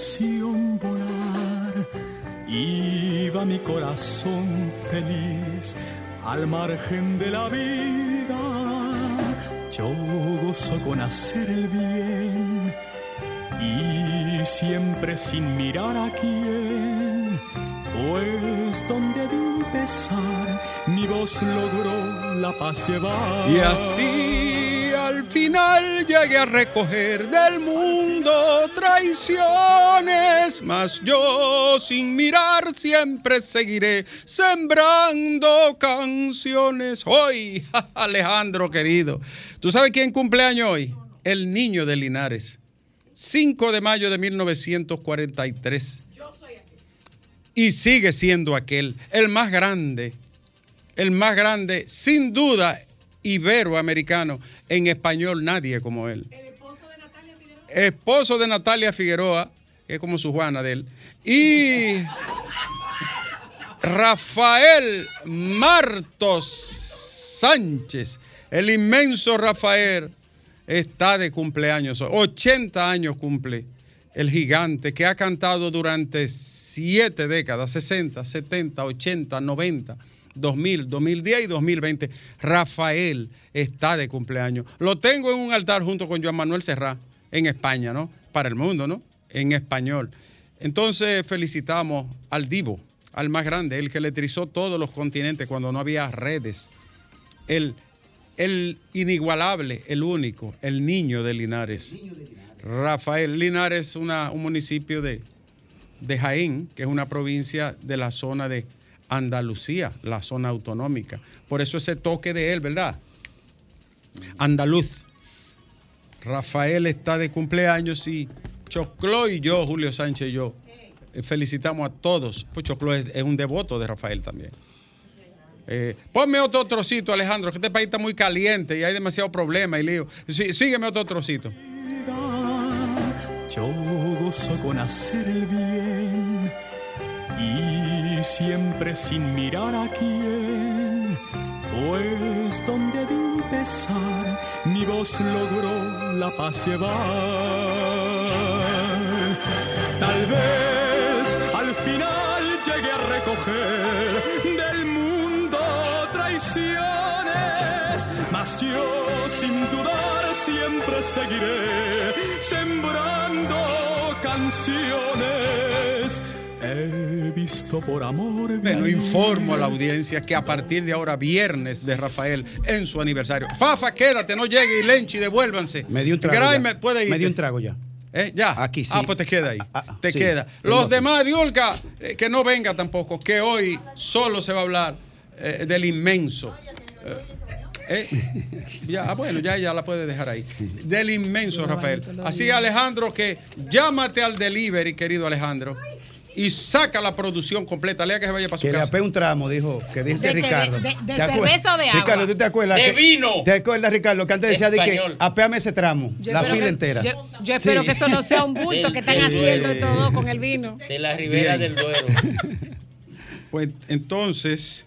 canción volar. Iba mi corazón feliz al margen de la vida. Yo gozo con hacer el bien y siempre sin mirar a quién. Pues donde de empezar mi voz logró la paz llevar. Y así al final llegué a recoger del mundo traiciones, mas yo sin mirar siempre seguiré sembrando canciones. Hoy, Alejandro querido, ¿tú sabes quién cumpleaños hoy? El niño de Linares. 5 de mayo de 1943. Y sigue siendo aquel, el más grande, el más grande, sin duda, iberoamericano. En español nadie como él. Esposo de Natalia Figueroa, que es como su Juana de él. Y Rafael Martos Sánchez, el inmenso Rafael, está de cumpleaños. 80 años cumple el gigante que ha cantado durante siete décadas, 60, 70, 80, 90. 2000, 2010 y 2020. Rafael está de cumpleaños. Lo tengo en un altar junto con Joan Manuel Serrá, en España, ¿no? Para el mundo, ¿no? En español. Entonces felicitamos al Divo, al más grande, el que electrizó todos los continentes cuando no había redes. El, el inigualable, el único, el niño de Linares. Rafael Linares es una, un municipio de, de Jaén, que es una provincia de la zona de Andalucía, la zona autonómica. Por eso ese toque de él, ¿verdad? Andaluz. Rafael está de cumpleaños y Choclo y yo, Julio Sánchez y yo, eh, felicitamos a todos. Pues Choclo es, un devoto de Rafael también. Eh, ponme otro trocito, Alejandro, que este país está muy caliente y hay demasiado problema y lío. Sí, sígueme otro trocito. Yo gozo con hacer el bien y siempre sin mirar a quién. Pues donde de empezar mi voz logró la paz llevar. Tal vez al final llegue a recoger del mundo traiciones, mas yo sin dudar siempre seguiré sembrando canciones. He visto por amor. Bueno, informo a la audiencia que a partir de ahora, viernes de Rafael, en su aniversario. Fafa, quédate, no llegue y Lenchi, devuélvanse. Me dio un trago. Graeme, ya. puede ir. Me dio un trago ya. ¿Eh? ¿Ya? Aquí sí. Ah, pues te queda ahí. te sí. queda. Tengo Los aquí. demás, Diulca, eh, que no venga tampoco, que hoy solo se va a hablar eh, del inmenso. Eh, eh, ya, ah, bueno, ya, ya la puede dejar ahí. Del inmenso, Rafael. Así, Alejandro, que llámate al delivery, querido Alejandro, y saca la producción completa. Lea que se vaya para su Que le casa. apé un tramo, dijo, que dice. Ricardo. ¿De- de ¿Te acuer- cerveza o de agua? Ricardo, ¿tú te acuerdas? De que- vino. ¿Te acuerdas, Ricardo, que antes decía de que apéame ese tramo, Yo la fila que- entera? Yo, yo espero Sí. que eso no sea un bulto que están haciendo Duero. todo con el vino. De la ribera Bien. del Duero. Pues entonces,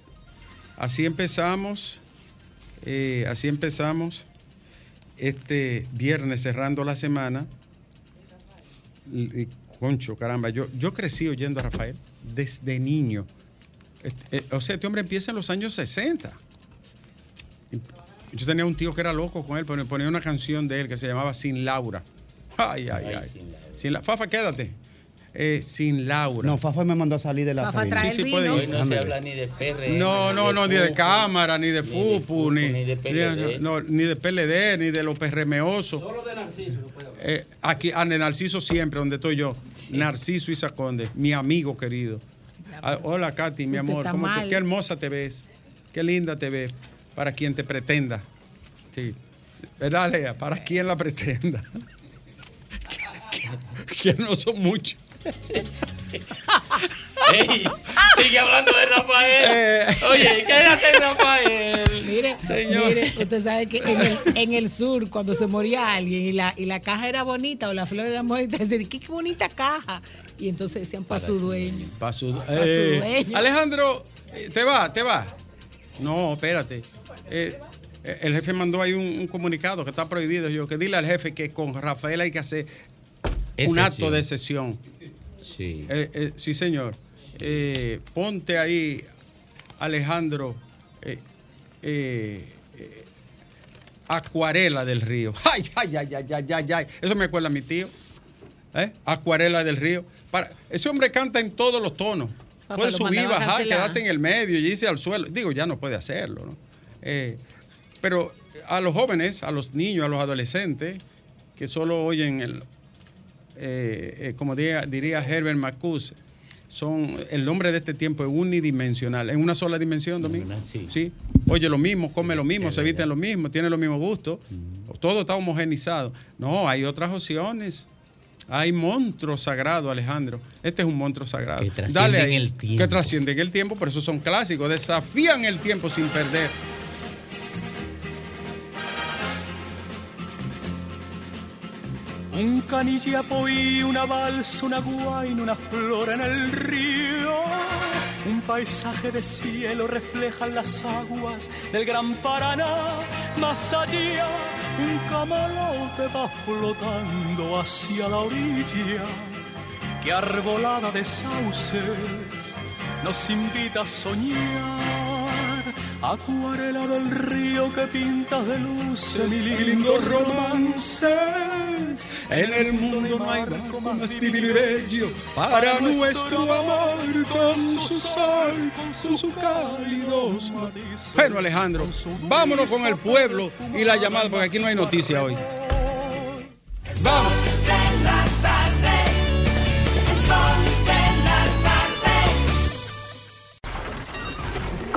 así empezamos, eh, así empezamos este viernes cerrando la semana. Concho, caramba, yo, yo crecí oyendo a Rafael desde niño. Este, eh, o sea, este hombre empieza en los años 60. Y Yo tenía un tío que era loco con él, pone- ponía una canción de él que se llamaba Sin Laura. Ay, ay, ay. Sin La- Fafa, quédate. Eh, sin Laura. No, Fafa me mandó a salir de la Fafa, trae Sí, sí, el puede vino. ir. Hoy no se habla ni de PRM. No, no, no, ni de cámara, ni de FUPU, ni, ni de PLD. no, ni de PLD, ni de los perremeosos. Solo de Narciso. aquí, ah, de Narciso siempre, donde estoy yo. Narciso y Saconde, mi amigo querido. Ah, hola, Katy, mi amor. ¿cómo te- qué hermosa te ves. Qué linda te ves. Para quien te pretenda. Sí. ¿Verdad, Lea? Para quien la pretenda. que, que no son muchos. Ey, sigue hablando de Rafael. Eh. Oye, quédate Rafael. Mire, Señor. mire, usted sabe que en el, en el sur, cuando se moría alguien y la, y la caja era bonita o la flor era bonita, decían, ¿qué, qué bonita caja? Y entonces decían para su dueño. Pa' su- Pa' su Eh, dueño. Alejandro, eh, ¿te va? ¿Te va? No, espérate. Eh, el jefe mandó ahí un, un comunicado que está prohibido. Yo que dile al jefe que con Rafael hay que hacer un Excepción. acto de sesión. Sí. Eh, eh, sí, señor. Eh, ponte ahí, Alejandro, eh, eh, eh, Acuarela del Río. Ay, ay, ay, ay, ay, ay, ay. Eso me acuerda a mi tío. ¿Eh? Acuarela del Río. Para, ese hombre canta en todos los tonos. Papá, puede subir, bajar, quedarse en el medio y irse al suelo. Digo, ya no puede hacerlo, ¿no? Eh, pero a los jóvenes, a los niños, a los adolescentes, que solo oyen el, eh, eh, como diría, diría Herbert Marcuse, son el nombre de este tiempo es unidimensional, en una sola dimensión, Domingo. Sí. Sí. Oye lo mismo, come lo mismo, se visten lo mismo, tiene los mismos gustos, todo está homogenizado. No, hay otras opciones. Hay monstruos sagrados, Alejandro. Este es un monstruo sagrado. Que trascienden Dale ahí, el tiempo. Que trascienden el tiempo, por eso son clásicos, desafían el tiempo sin perder. Un canillapo y una balsa, una guaina, una flor en el río. Un paisaje de cielo reflejan las aguas del gran Paraná. Más allá, un camalote va flotando hacia la orilla. Que arbolada de sauces nos invita a soñar. Acuarela del río que pintas de luces y lindo romance. En el mundo no hay barco más divino y bello para nuestro amor con su sol, con su cálidos matices. Bueno, Alejandro, vámonos con el pueblo y la llamada, porque aquí no hay noticia hoy. Vamos.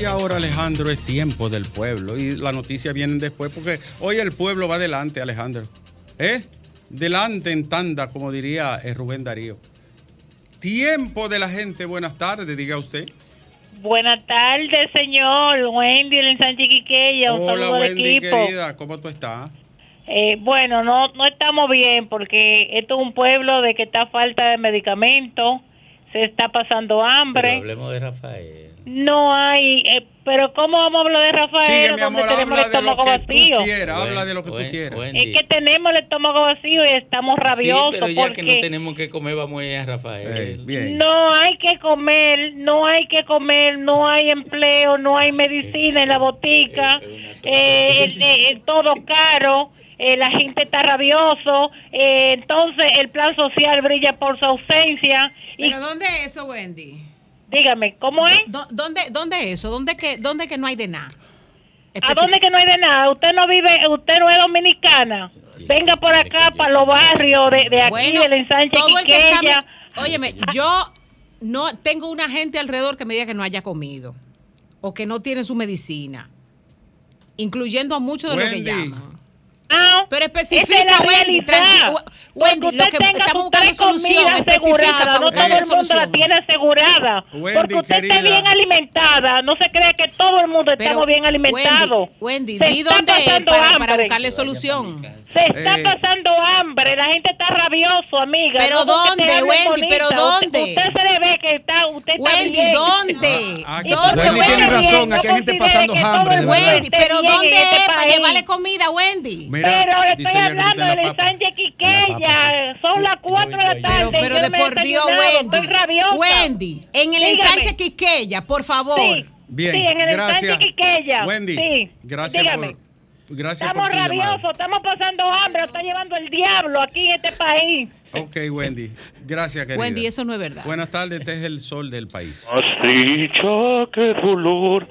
Y ahora, Alejandro, es tiempo del pueblo. Y las noticias vienen después, porque hoy el pueblo va adelante, Alejandro. ¿Eh? Delante en tanda, como diría eh, Rubén Darío. Tiempo de la gente. Buenas tardes, diga usted. Buenas tardes, señor. Wendy, el Sánchez Quiqueya. Un Hola, saludo al Wendy, equipo. querida. ¿Cómo tú estás? Eh, bueno, no, no estamos bien porque esto es un pueblo de que está falta de medicamentos, se está pasando Pero hambre. hablemos de Rafael. No hay, eh, pero ¿cómo vamos a hablar de Rafael Sigue, mi donde amor, tenemos el habla de lo estómago que vacío? tú quieras. Habla de lo que tú Buen- quieras. Wendy. Es que tenemos el estómago vacío y estamos rabiosos Sí, pero ya porque que no tenemos que comer, vamos a ir a Rafael. Bien. no hay que comer, no hay que comer, no hay empleo, no hay medicina en la botica, eh, eh, eh, todo caro, eh, la gente está rabioso, eh, entonces el plan social brilla por su ausencia. Y ¿Pero dónde es eso, Wendy? Dígame, ¿cómo es? ¿Dó- ¿Dónde, dónde es eso? ¿Dónde que, dónde que no hay de nada? ¿A dónde que no hay de nada? Usted no vive, usted no es dominicana. Venga por acá, para los barrios de, de aquí, Bueno, del ensanche todo el que está Óyeme, yo no tengo una gente alrededor que me diga que no haya comido o que no tiene su medicina, incluyendo a muchos de los que Wendy. llaman. Ah, Pero es especifica, Wendy, tranquilo. Wendy, lo que estamos buscando solución, especifica no todo el mundo la tiene asegurada. Wendy, porque usted querida. esté bien alimentada, no se cree que todo el mundo estamos bien alimentados. Wendy, Se di está dónde es para, para buscarle solución. Se está Eh. pasando hambre, la gente está rabioso, amiga. ¿Pero No dónde, Wendy? ¿Pero dónde? Usted, usted se le ve que está, usted está Wendy, bien. ¿dónde? Ah, Y que- porque Wendy usted tiene está razón, aquí hay gente pasando hambre, de. Wendy, pero ¿dónde este es para llevarle comida, Wendy? Mira, pero estoy hablando del. Sánchez Quiqueya. Son las 4 de la tarde. Pero, pero yo de por Dios, Wendy. Estoy rabiosa. Wendy, en el ensanche Quisqueya, por favor. Sí. Bien, Sí, en el gracias. ensanche Quiqueya. Wendy, Sí. gracias Dígame. por, Gracias Estamos por tu llamada. rabiosos, estamos pasando hambre, está llevando el diablo aquí en este país. Ok, Wendy. Gracias, querida. Wendy, eso no es verdad. Buenas tardes, este es el sol del país. Has dicho que dolor.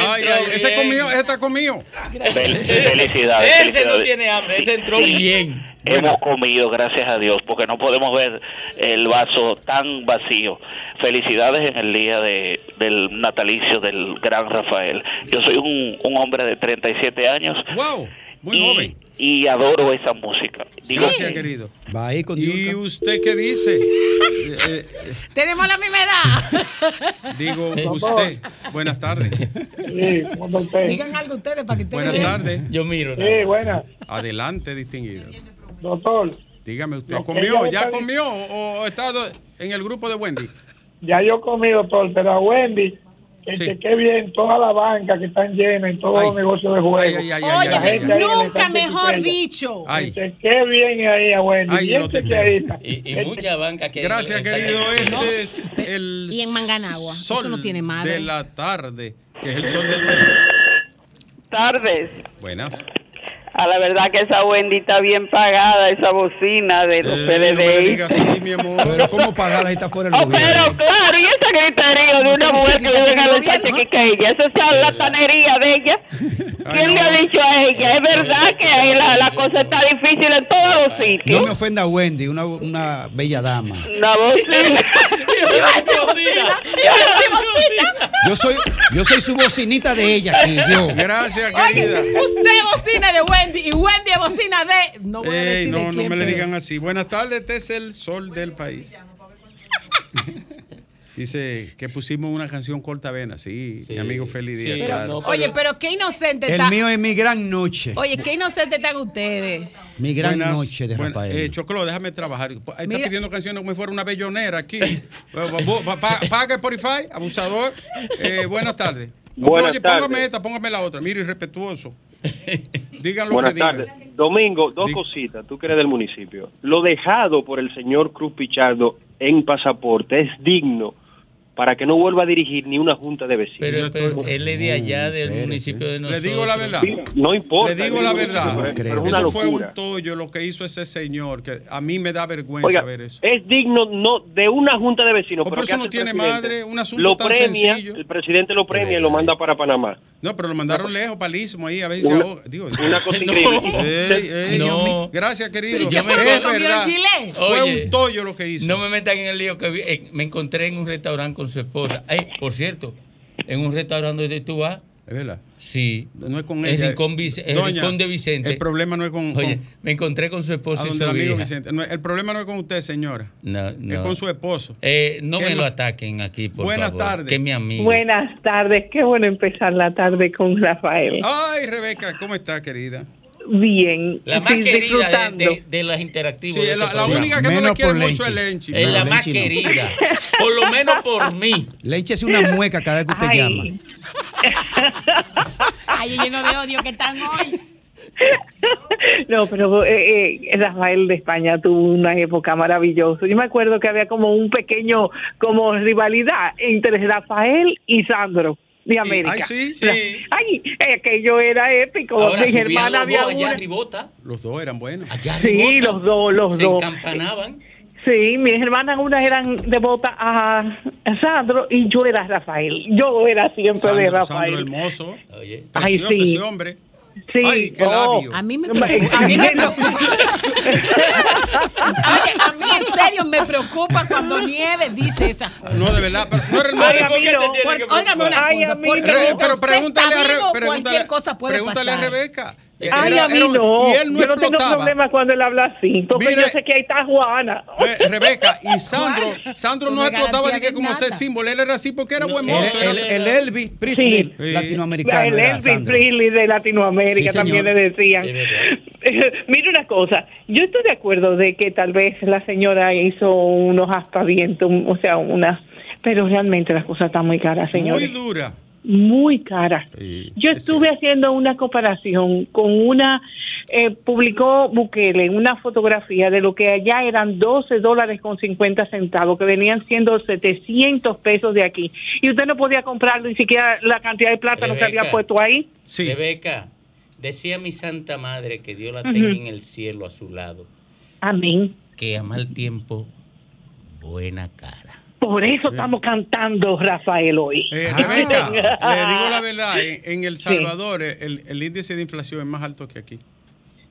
Ay, ay, ese conmigo, ese está conmigo. Fel- felicidades. Ese no felicidades. tiene hambre, ese entró bien. Hemos comido, gracias a Dios, porque no podemos ver el vaso tan vacío. Felicidades en el día de, del natalicio del gran Rafael. Yo soy un, un hombre de 37 años. Wow, muy y, joven. Y adoro esa música. Digo, Gracias, querido. Va ahí con ¿Y usted qué dice? Eh, eh, Tenemos la misma edad. digo, usted. Buenas tardes. Sí, ¿cómo está usted? Digan algo ustedes para que ustedes Buenas tardes. Yo miro. Sí, buena. Adelante, distinguido. Doctor, Dígame usted, ¿comió? ¿Ya comió o, o está do- en el grupo de Wendy? ya yo comí, doctor, pero a Wendy, que Sí. cheque bien toda la banca que están llenas en todos los negocios de juego. Ay, ay, ay, ay, Oye, gente ahí nunca mejor dicho. Que cheque bien ahí a Wendy. Ay, bien lo te chequeadita. Y, y mucha banca que Gracias, que- querido. Este es el Y en Manganagua. sol Eso no tiene madre. de la tarde, que es el sol del país. tardes. Buenas. A la verdad que esa Wendy está bien pagada, esa bocina de los Eh, no me PDD. diga así, mi amor. Pero ¿cómo pagarla si está fuera del Oh, gobierno? pero claro, y esa gritería de una mujer que vive en el Sánchez Quisqueya, esa es la tanería de ella. ¿Quién le ha dicho a ella? Es verdad que ahí la, la cosa está difícil en todos los No sitios. me ofenda Wendy, una, una bella dama. Una bocina. Yo soy, yo soy su bocinita de ella aquí, yo. Gracias, Oye, querida. usted bocina de Wendy y Wendy es bocina de. No voy a Ey, decir no, de no quién, me le digan así. Buenas tardes, este es el sol del país. Dice que pusimos una canción cortavena, sí, Sí, mi amigo Feli Díaz, pero claro. no, Oye, pero qué inocente El está. mío es mi gran noche. Oye, qué inocente están ustedes. Mi gran Buenas- noche de buenas- Rafael. eh, Chocolo, déjame trabajar. Ahí Está Mira. pidiendo canciones como si fuera una bellonera aquí. Pa- pa- pa- Paga Spotify, abusador. Eh, buenas tardes. Buenas Oye, tardes. póngame esta, póngame la otra. Mire, irrespetuoso. Digan lo Buenas que digan. tardes. Domingo, dos cositas. Tú que eres del municipio. Lo dejado por el señor Cruz Pichardo en pasaporte es digno para que no vuelva a dirigir ni una junta de vecinos. Pero, él es de allá, del municipio de Le nosotros. digo la verdad. no importa. Le digo la verdad. pero es una Eso fue un locura. tollo lo que hizo ese señor, que a mí me da vergüenza Oiga, ver eso. es digno no de una junta de vecinos. Oh, pero pero ¿qué eso no tiene madre, un asunto Lo tan premia, sencillo. el presidente lo premia y lo manda para Panamá. No, pero lo mandaron lejos, palísimo ahí, a ver si se Una- ahoga. Digo, Una cosa No. Ey, ey. Gracias, querido. Yo me- es ¿Comieron verdad. chile? Fue Oye, un tollo lo que hizo. No me metan en el lío que vi- eh, me encontré en un restaurante con su esposa. Ay, por cierto, en un restaurante donde tú vas, Es verdad. sí. No es con El ella. el Doña, rincón de Vicente. El problema no es con, Oye, con- me encontré con su esposa a y su el amigo hija. Vicente. No, el problema no es con usted, señora. No, Es no. con su esposo. Eh, no ¿Qué me lo ataquen aquí, por Buenas favor, tardes. Que es mi amigo. Buenas tardes, qué bueno empezar la tarde con Rafael. Ay, Rebeca, ¿cómo está, querida? Bien, La más sí, querida de, disfrutando. de- de las interactivas. Sí, de la, única que no Menos le quiere por mucho es Lenchi. Lenchi. Es No, la más Lenchi no. querida. Por lo menos por mí. Le échese una mueca cada vez que usted Ay. llama. Ay, lleno de odio que están hoy. No, pero eh, eh, Rafael de España tuvo una época maravillosa. Yo me acuerdo que había como un pequeño, como rivalidad entre Rafael y Sandro de América. Ay, sí, sí. Ay, aquello era épico. Ahora Mi subían hermana los había dos allá una. arribota. Los dos eran buenos. Allá Sí, arribota. los dos, los Se dos. encampanaban. Sí, mis hermanas unas eran devotas a a Sandro y yo era Rafael. Yo era siempre de Sandro, Rafael. Sandro hermoso. Oye. Ay, Precioso sí. ese hombre. Sí, Ay, qué oh. labio. A mí me preocupa. A mí me preocupa. Oye, a mí en serio me preocupa cuando Nieve dice cosas. No, de verdad. Pero no óigame una cosa, porque pero pregúntale a, Re- vivo, pregúntale, cualquier cosa puede pregúntale pasar. a Rebeca. Ay, Era- a mí era un- no. Y él no yo no tengo problema cuando él habla así. Porque Mire- yo sé que ahí está Juana. Rebeca y Sandro, Sandro no no explotaba de que como ser símbolo, él era así porque era buen El, mozo. el, Elvis Presley Sí. Sí. latinoamericano. el era Elvis. Presley de Latinoamérica Sí, también le decían. Mire una cosa, yo estoy de acuerdo de que tal vez la señora hizo unos aspavientos, o sea, unas, pero realmente las cosas están muy caras, Muy señores. dura. Muy cara. Yo estuve haciendo una comparación con una, eh, publicó Bukele una fotografía de lo que allá eran 12 dólares con 50 centavos, que venían siendo 700 pesos de aquí. Y usted no podía comprar ni siquiera la cantidad de plata que había puesto ahí. Rebeca, decía mi santa madre que Dios la tenga en el cielo a su lado, Amén. que a mal tiempo, buena cara. Por eso estamos cantando, Rafael, hoy. Eh, Rebeca, le digo la verdad, en, en El Salvador eh, el, el índice de inflación es más alto que aquí.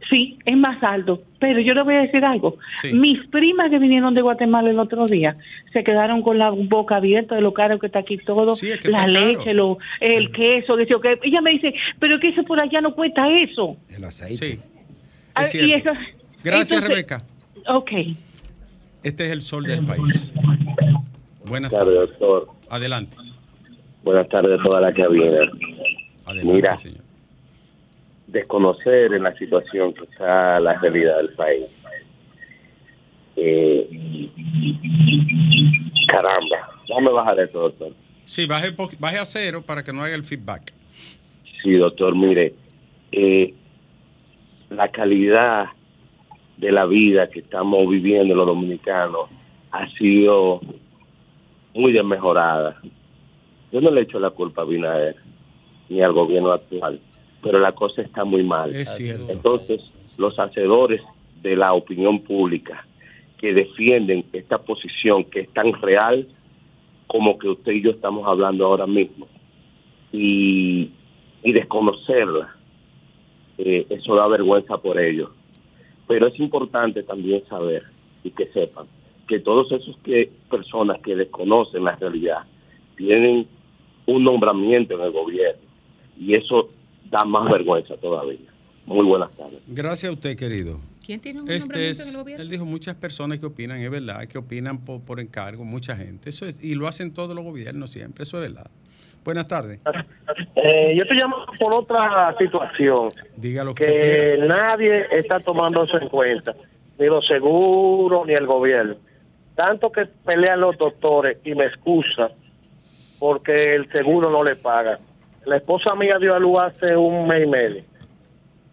Sí, es más alto, pero yo le voy a decir algo. Sí. Mis primas que vinieron de Guatemala el otro día se quedaron con la boca abierta de lo caro que está aquí todo, que la está caro. leche, lo, el queso, dice, que ella me dice, pero que eso por allá no cuesta eso. El aceite. Sí. Ah, Es y cierto. eso- Gracias, entonces- Rebeca. Ok. Este es el sol del país. Buenas tardes, doctor. Adelante. Buenas tardes a toda la cabina. Adelante, Mira, señor. desconocer en la situación que está la realidad del país. Eh, caramba, déjame bajar eso, doctor. Sí, baje, baje a cero para que no haga el feedback. Sí, doctor, mire, eh, la calidad de la vida que estamos viviendo los dominicanos ha sido muy desmejorada. Yo no le echo la culpa a Binader ni al gobierno actual, pero la cosa está muy mal. Es. Entonces, los hacedores de la opinión pública que defienden esta posición que es tan real como que usted y yo estamos hablando ahora mismo y, y desconocerla, eh, eso da vergüenza por ellos. Pero es importante también saber y que sepan que todos esos que personas que desconocen la realidad tienen un nombramiento en el gobierno y eso da más vergüenza todavía. Muy buenas tardes. Gracias a usted, querido. ¿Quién tiene un Este nombramiento en el gobierno? él dijo muchas personas que opinan, es verdad, que opinan por, por encargo, mucha gente. Eso es, y lo hacen todos los gobiernos siempre, eso es verdad. Buenas tardes. Eh, yo te llamo por otra situación Diga lo que, que nadie está tomando eso en cuenta, ni los seguros ni el gobierno. Tanto que pelean los doctores y me excusa porque el seguro no le paga. La esposa mía dio a luz hace un mes y medio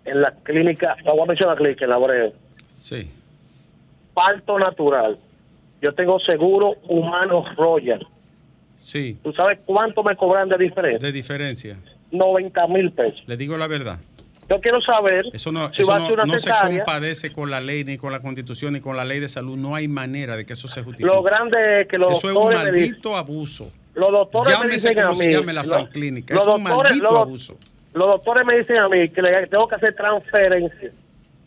en la clínica, la voy a mencionar la clínica, en la Abreu. Sí. Parto natural. Yo tengo seguro humano Royal. Sí, ¿Tú sabes cuánto me cobran de diferencia? de diferencia. 90 mil pesos. Le digo la verdad. Yo quiero saber Eso no, si eso va a no, ser una no se cesárea. compadece con la ley, ni con la constitución, ni con la ley de salud. No hay manera de que eso se justifique. Lo grande es que los Eso es un doctores me dicen, maldito abuso. los doctores me Llámese dicen a se mí, llame la los- San Clínica. los Es un doctores- maldito los- abuso. Los doctores me dicen a mí que le tengo que hacer transferencia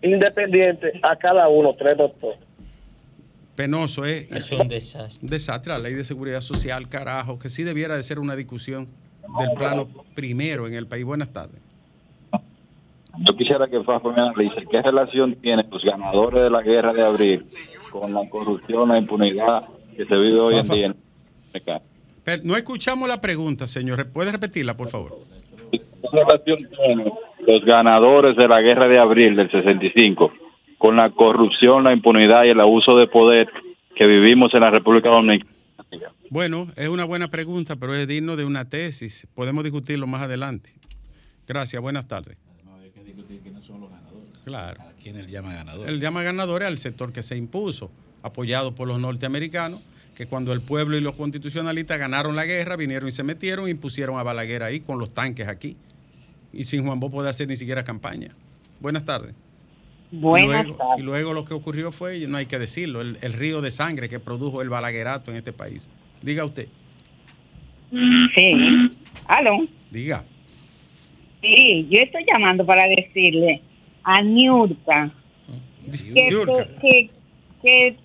independiente a cada uno, tres doctores. Penoso, ¿eh? Es un desastre. Un desastre la ley de seguridad social, carajo, que sí debiera de ser una discusión del plano primero en el país. Buenas tardes. Yo quisiera que Fafo me analice qué relación tienen los ganadores de la guerra de abril con la corrupción, la impunidad que se vive hoy en día en. Pero no escuchamos la pregunta, señor. ¿Puede repetirla, por favor? ¿Qué relación tienen los ganadores de la guerra de abril del 65 con la corrupción, la impunidad y el abuso de poder que vivimos en la República Dominicana? Bueno, es una buena pregunta, pero es digno de una tesis. Podemos discutirlo más adelante. Gracias, buenas tardes. Claro. ¿A quién él llama ganador? Él llama ganadores al sector que se impuso, apoyado por los norteamericanos, que cuando el pueblo y los constitucionalistas ganaron la guerra, vinieron y se metieron y impusieron a Balaguer ahí con los tanques aquí. Y sin Juan Bo poder hacer ni siquiera campaña. Buenas tardes. Buenas y luego, tardes. Y luego lo que ocurrió fue, no hay que decirlo, el, el río de sangre que produjo el balaguerato en este país. Diga usted, Sí. ¿Aló? diga. Sí, yo estoy llamando para decirle a Niurka que, que, que,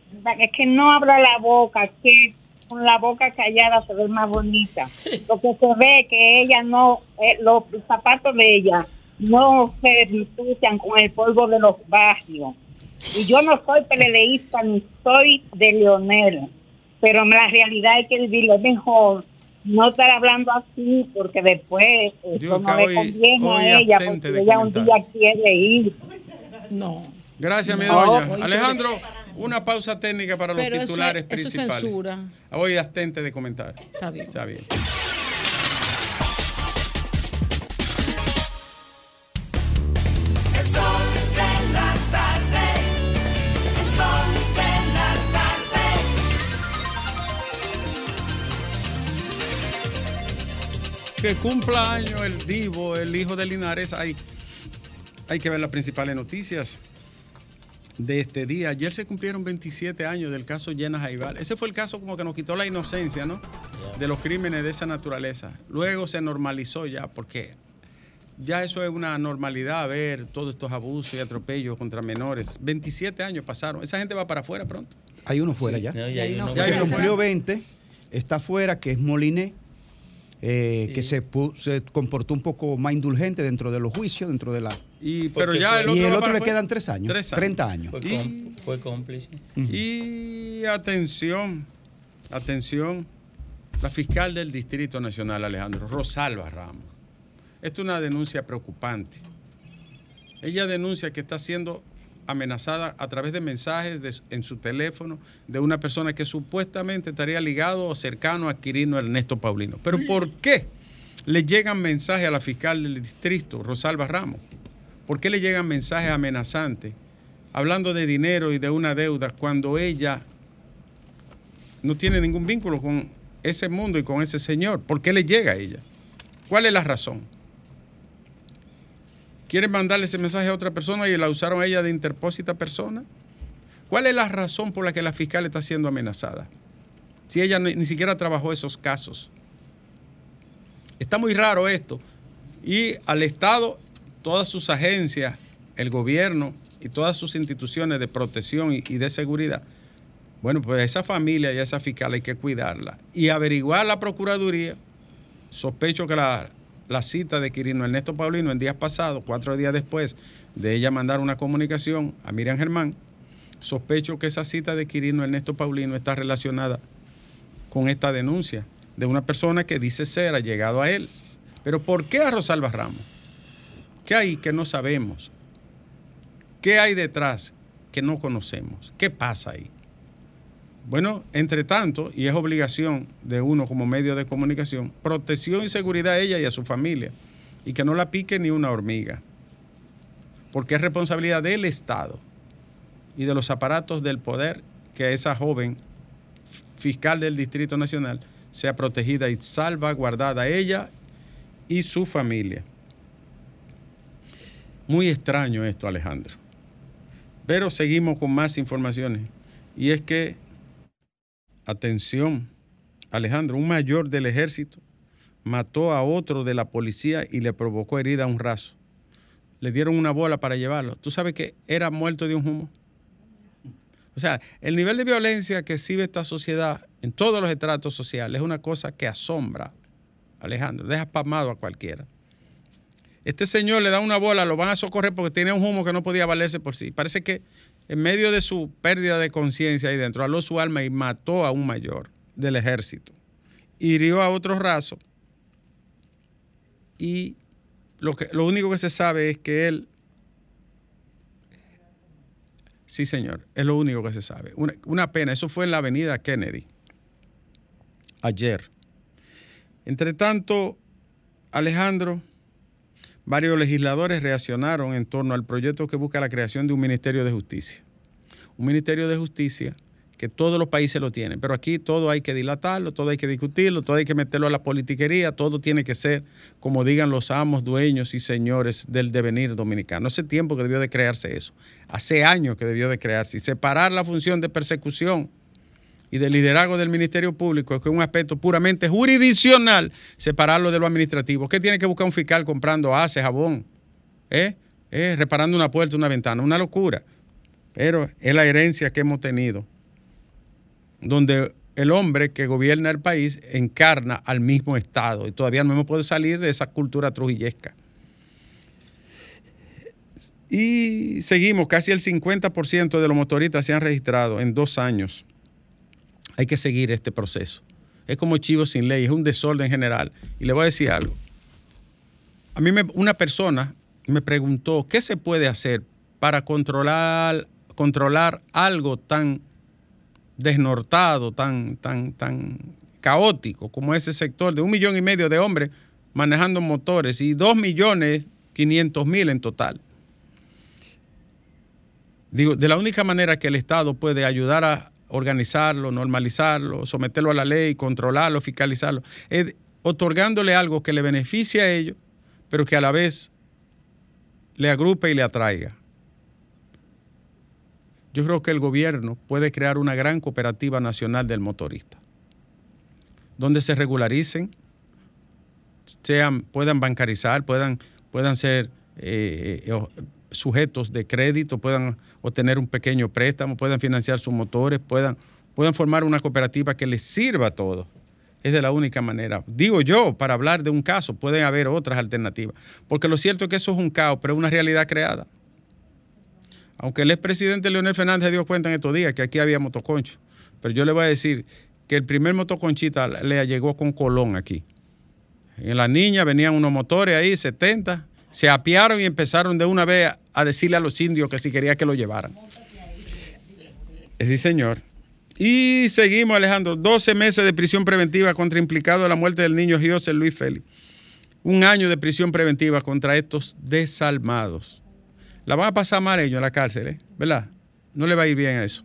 que no abra la boca, que con la boca callada se ve más bonita. Lo que se ve que ella no, eh, los zapatos de ella no se ensucian con el polvo de los barrios. Y yo no soy peleleísta ni soy de Leonel, pero la realidad es que vivirlo es mejor no estar hablando así porque después eso no le hoy- conviene hoy a ella porque ella un día quiere ir. No. Gracias, mi No, doña. Alejandro, una pausa técnica para los Pero titulares es- eso es principales. censura. Hoy abstente de comentar. Está bien. Está bien. Que cumpla años el Divo, el hijo de Linares, hay, hay que ver las principales noticias de este día. Ayer se cumplieron 27 años del caso Llena Jaibal. Ese fue el caso como que nos quitó la inocencia, ¿no? De los crímenes de esa naturaleza. Luego se normalizó ya, porque ya eso es una normalidad ver todos estos abusos y atropellos contra menores. 27 años pasaron. Esa gente va para afuera pronto. Hay uno fuera ya. No, ya hay uno Ya fuera. cumplió 20, está fuera, que es Moliné, eh, que se, comportó un poco más indulgente dentro de los juicios, dentro de la... Y, pero ya el otro, y el va otro para le quedan tres años, Tres 30 años. Fue, Y- com- fue cómplice. Y atención, atención, la fiscal del Distrito Nacional, Alejandro, Rosalba Ramos. Esto es una denuncia preocupante. Ella denuncia que está siendo amenazada a través de mensajes de- en su teléfono de una persona que supuestamente estaría ligado o cercano a Quirino Ernesto Paulino. Pero ¿por qué le llegan mensajes a la fiscal del distrito, Rosalba Ramos? ¿Por qué le llegan mensajes amenazantes hablando de dinero y de una deuda cuando ella no tiene ningún vínculo con ese mundo y con ese señor? ¿Por qué le llega a ella? ¿Cuál es la razón? ¿Quieren mandarle ese mensaje a otra persona y la usaron a ella de interpósita persona? ¿Cuál es la razón por la que la fiscal está siendo amenazada? Si ella ni, siquiera trabajó esos casos. Está muy raro esto. Y al Estado, todas sus agencias, el gobierno y todas sus instituciones de protección y, y de seguridad, bueno, pues a esa familia y a esa fiscal hay que cuidarla y averiguar la Procuraduría. Sospecho que la, la cita de Quirino Ernesto Paulino en días pasados, cuatro días después de ella mandar una comunicación a Miriam Germán, sospecho que esa cita de Quirino Ernesto Paulino está relacionada con esta denuncia de una persona que dice ser allegado a él. Pero ¿por qué a Rosalba Ramos? ¿Qué hay que no sabemos? ¿Qué hay detrás que no conocemos? ¿Qué pasa ahí? Bueno, entre tanto, y es obligación de uno como medio de comunicación, protección y seguridad a ella y a su familia, y que no la pique ni una hormiga, porque es responsabilidad del Estado y de los aparatos del poder que esa joven fiscal del Distrito Nacional sea protegida y salvaguardada ella y su familia. Muy extraño esto, Alejandro. Pero seguimos con más informaciones. Y es que, atención, Alejandro, un mayor del ejército mató a otro de la policía y le provocó herida a un raso. Le dieron una bola para llevarlo. ¿Tú sabes que era muerto de un humo? O sea, el nivel de violencia que exhibe esta sociedad en todos los estratos sociales es una cosa que asombra, Alejandro, deja pasmado a cualquiera. Este señor le da una bola, lo van a socorrer porque tenía un humo que no podía valerse por sí. Parece que en medio de su pérdida de conciencia ahí dentro, aló su alma y mató a un mayor del ejército. Hirió a otro raso. Y lo, que, lo único que se sabe es que él Sí, señor, es lo único que se sabe. Una, una, pena, eso fue en la avenida Kennedy, ayer. Entre tanto, Alejandro, varios legisladores reaccionaron en torno al proyecto que busca la creación de un Ministerio de Justicia. Un Ministerio de Justicia que todos los países lo tienen, pero aquí todo hay que dilatarlo, todo hay que discutirlo, todo hay que meterlo a la politiquería, todo tiene que ser como digan los amos, dueños y señores del devenir dominicano. Hace tiempo que debió de crearse eso, hace años que debió de crearse y separar la función de persecución y de liderazgo del Ministerio Público, que es un aspecto puramente jurisdiccional, separarlo de lo administrativo. ¿Qué tiene que buscar un fiscal comprando ace, jabón? ¿Eh? ¿Eh? Reparando una puerta, una ventana, una locura. Pero es la herencia que hemos tenido donde el hombre que gobierna el país encarna al mismo Estado y todavía no hemos podido salir de esa cultura trujillesca. Y seguimos, casi el 50% de los motoristas se han registrado en dos años. Hay que seguir este proceso. Es como chivo sin ley, es un desorden general. Y le voy a decir algo. A mí una persona me preguntó, ¿qué se puede hacer para controlar, controlar algo tan desnortado, tan, tan, tan caótico como ese sector de un millón y medio de hombres manejando motores y dos millones quinientos mil en total. Digo, de la única manera que el Estado puede ayudar a organizarlo, normalizarlo, someterlo a la ley, controlarlo, fiscalizarlo, otorgándole algo que le beneficie a ellos, pero que a la vez le agrupe y le atraiga. Yo creo que el gobierno puede crear una gran cooperativa nacional del motorista, donde se regularicen, sean, puedan bancarizar, puedan, puedan ser eh, eh, sujetos de crédito, puedan obtener un pequeño préstamo, puedan financiar sus motores, puedan, puedan formar una cooperativa que les sirva a todos. Es de la única manera. Digo yo, para hablar de un caso, pueden haber otras alternativas. Porque lo cierto es que eso es un caos, pero es una realidad creada. Aunque el expresidente Leonel Fernández dio cuenta en estos días que aquí había motoconcho. Pero yo le voy a decir que el primer motoconchita le llegó con Colón aquí. En la niña venían unos motores ahí, 70, se apiaron y empezaron de una vez a decirle a los indios que si quería que lo llevaran. Sí, señor. Y seguimos, Alejandro. 12 meses de prisión preventiva contra implicado en la muerte del niño José Luis Félix. Un año de prisión preventiva contra estos desalmados. La van a pasar mal ellos en la cárcel, ¿eh? ¿verdad? No le va a ir bien a eso.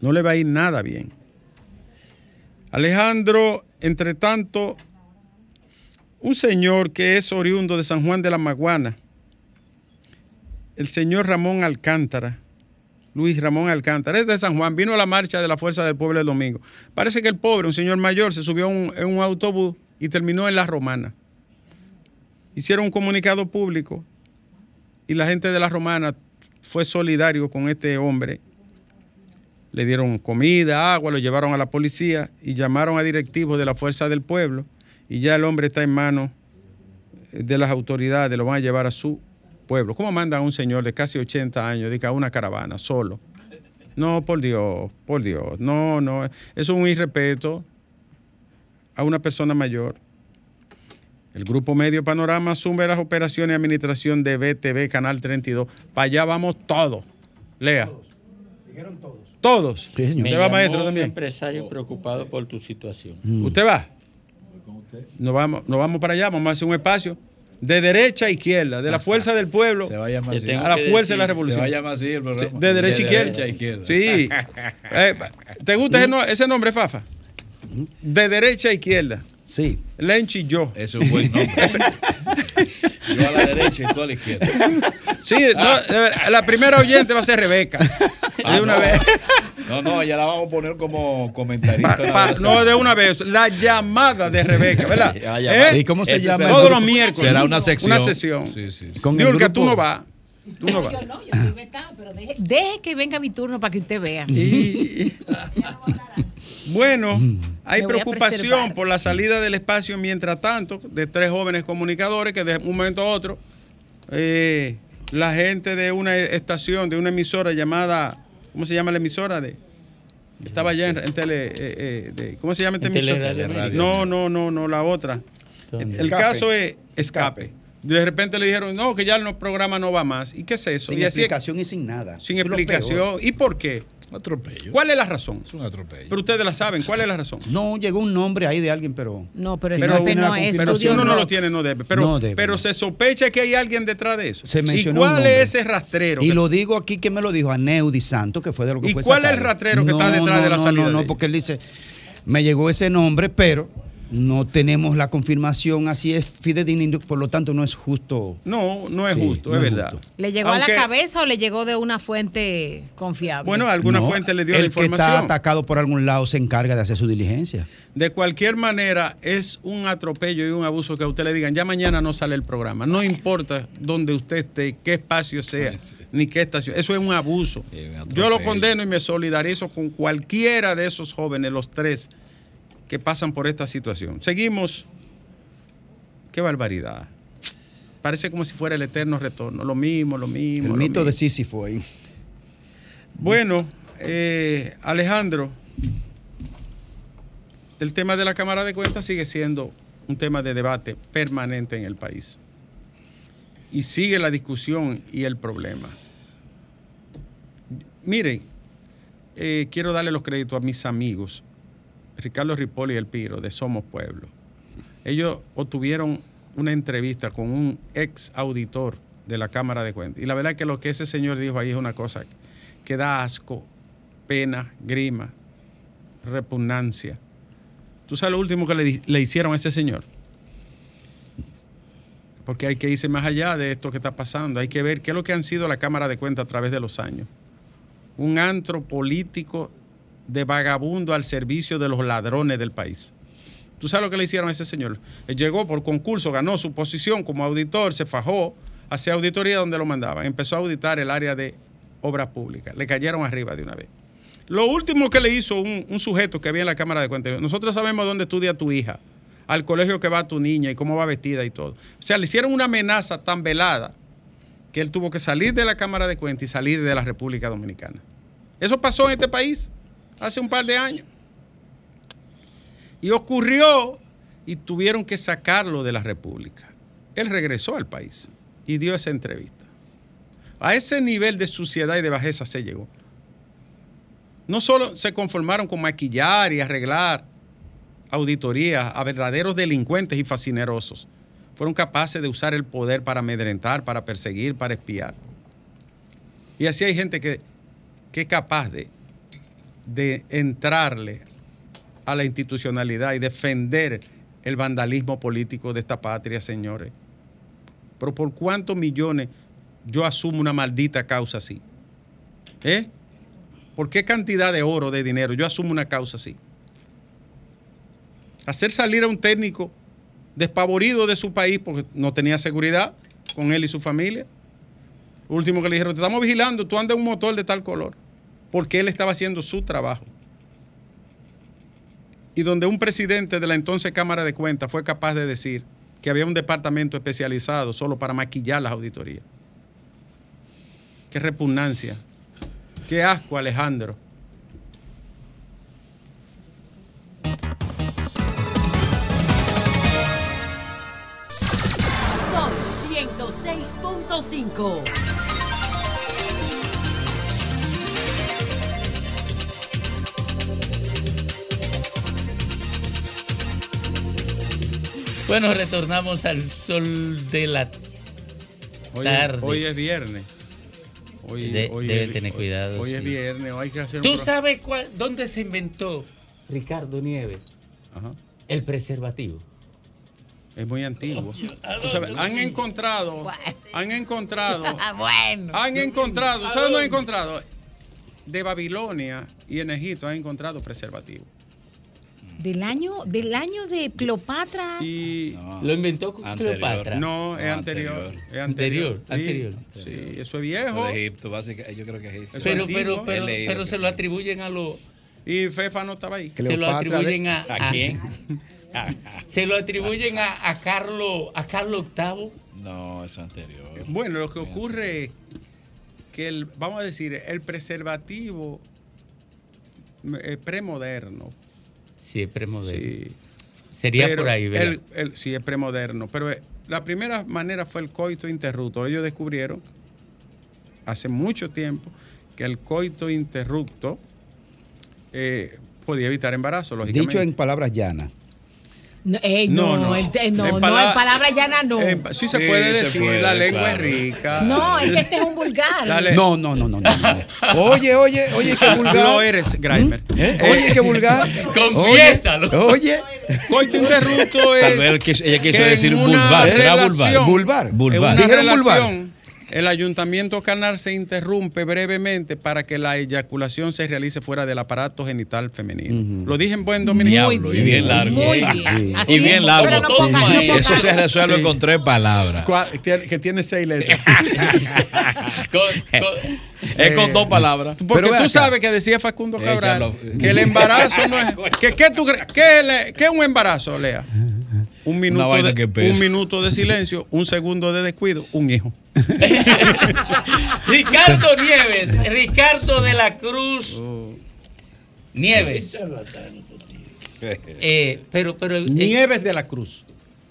No le va a ir nada bien. Alejandro, entre tanto, un señor que es oriundo de San Juan de la Maguana, el señor Ramón Alcántara, Luis Ramón Alcántara, es de San Juan, vino a la marcha de la Fuerza del Pueblo el domingo. Parece que el pobre, un señor mayor, se subió en un autobús y terminó en La Romana. Hicieron un comunicado público y la gente de La Romana fue solidario con este hombre. Le dieron comida, agua, lo llevaron a la policía y llamaron a directivos de la Fuerza del Pueblo y ya el hombre está en manos de las autoridades, lo van a llevar a su pueblo. ¿Cómo manda a un señor de casi 80 años a una caravana solo? No, por Dios, por Dios. No, no. Eso es un irrespeto a una persona mayor. El Grupo Medio Panorama asume las operaciones y administración de BTV Canal 32. Para allá vamos todos. Lea. Dijeron todos. Todos. Me ¿Usted va, maestro, un también? empresario preocupado por tu situación. ¿Usted va? Nos vamos, nos vamos para allá, vamos a hacer un espacio de derecha a izquierda, de la fuerza del pueblo Se va a llamar así. a la fuerza de la Se revolución. va a llamar así el programa. De derecha a izquierda. derecha a izquierda. Sí. Eh, ¿Te gusta ese, no- ese nombre, Fafa? De derecha a izquierda. Sí. Lenchi yo. Es un buen nombre. Yo a la derecha y tú a la izquierda. Sí, no, verdad, la primera oyente va a ser Rebeca. Ah, de una no. vez. No, no, ya la vamos a poner como comentarista. Pa- pa- no, de una vez. La llamada de Rebeca, ¿verdad? Ya. ¿Eh? ¿Y cómo se llama? Todos los miércoles. Será una sección. Una sesión. Sí, sí. sí. Con el Diurka, tú no vas. Tú no vas. Yo no, yo estoy vetada, pero deje, deje que venga mi turno para que usted vea. Y- bueno, hay Me voy a preocupación preservar. por la salida del espacio mientras tanto de tres jóvenes comunicadores que de un momento a otro eh, la gente de una estación, de una emisora llamada, ¿cómo se llama la emisora? de Estaba allá en, en tele, eh, eh, de- ¿cómo se llama esta En emisora? No, no, no, no, la otra. El Escape. caso es escape. De repente le dijeron, no, que ya el no- programa no va más. ¿Y qué es eso? Sin y así es- explicación y sin nada. sin Eso explicación. ¿Y por qué? Un atropello. ¿Cuál es la razón? Es un atropello. Pero ustedes la saben, ¿cuál es la razón? No, llegó un nombre ahí de alguien, pero. No, pero Si escape no tiene la no es. Pero si uno no lo tiene, no debe. Pero, No debe, pero no. se sospecha que hay alguien detrás de eso. Se ¿Y mencionó cuál un nombre. es ese rastrero? Y que- lo digo aquí que me lo dijo a Neudi Santo, que fue de lo que ¿Y fue cuál es el rastrero que está detrás de la no, salida No, no, porque él dice, me llegó ese nombre, pero no tenemos la confirmación, así es fidedigno, por lo tanto no es justo. No, no es Sí, justo, no es verdad. justo. ¿Le llegó a la cabeza o le llegó de una fuente confiable? Bueno, alguna No, fuente le dio la El que está información. atacado por algún lado se encarga de hacer su diligencia. De cualquier manera, es un atropello y un abuso que a usted le digan, ya mañana no sale el programa. No importa dónde usted esté, qué espacio sea, ni qué estación. Eso es un abuso. Sí, Yo lo condeno y me solidarizo con cualquiera de esos jóvenes, los tres, que pasan por esta situación. Seguimos. Qué barbaridad. Parece como si fuera el eterno retorno. Lo mismo, lo mismo. El lo mito de mismo. Sísifo ahí. Bueno, eh, Alejandro, el tema de la Cámara de Cuentas sigue siendo un tema de debate permanente en el país. Y sigue la discusión y el problema. Miren, eh, quiero darle los créditos a mis amigos, Ricardo Ripoli y El Piro, de Somos Pueblo. Ellos obtuvieron una entrevista con un ex auditor de la Cámara de Cuentas. Y la verdad es que lo que ese señor dijo ahí es una cosa que da asco, pena, grima, repugnancia. ¿Tú sabes lo último que le, le hicieron a ese señor? Porque hay que irse más allá de esto que está pasando. Hay que ver qué es lo que han sido la Cámara de Cuentas a través de los años. Un antro político de vagabundo al servicio de los ladrones del país. ¿Tú sabes lo que le hicieron a ese señor? Él llegó por concurso, ganó su posición como auditor, se fajó, hacía auditoría donde lo mandaban. Empezó a auditar el área de obras públicas. Le cayeron arriba de una vez. Lo último que le hizo un, un sujeto que había en la Cámara de Cuentas, nosotros sabemos dónde estudia tu hija, al colegio que va tu niña y cómo va vestida y todo. O sea, le hicieron una amenaza tan velada que él tuvo que salir de la Cámara de Cuentas y salir de la República Dominicana. Eso pasó en este país hace un par de años. Y ocurrió y tuvieron que sacarlo de la República. Él regresó al país y dio esa entrevista. A ese nivel de suciedad y de bajeza se llegó. No solo se conformaron con maquillar y arreglar auditorías a verdaderos delincuentes y fascinerosos. Fueron capaces de usar el poder para amedrentar, para perseguir, para espiar. Y así hay gente que, que es capaz de, de entrarle a la institucionalidad y defender el vandalismo político de esta patria, señores. Pero ¿por cuántos millones yo asumo una maldita causa así? ¿Eh? ¿Por qué cantidad de oro, de dinero? Yo asumo una causa así. Hacer salir a un técnico despavorido de su país porque no tenía seguridad con él y su familia. Último que le dijeron, te estamos vigilando, tú andas un motor de tal color. Porque él estaba haciendo su trabajo. Y donde un presidente de la entonces Cámara de Cuentas fue capaz de decir que había un departamento especializado solo para maquillar las auditorías. Qué repugnancia. Qué asco, Alejandro. Son 106.5. Bueno, retornamos al sol de la Hoy, tarde. es, hoy es viernes. Hoy, De- hoy debe es- tener hoy- cuidado, Hoy es viernes, hoy hay que hacer un ¿Tú sabes cuál- dónde se inventó Ricardo Nieves? El preservativo. Es muy antiguo. Tú sabes, han encontrado, han encontrado, bueno. han encontrado, ¿sabes dónde han encontrado? De Babilonia y en Egipto han encontrado preservativos. Del año, del año de Cleopatra. Y Lo inventó Anterior. Cleopatra. No, es No, anterior. anterior. Es anterior. Anterior, Sí, anterior. Sí, eso es viejo. de Egipto, básicamente. Yo creo que es Egipto. Pero, pero, pero, leído pero se lo atribuyen a los. Y Fefa no estaba ahí. Se lo atribuyen a. ¿A quién? Se lo atribuyen a, a Carlos a Carlos VIII. No, eso es anterior. Bueno, lo que ocurre es que el, vamos a decir, el preservativo eh, premoderno. Sí, es premoderno. Sí. Sería Pero por ahí, ¿verdad? el- el- sí, es premoderno. Pero eh, la primera manera fue el coito interrupto. Ellos descubrieron hace mucho tiempo que el coito interrupto eh, podía evitar embarazo, lógicamente. Dicho en palabras llanas. No, ey, no, No, no. el- eh, no, En no, pala- en palabras llanas no. En- sí se Sí, puede se decir, puede, la lengua claro. es rica. No, es que este es un vulgar. Dale. No, no, no, no, no. no. Oye, oye, oye, qué vulgar. Lo eres, Grimer. ¿Eh? Oye, qué vulgar. Confiésalo. Oye, Coito interrupto es. Él quiso- ella quiso que decir una vulvar, será vulvar. relación- Vulvar. En Vulvar. una Dijeron vulvar. El ayuntamiento canal se interrumpe brevemente para que la eyaculación se realice fuera del aparato genital femenino. Lo dije en buen dominicano. Diablo, y bien largo. Muy bien. Y bien largo. pero no todo ponga- no ahí. ponga- Eso se resuelve Sí. con tres palabras. Cua- que- Que tiene seis letras. Con- con- Es con Eh, dos palabras. Porque tú acá. sabes que decía Facundo Eh, Cabral que el embarazo no es. Que, ¿Qué tú cre- qué es le- qué es un embarazo, Lea? Un minuto, vaina de, que pesa. un minuto de silencio, un segundo de descuido, un hijo. Ricardo Nieves, Ricardo de la Cruz Oh. Nieves. Eh, pero, pero. eh, Nieves de la Cruz.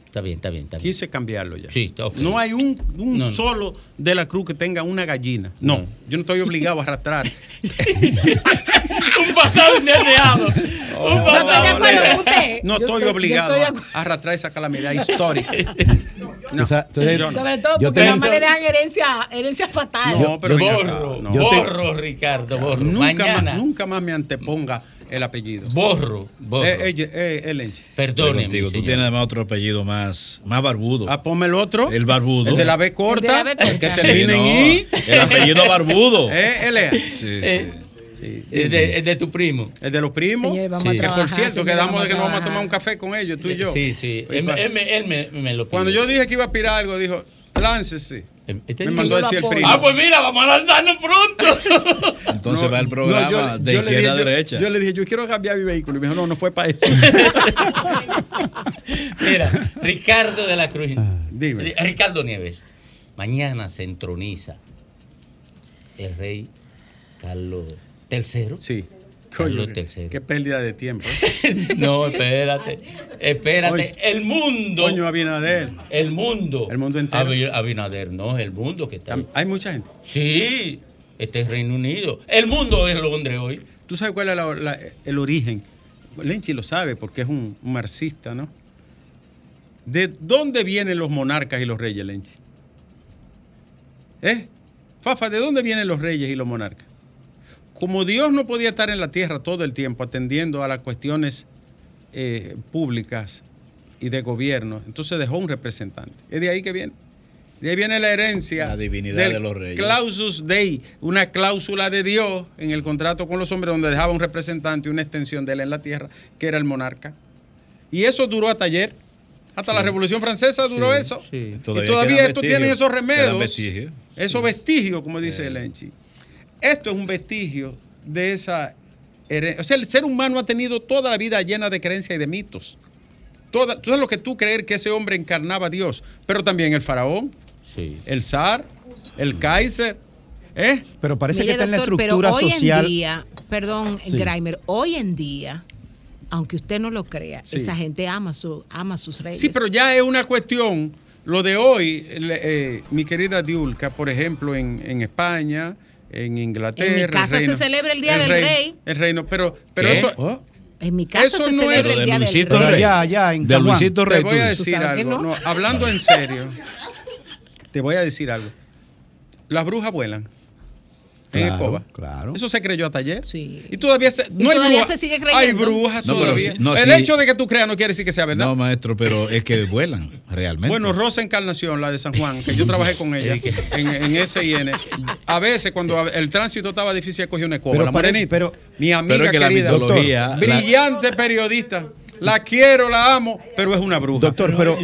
Está bien, está bien, está bien. Quise cambiarlo ya. Sí. No hay un, un No, no. solo de la Cruz que tenga una gallina. No, No. yo no estoy obligado a arrastrar. un pasado indeseado. Un No estoy de acuerdo con usted. No estoy obligado estoy a arrastrar esa calamidad histórica. No, O sea, entonces- yo no. Sobre todo porque tengo- nada más le dejan herencia, herencia fatal. No, pero yo- Borro, no. Yo te- borro, Ricardo, borro. Nunca Mañana. más, nunca más me anteponga el apellido. Borro, borro. Eh, eh, eh, el Lenchi. Perdóneme, Contigo, tú señor. tienes además otro apellido más, más barbudo. Ah, ponme el otro. El barbudo. El de la B corta. El de la B corta. El que Sí, termina en no, I. El apellido barbudo. Eh, Elea. Sí, sí. El, de, el de tu primo. El de los primos. Señores, vamos a que por cierto, quedamos de que nos vamos a tomar un café con ellos, tú y yo. Sí, sí. Él, me, él me, me lo pidió. Cuando yo dije que iba a aspirar algo, dijo, láncese. Este Me mandó a decir el primo. Ah, pues mira, vamos a lanzarnos pronto. Entonces No, va el no, programa yo- de yo izquierda dije, a derecha. Yo, le dije, yo quiero cambiar mi vehículo. Y me dijo, no, no fue para eso. Mira, Ricardo de la Cruz. dime. Ri- Ricardo Nieves. Mañana se entroniza el rey Carlos III. Sí. Carlos. Qué pérdida de tiempo. ¿eh? No, espérate. Espérate. Oye, el mundo. Coño, Abinader. El mundo. El mundo entero. Abi- Abinader, no, el mundo que está. Hay mucha gente. Sí, este es Reino Unido. El mundo es Londres hoy. ¿Tú sabes cuál es la- la- el origen? Lenchi lo sabe porque es un, un marxista, ¿no? ¿De dónde vienen los monarcas y los reyes, Lenchi? ¿Eh? Fafa, ¿de dónde vienen los reyes y los monarcas? Como Dios no podía estar en la tierra todo el tiempo atendiendo a las cuestiones eh, públicas y de gobierno, entonces dejó un representante. Es de ahí que viene. De ahí viene la herencia. La divinidad del de los reyes. Clausus Dei, una cláusula de Dios en el contrato con los hombres donde dejaba un representante y una extensión de él en la tierra, que era el monarca. Y eso duró hasta ayer. Hasta la Revolución Francesa duró Sí, eso. sí. Y Todavía estos vestigios, tienen esos remedios. Esos vestigios, como dice Lenchi. Esto es un vestigio de esa herencia. O sea, el ser humano ha tenido toda la vida llena de creencias y de mitos. Toda, tú sabes lo que tú creer que ese hombre encarnaba a Dios, pero también el faraón, el zar, el Kaiser. ¿eh? Pero parece Mire, que está en la estructura pero hoy social. en día, perdón, Sí. Grimer, hoy en día, aunque usted no lo crea, Sí. esa gente ama, su, ama sus reyes. Sí, pero ya es una cuestión. Lo de hoy, eh, mi querida Diulca, por ejemplo, en, en España, en Inglaterra. En mi casa se celebra el Día del Rey. El reino, pero, pero ¿Qué? eso. Oh. En mi casa Eso se no celebra es- el Día del Luisito Rey. Rey. allá, allá en De San Juan. Luisito Te Rey. voy a decir algo. no? no, hablando en serio. te voy a decir algo. Las brujas vuelan. En Claro, escoba. claro. Eso se creyó hasta ayer. Sí. Y todavía se, no hay todavía brujas. se sigue Hay creyendo. brujas No, todavía. no, el sí. hecho de que tú creas no quiere decir que sea verdad. No, maestro, pero es que vuelan realmente. Bueno, Rosa Encarnación, la de San Juan, que yo trabajé con ella en, en S&N. A veces, cuando el tránsito estaba difícil, cogí una escoba. Pero la parece- morenita. pero- Mi amiga Pero es que la querida. doctor, brillante periodista. La quiero, la amo, pero es una bruja. Doctor, pero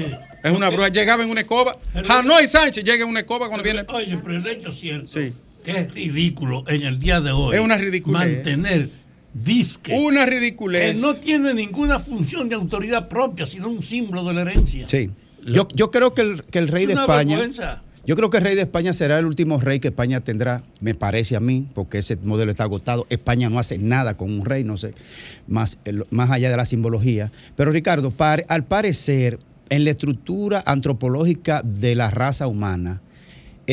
Es una bruja. Llegaba en una escoba. Hanoi Sánchez llega en una escoba cuando viene. Oye, pero el hecho es cierto Sí. Que es ridículo en el día de hoy. Es una ridiculez. Mantener disque Una que ridiculez. no tiene ninguna función de autoridad propia, sino un símbolo de la herencia. sí. Yo, yo creo que el, que el rey Es de una España. vergüenza. Yo creo que el rey de España será el último rey que España tendrá, me parece a mí, porque ese modelo está agotado. España no hace nada con un rey, no sé, más, más allá de la simbología. Pero Ricardo, par- al parecer, en la estructura antropológica de la raza humana,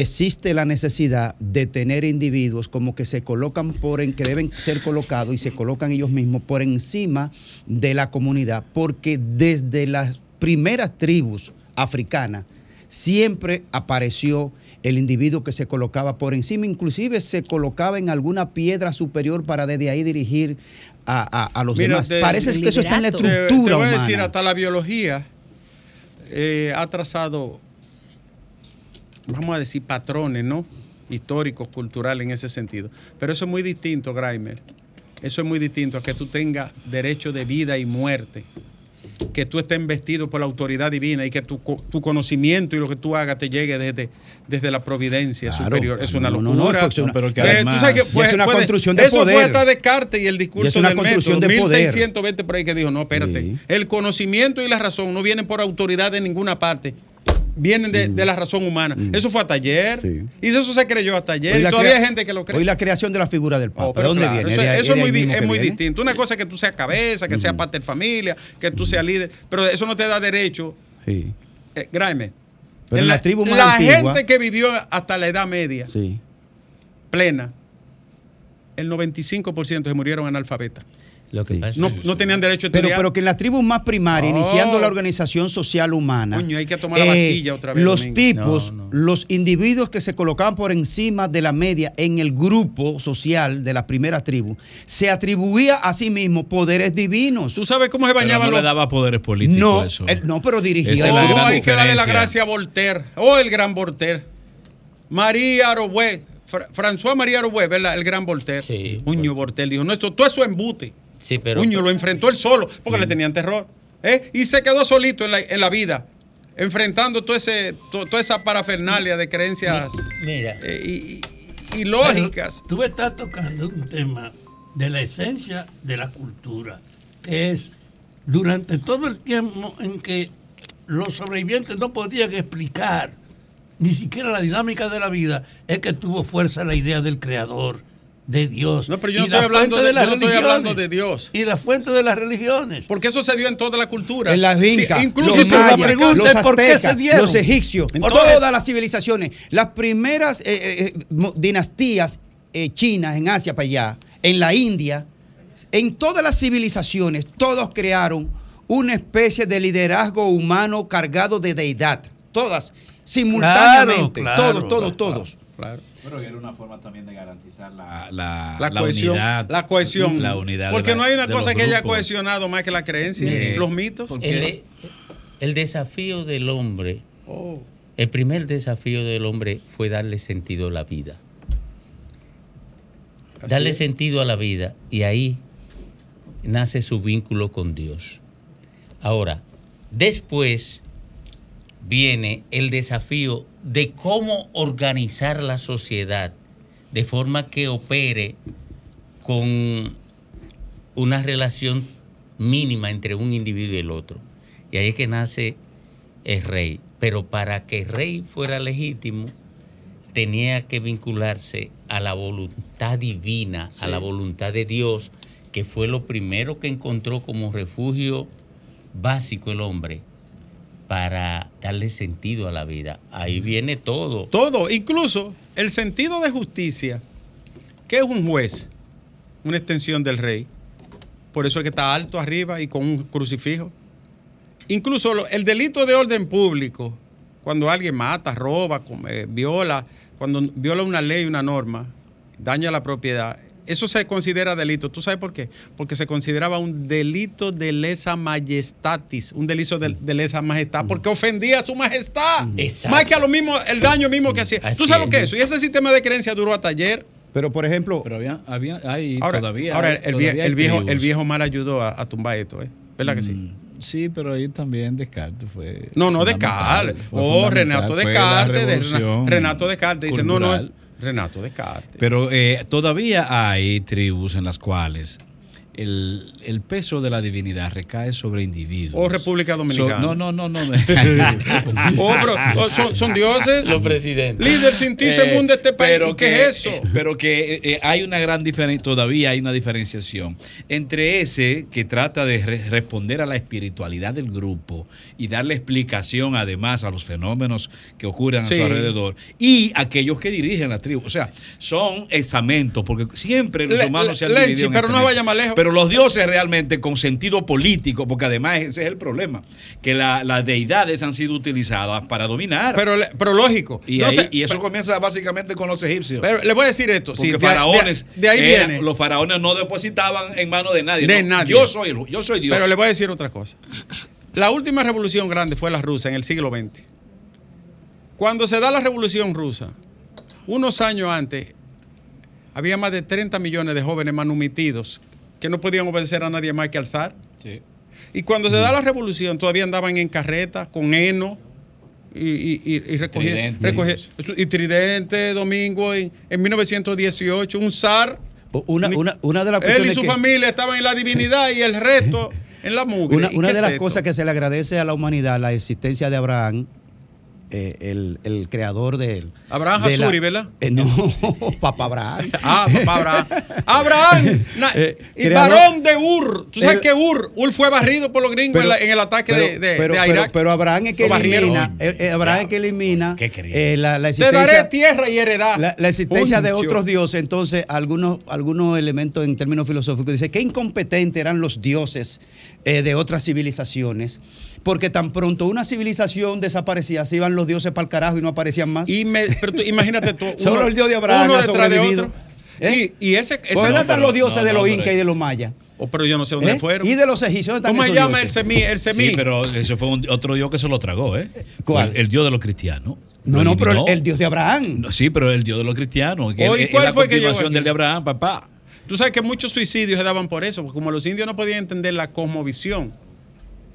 existe la necesidad de tener individuos como que se colocan por en que deben ser colocados y se colocan ellos mismos por encima de la comunidad, porque desde las primeras tribus africanas siempre apareció el individuo que se colocaba por encima, inclusive se colocaba en alguna piedra superior para desde ahí dirigir a, a- a los Mira, demás. te- Parece que eso está en la Te- estructura te, voy a humana. decir, hasta la biología eh, ha trazado, vamos a decir, patrones, ¿no? Históricos, culturales en ese sentido. Pero eso es muy distinto, Grimer. Eso es muy distinto a que tú tengas derecho de vida y muerte. Que tú estés investido por la autoridad divina y que tu, co- tu conocimiento y lo que tú hagas te llegue desde, desde la providencia Claro. superior. Es una No, no, locura. no, porque es una- pero que tú además- sabes que Y fue, es una fue construcción de eso poder. fue hasta Descartes y el Y discurso es una del construcción método, de poder. 1620 por ahí que dijo, no, espérate. Sí. El conocimiento y la razón no vienen por autoridad de ninguna parte. Vienen de, de la razón humana. Eso fue hasta ayer. Mm. Sí. Y eso se creyó hasta ayer. Y todavía crea- hay gente que lo cree. Hoy la creación de la figura del Papa. Oh, ¿De pero dónde claro, viene? Eso, ¿De eso de es, muy, es distinto. Una cosa es que tú seas cabeza, que seas parte de familia, que tú seas líder, pero eso no te da derecho. Sí. Eh, Graeme, Pero en la tribu más la antigua- gente que vivió hasta la edad media, Sí. plena, el 95% se murieron analfabetas. Lo que pasa no, no tenían derecho a Pero, estudiar. pero que en las tribus más primarias, Oh. iniciando la organización social humana, eh, Coño, hay que tomar la pastilla otra vez, los Domingo. tipos, No, los individuos que se colocaban por encima de la media en el grupo social de las primeras tribus, se atribuía a sí mismo poderes divinos. ¿Tú sabes cómo se Pero bañaban no los le daba poderes políticos No, eso. él- no, pero dirigía. Es la gran hay que darle la gracia a Voltaire. Oh, el gran Voltaire. María. Fra- François María Arouet, ¿verdad? El gran Voltaire. Sí. Uño Voltaire dijo, no, esto, todo eso es embute. Sí, pero. Uño lo enfrentó él solo porque le tenían terror. ¿eh? Y se quedó solito en la, en la vida, enfrentando todo ese, to- toda esa parafernalia de creencias Mira. eh, y, y- y lógicas. Pero Tú estás tocando un tema de la esencia de la cultura, que es durante todo el tiempo en que los sobrevivientes no podían explicar ni siquiera la dinámica de la vida, es que tuvo fuerza la idea del creador, de Dios. No, pero yo no estoy hablando de, las yo no estoy hablando de Dios. Y la fuente de las religiones. Porque eso se dio en toda la cultura. En las incas, incluso los se- la mayas, pregunta los es por qué aztecas, se dieron. los egipcios, Entonces- todas las civilizaciones, las primeras eh, eh, eh, dinastías eh, chinas en Asia para allá, en la India, en todas las civilizaciones, todos crearon una especie de liderazgo humano cargado de deidad, todas simultáneamente, Claro, todos, claro, todos, claro, todos. Pero era una forma también de garantizar la, la, La cohesión, unidad. la cohesión. La unidad. Porque la- no hay una cosa que haya cohesionado más que la creencia, Mire, los mitos. El, el desafío del hombre, Oh. el primer desafío del hombre fue darle sentido a la vida. Así darle es. sentido a la vida y ahí nace su vínculo con Dios. Ahora, después viene el desafío de cómo organizar la sociedad de forma que opere con una relación mínima entre un individuo y el otro. Y ahí es que nace el rey. Pero para que el rey fuera legítimo, tenía que vincularse a la voluntad divina, a la voluntad de Dios, que fue lo primero que encontró como refugio básico el hombre para darle sentido a la vida. Ahí viene todo. Todo, incluso el sentido de justicia, que es un juez, una extensión del rey. Por eso es que está alto arriba y con un crucifijo. Incluso el delito de orden público, cuando alguien mata, roba, viola, cuando viola una ley, una norma, daña la propiedad, eso se considera delito. ¿Tú sabes por qué? Porque se consideraba un delito de lesa majestatis, un delito de, de lesa majestad, porque ofendía a su majestad. Exacto. Más que a lo mismo, el daño mismo que hacía. ¿Tú sabes lo que es eso? Y ese sistema de creencia duró hasta ayer. Pero, por ejemplo, Pero había, había hay Ahora, todavía. ahora el, todavía viejo, el viejo mal ayudó a, a tumbar esto, ¿eh? ¿Verdad que sí? Mm, Sí, pero ahí también Descartes fue. No, no, Descartes. Oh, Renato Descartes. de Renato Descartes dice, no, no. Renato Descartes. Pero eh, todavía hay tribus en las cuales el, el peso de la divinidad recae sobre individuos. O República Dominicana. So- no, no, no, no. Son, son dioses. Los presidentes. Líder sin ti se Eh, munde este país. pero ¿Y ¿Qué que- es eso? eh, Pero que eh, hay una gran diferencia, todavía hay una diferenciación entre ese que trata de re- responder a la espiritualidad del grupo y darle explicación además a los fenómenos que ocurren a su alrededor y aquellos que dirigen la tribu. O sea, son estamentos, porque siempre los Le- humanos se han le- Lenchi, dividido pero no vaya más lejos. Pero los dioses realmente con sentido político, porque además ese es el problema, que la- las deidades han sido utilizadas para dominar. Pero, pero lógico. Y, No ahí- sé, y eso pero- comienza básicamente con los egipcios. pero le voy a decir esto. Porque sí, de- faraones, de, de ahí eran- viene. los faraones no depositaban en manos de nadie. De no. nadie. Yo soy, yo soy Dios. Pero le voy a decir otra cosa. La última revolución grande fue la rusa en el siglo XX. Cuando se da la revolución rusa, unos años antes, había más de 30 millones de jóvenes manumitidos que no podían obedecer a nadie más que al zar. Sí. Y cuando se da la revolución, todavía andaban en carreta, con heno y, y, y, recogían- Tridente. y Tridente, Domingo, en, en 1918, un zar. Una, una, una de las Él y su que- familia estaban en la divinidad y el resto en la mugre. Una, ¿Y una qué de es las esto? cosas que se le agradece a la humanidad, la existencia de Abraham, eh, el, el creador del. Abraham de la- ¿verdad? Eh, no, Papa Abraham. Ah, papá Abraham. Abraham, na- Eh, y creador- varón de Ur. Tú sabes El- que Ur, Ur fue barrido por los gringos Pero- en, la- en el ataque pero, de, de- pero- de pero- Irak. pero Abraham es que elimina, Abraham es que elimina eh, la, la Te daré tierra y heredad. la, la existencia de otros dioses. Entonces, algunos, algunos elementos en términos filosóficos dicen que incompetentes eran los dioses eh, de otras civilizaciones, porque tan pronto una civilización desaparecía, se iban los dioses para el carajo y no aparecían más. Y me- pero tú, imagínate tú. Solo uno- el dios de Abraham Uno detrás de otro. ¿Eh? Y, y ese. ese Pues no, están los dioses no, de no, los pero- incas y de los mayas. Oh, pero yo no sé dónde ¿Eh? fueron. Y de los egipcios. ¿dónde están ¿Cómo se llama el semí? El semí. Sí, pero eso fue un- otro dios que se lo tragó, ¿eh? ¿Cuál? El, el dios de los cristianos. No, no, pero el, dios de Abraham. No, sí, pero el dios de los cristianos. Que es ¿cuál la fue que llegó aquí? del de Abraham, papá. Tú sabes que muchos suicidios se daban por eso, porque como los indios no podían entender la cosmovisión,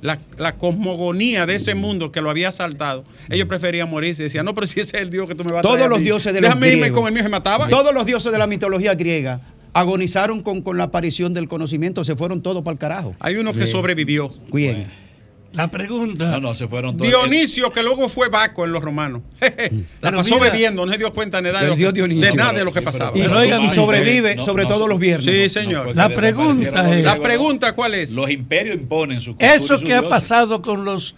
la, la cosmogonía de ese mundo que lo había asaltado, ellos preferían morirse. Decían, no, pero si ese es el Dios que tú me vas a Todos los dioses de los Déjame irme con el mío, se mataba. Todos los dioses de la mitología griega agonizaron con, con la aparición del conocimiento, se fueron todos para el carajo. Hay uno que Bien. sobrevivió. ¿Quién? La pregunta. No, no, se fueron todos. Dionisio, que luego fue Baco en los romanos. la Pero pasó mira- bebiendo, no se dio cuenta de nada, de, El lo dios que- Dionisio. de nada de lo que Sí, pero- pasaba. Y, Pero oigan, y sobrevive, no, sobre no, todo no, los viernes. Sí, señor. La pregunta es- La pregunta, ¿cuál es? Los imperios imponen su Eso que ha pasado con los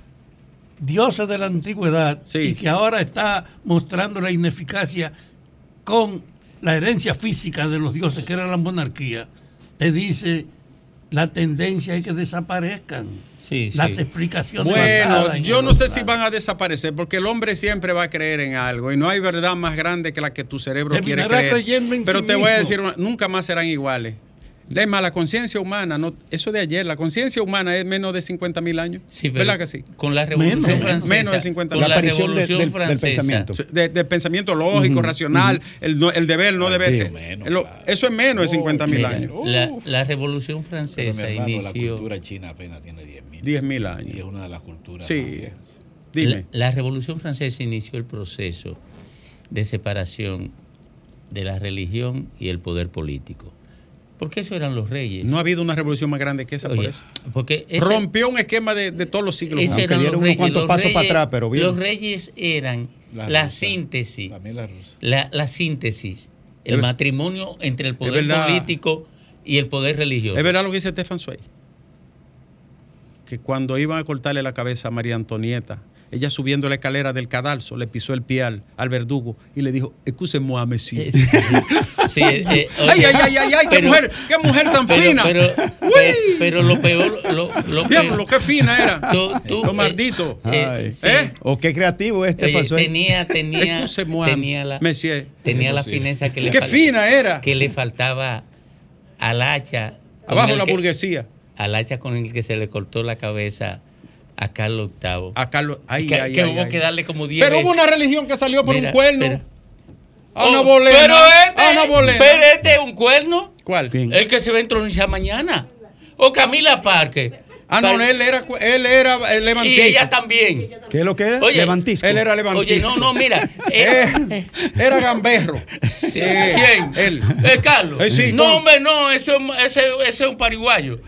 dioses de la antigüedad Sí. y que ahora está mostrando la ineficacia con la herencia física de los dioses, que era la monarquía, te dice la tendencia es que desaparezcan Sí, las sí. explicaciones. Bueno, yo no sé si van a desaparecer, porque el hombre siempre va a creer en algo y no hay verdad más grande que la que tu cerebro quiere creer. Pero sí te voy a decir, una- nunca más serán iguales. Es más, la conciencia humana, no, eso de ayer, la conciencia humana es menos de 50 mil años. Sí, pero ¿Verdad que sí? Con la Revolución Menos. Francesa. Menos de 50 con La la aparición de- Revolución del- pensamiento. De, pensamiento lógico, racional, el, no- el deber, no deber. sí. Menos, Lo- claro. eso es menos de 50 mil años. la, la Revolución Francesa hermano, la inició. cultura china apenas tiene 10.000. 10 mil Y años. es una de las culturas Sí. Dime. La, la Revolución Francesa inició el proceso de separación de la religión y el poder político. Porque eso eran los reyes. No ha habido una revolución más grande que esa por eso. porque ese- Rompió un esquema de, de todos los siglos. Aunque dieron los unos reyes. cuantos pasos para atrás, pero bien. Los reyes eran La la, rusa. síntesis. La rusa. La, la síntesis. El Es matrimonio entre el poder verdad. político y el poder religioso. Es verdad lo que dice Stefan Zweig. Que cuando iban a cortarle la cabeza a María Antonieta, ella subiendo la escalera del cadalso, le pisó el pie al, al verdugo y le dijo, excuse-moi, monsieur. Sí, eh, eh, ay, oye, ay, ay, ay, ay, qué pero- mujer, qué mujer tan pero, fina. Pero, Uy. pero lo peor, lo, lo Diablo, peor- qué fina era. Tú- tú, Lo eh, maldito. eh, Ay. sí. ¿Eh? O qué creativo este Oye, falso. tenía, tenía, tenía la, monsieur. tenía la fineza que le Qué fal- fina era. que le faltaba al hacha. Abajo la que- burguesía. Al hacha con el que se le cortó la cabeza a Carlos VIII. A Carlos. Ay, que ay, que ay, hubo ay. que darle como 10 Pero hubo una religión que salió por Mira, un cuerno. pero- a una Oh, bolena. Pero este, a una bolena. pero este es un cuerno. ¿Cuál? El que se va a entronizar mañana. O Camila Parque. Ah, no, él era, él era el Y levantista. ella también. ¿Qué es lo que era? Oye, Levantisco. Él era levantista. Oye, no, no, mira. Eh, eh, era gamberro. Sí, ¿Quién? Él. Eh, Carlos. Eh, sí, no, hombre, no, ese, ese, ese es un pariguayo.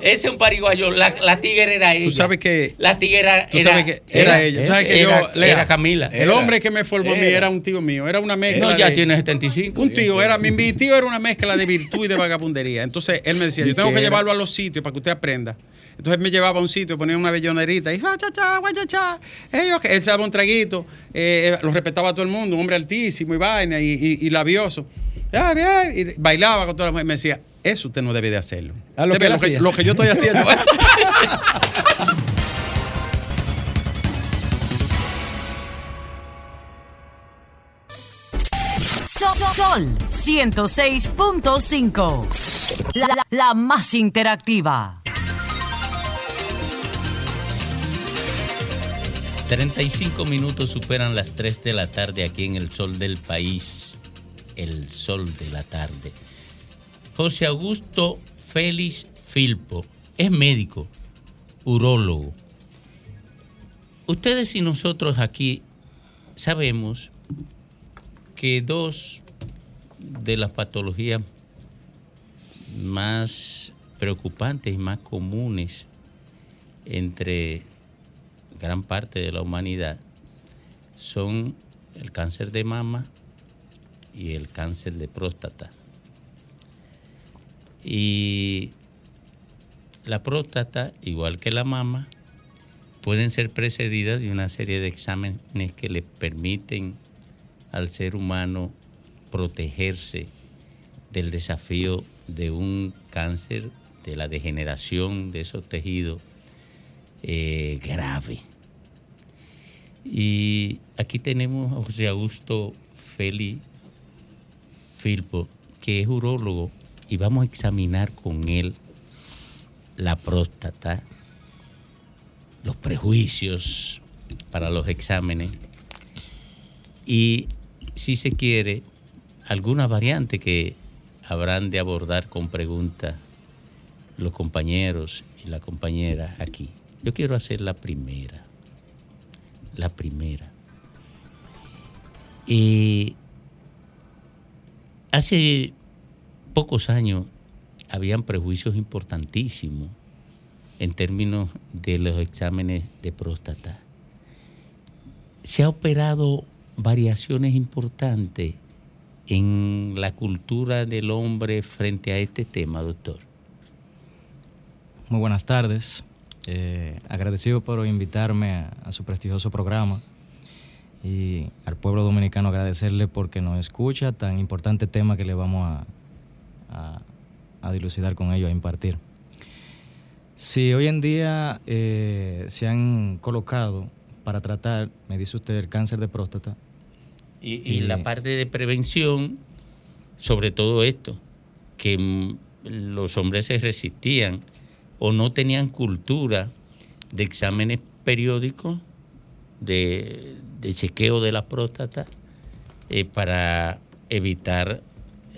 Ese es un pariguayo. La, la tigre era ella. Tú sabes que. La tigre era, Tú era, sabes que era, ella. Tú sabes que era, yo, Lea, era Camila. El hombre que me formó a mí Era. un tío mío. Era una mezcla. No, ya de- tiene 75. Un tío, era, mi, mi tío era una mezcla de virtud y de vagabundería. Entonces él me decía, ¿Y yo tengo que llevarlo a los sitios para que usted aprenda. Entonces él me llevaba a un sitio, ponía una bellonerita y guachacha, guachacha. Ellos, él se daba un traguito, eh, lo respetaba a todo el mundo, un hombre altísimo y vaina y, y- y labioso. Ya, bien, y bailaba con todas las mujeres. Me decía, eso usted no debe de hacerlo. Ah, lo que ve él lo, que, hacía. lo que yo estoy haciendo. Sol, Sol 106.5. La, la- la más interactiva. 35 minutos superan las 3 de la tarde aquí en el sol del país. El sol de la tarde. José Augusto Félix Filpo es médico, urólogo. Ustedes y nosotros aquí sabemos que dos de las patologías más preocupantes y más comunes entre gran parte de la humanidad son el cáncer de mama y el cáncer de próstata. Y la próstata, igual que la mama, pueden ser precedidas de una serie de exámenes que le permiten al ser humano protegerse del desafío de un cáncer, de la degeneración de esos tejidos eh, grave. Y aquí tenemos a José Augusto Feli Filpo, que es urólogo, y vamos a examinar con él la próstata, los prejuicios para los exámenes y, si se quiere, alguna variante que habrán de abordar con preguntas los compañeros y la compañera aquí. Yo quiero hacer la primera. La primera. Y hace pocos años habían prejuicios importantísimos en términos de los exámenes de próstata. Se ha operado variaciones importantes en la cultura del hombre frente a este tema, doctor. Muy buenas tardes. Eh, agradecido por invitarme a, a su prestigioso programa y al pueblo dominicano agradecerle porque nos escucha tan importante tema que le vamos a, a, a dilucidar con ellos, a impartir. Si hoy en día eh, se han colocado para tratar, me dice usted, el cáncer de próstata. Y, y la parte de prevención, sobre todo esto, que los hombres se resistían o no tenían cultura de exámenes periódicos, de, de chequeo de la próstata, eh, para evitar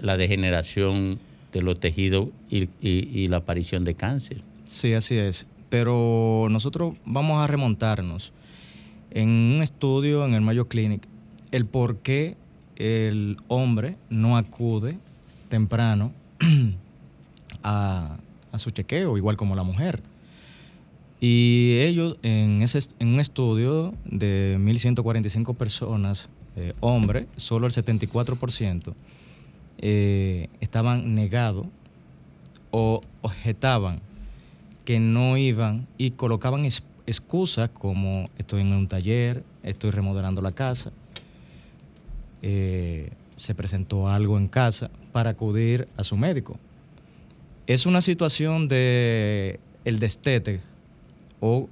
la degeneración de los tejidos y, la aparición de cáncer. Sí, así es. Pero nosotros vamos a remontarnos en un estudio en el Mayo Clinic el por qué el hombre no acude temprano a, su chequeo, igual como la mujer. Y ellos, en, ese, en un estudio de 1.145 personas, eh, hombres, solo el 74% eh, estaban negados o objetaban que no iban y colocaban excusas como estoy en un taller, estoy remodelando la casa, eh, se presentó algo en casa para acudir a su médico. Es una situación de el destete o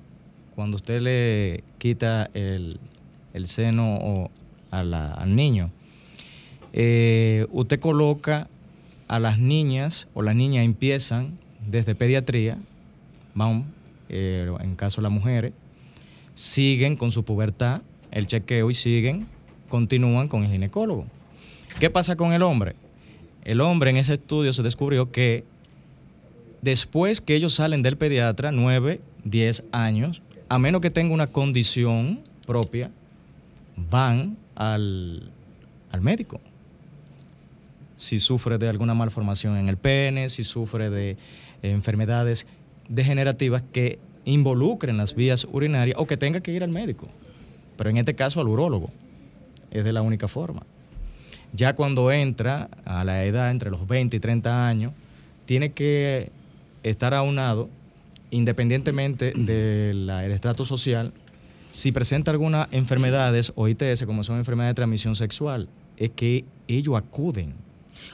cuando usted le quita el, el seno o a la- al niño, eh, usted coloca a las niñas o las niñas empiezan desde pediatría, van, eh, en caso de las mujeres, siguen con su pubertad, el chequeo y siguen, continúan con el ginecólogo. ¿Qué pasa con el hombre? El hombre en ese estudio se descubrió que después que ellos salen del pediatra, 9, 10 años, a menos que tenga una condición propia, van al, al médico. Si sufre de alguna malformación en el pene, si sufre de eh, enfermedades degenerativas que involucren las vías urinarias o que tenga que ir al médico. Pero en este caso al urólogo. Es de la única forma. Ya cuando entra a la edad entre los 20 y 30 años, tiene que estar aunado, independientemente del estrato social, si presenta algunas enfermedades o ITS, como son enfermedades de transmisión sexual, es que ellos acuden.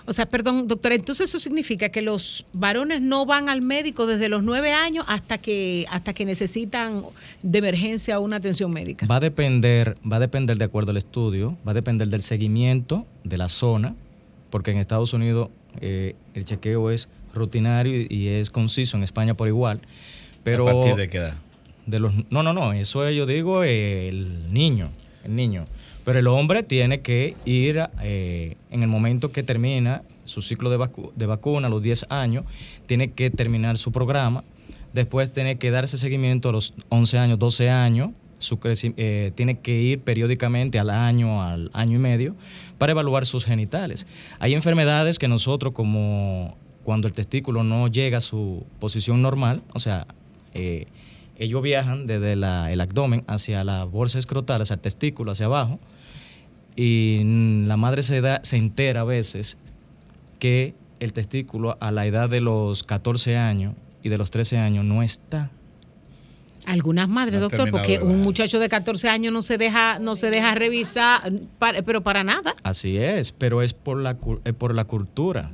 O sea, perdón, doctora, entonces eso significa que los varones no van al médico desde los nueve años hasta que, hasta que necesitan de emergencia una atención médica. Va a depender, va a depender de acuerdo al estudio, va a depender del seguimiento de la zona, porque en Estados Unidos eh, el chequeo es rutinario y, y es conciso, en España por igual. Pero ¿A partir de qué edad? de los, no, no, no, eso es, yo digo eh, el niño, el niño. Pero el hombre tiene que ir eh, en el momento que termina su ciclo de, vacu- de vacuna, los 10 años, tiene que terminar su programa, después tiene que darse seguimiento a los 11 años, 12 años, su eh, tiene que ir periódicamente al año, al año y medio, para evaluar sus genitales. Hay enfermedades que nosotros, como cuando el testículo no llega a su posición normal, o sea, eh, ellos viajan desde el abdomen hacia la bolsa escrotal, hacia el testículo, hacia abajo, y mm, la madre se, da, se entera a veces que el testículo a la edad de los 14 años y de los 13 años no está. Algunas madres, No doctor, porque un muchacho de 14 años no se deja, no se deja revisar, para- pero para nada. Así es, pero es por la, cu- eh, por la cultura.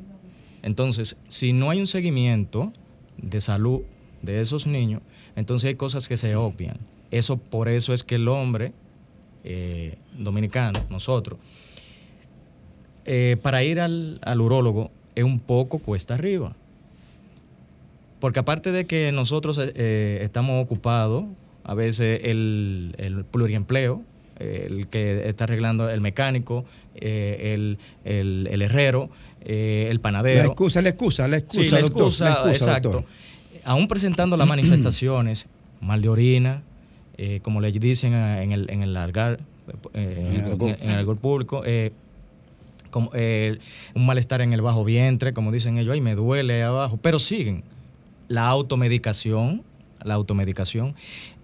Entonces, si no hay un seguimiento de salud de esos niños, entonces hay cosas que se obvian. Eso por eso es que el hombre eh, dominicano, nosotros, eh, para ir al, al urólogo es un poco cuesta arriba. Porque aparte de que nosotros eh, eh, estamos ocupados, a veces el, el pluriempleo, el que está arreglando el mecánico, eh, el, el- el herrero, eh, el panadero. La excusa, la excusa, la excusa, Sí, la doctor, excusa, la excusa, exacto. doctor. Aún presentando las manifestaciones, mal de orina, eh, como le dicen eh, en el, en el algar, eh, En el en, el algor público, eh, como, un malestar en el bajo vientre, como dicen ellos, ay, me duele abajo, pero siguen. La automedicación, la automedicación,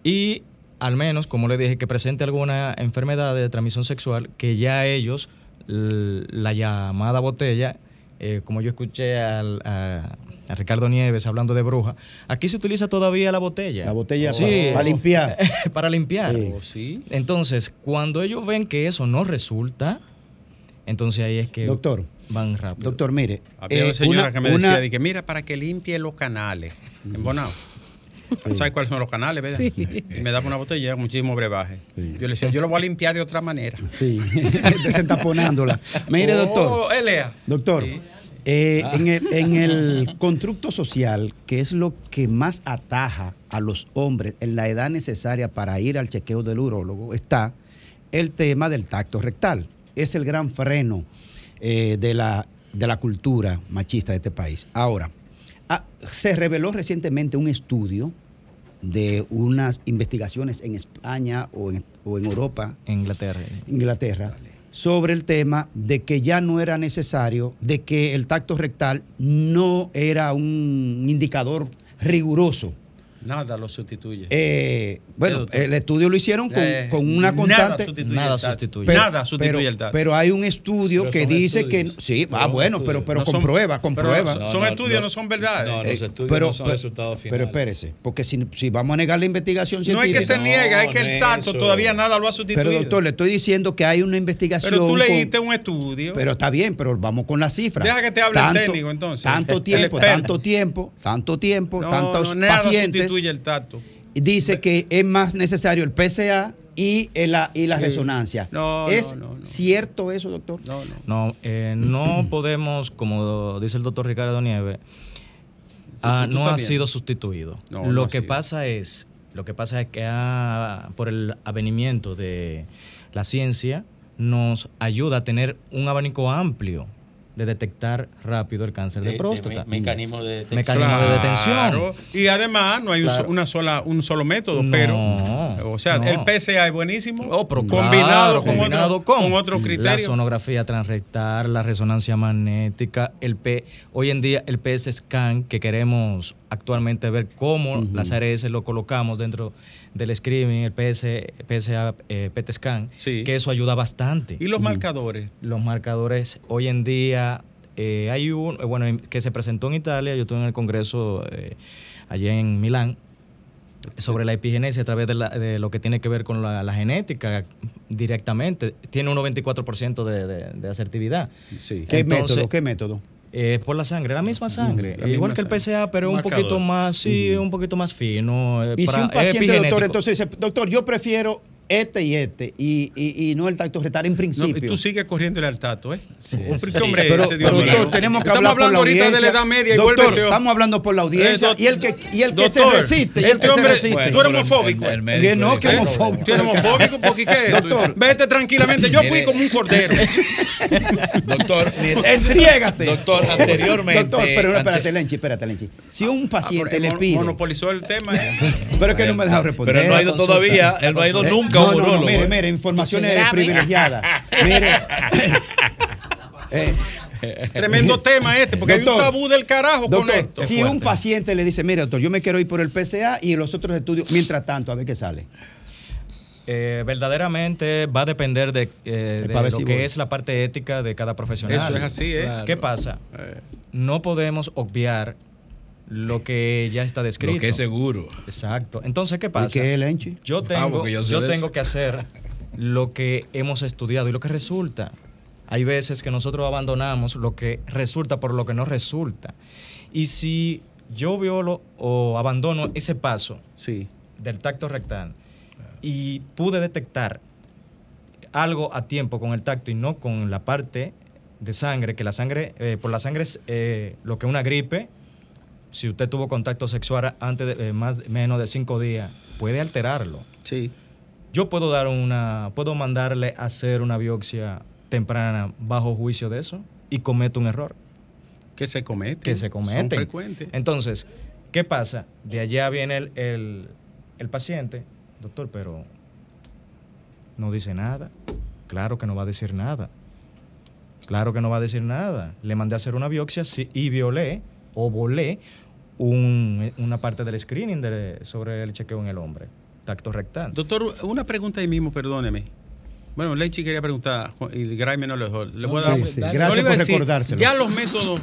y al menos, como le dije, que presente alguna enfermedad de transmisión sexual, que ya ellos, la llamada botella, eh, como yo escuché al- a, a Ricardo Nieves hablando de bruja, aquí se utiliza todavía la botella. La botella Sí, para, para limpiar. para limpiar. Sí. Entonces, cuando ellos ven que eso no resulta, entonces ahí es que Doctor, van rápido. Doctor, mire. Había eh, una señora una- que me una- decía, de que mira, para que limpie los canales. En Bonao. ¿Sabes cuáles son los canales, verdad? Sí. Y me daba una botella, muchísimo brebaje. Yo le decía, yo lo voy a limpiar de otra manera. Sí, desentaponándola. Mire, doctor. Oh, Elea. Doctor, eh, Ah. en, el, en el constructo social, que es lo que más ataja a los hombres en la edad necesaria para ir al chequeo del urólogo, está el tema del tacto rectal. Es el gran freno eh, de, la, de la cultura machista de este país. Ahora, ah, se reveló recientemente un estudio de unas investigaciones en España o en, o en Europa, Inglaterra. Inglaterra, sobre el tema de que ya no era necesario, de que el tacto rectal no era un indicador riguroso. Nada lo sustituye. Eh, bueno, el estudio lo hicieron con, Eh, con una nada constante. sustituye Nada sustituye. Pero, Nada sustituye pero- el tacto. Pero hay un estudio Pero que son dice estudios. que. Sí, Pero ah, son bueno, pero, pero No son- comprueba, comprueba. pero son estudios, no son verdades. No, los Eh, estudios pero, no son pero- resultados Pero finales. espérese, porque si, si vamos a negar la investigación No es que científica. se niega, es que el eso. todavía nada lo ha sustituido. Pero doctor, le estoy diciendo que hay una investigación. Pero tú con- leíste un estudio. Pero está bien, pero vamos con las cifras. Deja que te hable el técnico, entonces. Tanto tiempo, tanto tiempo, tanto tiempo, tantos pacientes. Sustituye el tacto. Dice que es más necesario el PCA y, el- la, y la Sí. resonancia. No, ¿Es no, no, no. cierto eso, doctor? No, no. No, eh, no podemos, como dice el doctor Ricardo Nieves, ah, no ha sido sustituido. Lo que sido. pasa es, lo que pasa es que ah, por el avenimiento de la ciencia nos ayuda a tener un abanico amplio de detectar rápido el cáncer de, De- de próstata. me- mecanismo de detención. Mecanismo de detención. Claro. Y además no hay un, Claro. una sola, un solo método, No, pero. O sea, no. el PSA es buenísimo. Oh, pero combinado, claro, con, combinado otro, con con otro La criterio. sonografía transrectal, la resonancia magnética, el P, hoy en día el PS scan que queremos actualmente ver cómo las ARS lo colocamos dentro del screening, el PS, PSA eh, PET scan, que eso ayuda bastante. ¿Y los marcadores? Los marcadores hoy en día eh, hay un, eh, bueno, en- que se presentó en Italia, yo estuve en el congreso eh, allá en Milán, sobre la epigenesia a través de, la- de lo que tiene que ver con la, la genética directamente. Tiene un 94% de, de, de asertividad. ¿Qué Entonces, método? ¿Qué método? Eh, por la sangre, la misma sangre. la Igual misma que el sangre. PSA, pero un Marcador. poquito más, sí, un poquito más fino. eh, Y si un es paciente, doctor, entonces dice, doctor, yo prefiero este y este, y, y, y no el tacto rectal en No, principio. y tú sigues corriéndole al tato, ¿eh? Un Sí. hombre, pero, este pero, doctor, tenemos que Estamos hablar por hablando la ahorita audiencia. de la edad media y doctor, vuélvete- estamos hablando por la audiencia Eh, y el que, y el que se resiste, y el este que se resiste. tú eres homofóbico. que no, que homofóbico. Tú eres homofóbico porque ¿qué? Doctor. Vete tranquilamente. Yo fui como un cordero. Doctor, Entriégate. Doctor, anteriormente. Doctor, pero no, espérate, Lenchi, espérate, Lenchi. Si un paciente le pide. Monopolizó el tema. ¿eh? Pero es que no me ha dejado responder. Pero él no ha ido todavía, él no ha ido Eh, nunca a un no, no, no, mire, ¿eh? mire, informaciones Grave. privilegiadas. Mire. Eh, Tremendo tema este, porque hay un tabú del carajo con esto. si un paciente le dice, mire, doctor, yo me quiero ir por el PCA y los otros estudios, mientras tanto, a ver qué sale. Eh, verdaderamente va a depender de, eh, de lo que es la parte ética de cada profesional. Eso es así, ¿eh? Claro. ¿Qué pasa? No podemos obviar lo que ya está descrito. Lo que es seguro. Exacto. Entonces, ¿qué pasa? qué es, Lenchi? Yo Ah, tengo, yo tengo eso. que hacer lo que hemos estudiado y lo que resulta. Hay veces que nosotros abandonamos lo que resulta por lo que no resulta. Y si yo violo o abandono ese paso del tacto rectal y pude detectar algo a tiempo con el tacto y no con la parte de sangre, que la sangre, eh, por la sangre es eh, lo que una gripe, si usted tuvo contacto sexual antes de eh, más menos de cinco días, puede alterarlo. Sí. Yo puedo dar una, puedo mandarle a hacer una biopsia temprana bajo juicio de eso y cometo un error. Que se comete. Que se comete. Son frecuentes. Entonces, ¿qué pasa? De allá viene el, el- el paciente, doctor, pero no dice nada. Claro que no va a decir nada. Claro que no va a decir nada. Le mandé a hacer una biopsia sí, y violé o volé un- una parte del screening de- sobre el chequeo en el hombre. Tacto rectal. Doctor, una pregunta ahí mismo, perdóneme. Bueno, Lechi quería preguntar y Graeme no le dejó. Le voy a Sí, dar- sí. No, Gracias por decir, recordárselo. Ya los métodos,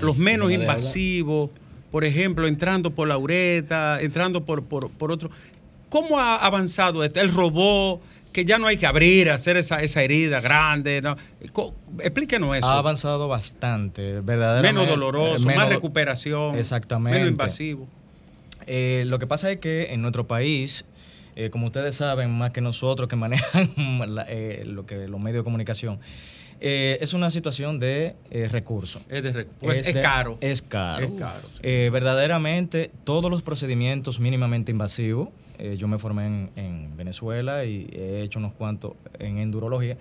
los menos invasivos, por ejemplo, entrando por la ureta, entrando por, por, por otro. ¿Cómo ha avanzado esto? El robot, que ya no hay que abrir, hacer esa, esa herida grande. Explíquenos eso. Ha avanzado bastante, verdaderamente. Menos doloroso, menos- más recuperación. Exactamente. Menos invasivo. Eh, lo que pasa es que en nuestro país, eh, como ustedes saben, más que nosotros que manejan la- eh, lo que, los medios de comunicación, es una situación de recursos. Es de pues es de- caro. Es caro. Es caro, sí. Verdaderamente, todos los procedimientos mínimamente invasivos, eh, yo me formé en, en Venezuela y he hecho unos cuantos en endurología.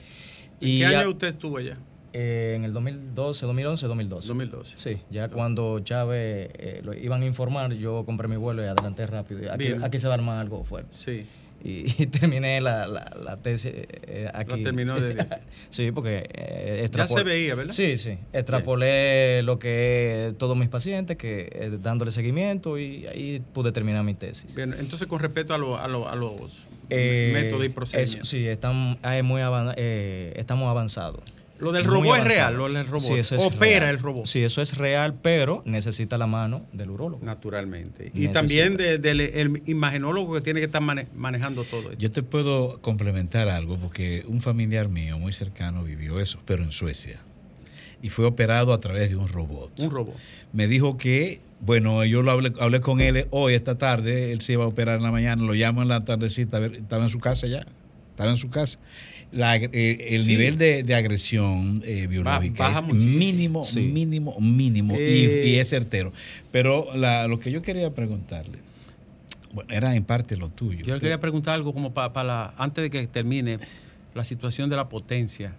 Y ¿Qué año usted estuvo allá? eh, en el 2012, 2011, 2012. 2012. Sí, ya cuando Chávez eh, lo iban a informar, yo compré mi vuelo y adelanté rápido. Aquí, aquí se va a armar algo fuerte. Sí. Y, y terminé la, la, la tesis eh, aquí. terminó de- sí, porque eh, Ya se veía, ¿verdad? Sí, sí. Extrapolé lo que es todos mis pacientes, que eh, dándole seguimiento y ahí pude terminar mi tesis. Bien, entonces con respecto a, lo- a lo- a los Eh, métodos y procedimientos. sí, están, muy avan- eh, estamos avanzados. Lo del robot es real, lo del robot. Sí, eso es Opera real. el robot. Sí, eso es real, pero necesita la mano del urólogo. Naturalmente. Y Necesita. también de- del el imagenólogo que tiene que estar mane- manejando todo esto. Yo te puedo complementar algo porque un familiar mío muy cercano vivió eso, pero en Suecia. Y fue operado a través de un robot. Un robot. Me dijo que, bueno, yo lo hablé, hablé con él hoy, esta tarde, él se iba a operar en la mañana, lo llamo en la tardecita, a ver, estaba en su casa ya, estaba en su casa. La- eh, el Sí. nivel de, de agresión eh, biológica baja es muchísimo. mínimo, Sí. mínimo, mínimo, y- Eh. y, es certero. Pero la- lo que yo quería preguntarle, bueno, era en parte lo tuyo. Yo le quería preguntar algo como para la antes de que termine la situación de la potencia.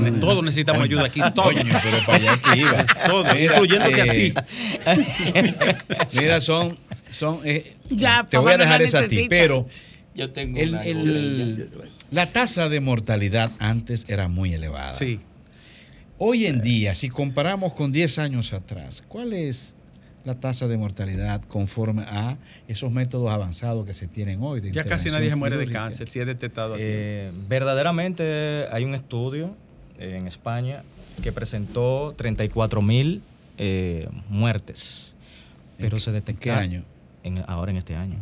Ne- todos necesitamos ayuda aquí, todos. Pero para allá que iba. Todos, Mira, incluyéndote a eh, ti. Mira, son, son eh, Ya, te voy a no dejar esa a ti, pero Yo tengo el- una el- la tasa de mortalidad antes era muy elevada. Sí. Hoy en día, si comparamos con 10 años atrás, ¿cuál es la tasa de mortalidad conforme a esos métodos avanzados que se tienen hoy? de Ya casi nadie se muere de cáncer si es detectado aquí. Eh, verdaderamente hay un estudio en España que presentó 34 mil eh, muertes, pero se detectó qué año? En, ahora en este año.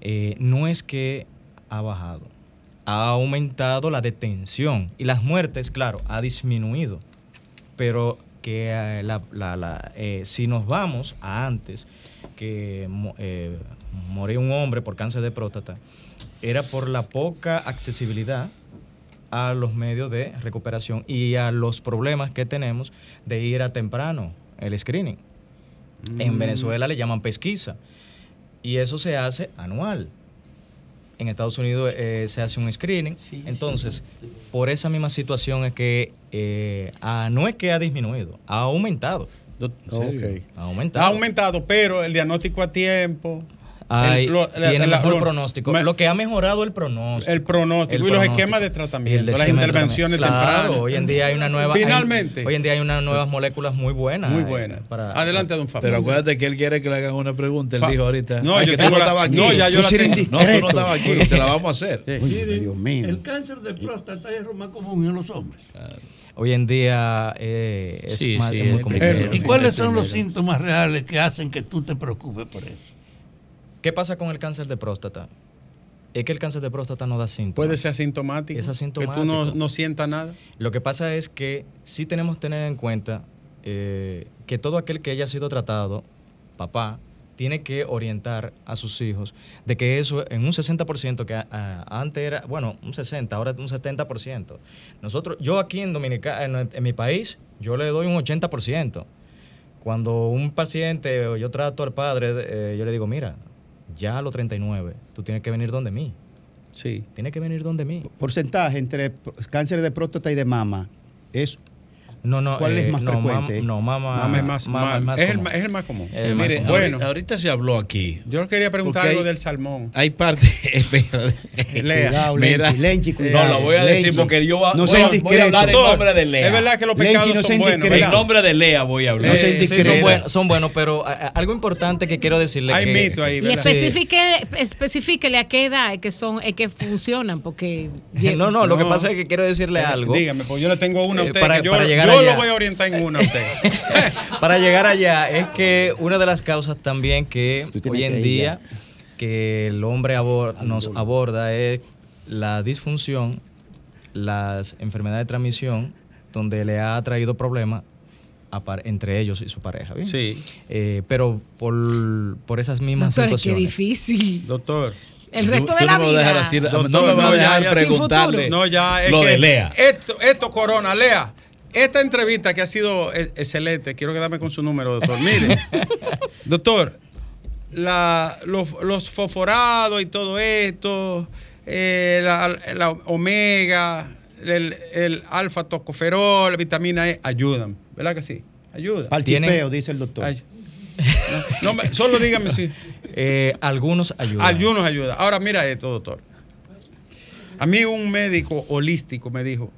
Eh, no es que ha bajado, ha aumentado la detención y las muertes, claro, ha disminuido, pero que eh, la- la- la, eh, si nos vamos a antes, que eh, moría un hombre por cáncer de próstata, era por la poca accesibilidad a los medios de recuperación y a los problemas que tenemos de ir a temprano el screening. En Mm. Venezuela le llaman pesquisa y eso se hace anual. En Estados Unidos eh, se hace un screening. Entonces, por esa misma situación es que eh, ah, no es que ha disminuido, ha aumentado. Ha aumentado. Ha aumentado, pero el diagnóstico a tiempo. Hay- El- lo- tiene la- mejor lo- pronóstico. me- lo que ha mejorado el pronóstico. El pronóstico El y los esquemas de el tratamiento, las intervenciones. Claro, tempranas. Hoy en día hay una nueva. hay- Finalmente. hoy en día hay unas nuevas moléculas muy buenas. Muy eh, buenas. para- Adelante, don Fafa. Pero acuérdate que él quiere que le hagan una pregunta. Él Fa- dijo ahorita. No, Ay, yo que tú no la- estabas aquí. no, ya yo la tengo. No, tú no estabas aquí. Se la vamos a hacer. Dios mío. El cáncer de próstata es lo más común en los hombres. Hoy en día eh, es, Sí, más- sí, es muy complicado. ¿Y cuáles son los síntomas reales que hacen que tú te preocupes por eso? ¿Qué pasa con el cáncer de próstata? Es que el cáncer de próstata no da síntomas. Puede ser asintomático. Es asintomático. Que tú no, no sientas nada. Lo que pasa es que sí tenemos que tener en cuenta eh, que todo aquel que haya sido tratado, papá, tiene que orientar a sus hijos de que eso en un 60% que antes era, bueno, un 60, ahora es un 70%. Nosotros, yo aquí en Dominica, en, en mi país, yo le doy un 80%. Cuando un paciente o yo trato al padre, eh, yo le digo, mira, ya a los 39, tú tienes que venir donde mí. Sí. Tienes que venir donde mí. Porcentaje entre cáncer de próstata y de mama es No, no, ¿Cuál es eh, más no, frecuente? mam- no, mama, Mama es más- mama más- más es el común. es el más común. El más Mire, común. Bueno. ahorita, se habló aquí. Yo quería preguntar algo hay- del salmón. Hay parte. Cuidado, Mira, Lenchi, no, lo voy a decir porque yo No voy, sea a- voy a hablar en nombre de Lea. Es verdad que los Lenchi, pecados no son buenos. En nombre de Lea voy a hablar. No Sí, indiscreto. son, buenos, son buenos, pero a- a- algo importante que quiero decirle Hay que mito ahí, Y ¿verdad? especifique, especifíquele a qué edad es que son, es que funcionan, porque no, no, lo que pasa es que quiero decirle algo. Dígame, pues yo le tengo una a Eh, usted. para- llegar yo allá. lo voy a orientar en una a usted. Para llegar allá, es que una de las causas también que hoy en que día que el hombre abor- nos aborda es la disfunción, las enfermedades de transmisión, donde le ha traído problemas entre ellos y su pareja. ¿bien? Sí. Eh, pero por, por esas mismas Doctor, qué situaciones. difícil. Doctor. El resto Tú- de la no me vas a dejar vida. decir- Doctor, no me vas a dejar ya, preguntarle. No, ya es lo que de Lea. Esto, esto, Corona, Lea. Esta entrevista que ha sido e- excelente, quiero quedarme con su número, doctor. Mire, doctor, la- los, los fosforados y todo esto, eh, la, la omega, el, el alfa tocoferol, la vitamina E, ayudan, ¿verdad que sí? Ayuda. Para el Tienen- chipeo, dice el doctor. Ay. No, solo dígame si. Eh, algunos ayudan. Algunos ayudan. Ahora mira esto, doctor. A mí un médico holístico me dijo,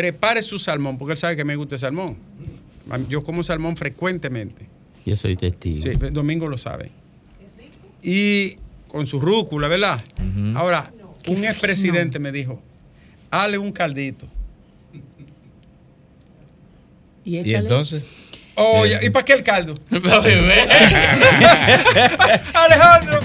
prepare su salmón, porque él sabe que me gusta el salmón. Yo como salmón frecuentemente. Yo soy testigo. Sí, Domingo lo sabe. Y con su rúcula, ¿verdad? Ahora, un expresidente me dijo, hale un caldito. Y entonces. Oh, ya, ¿y para qué el caldo? Para beber. Alejandro.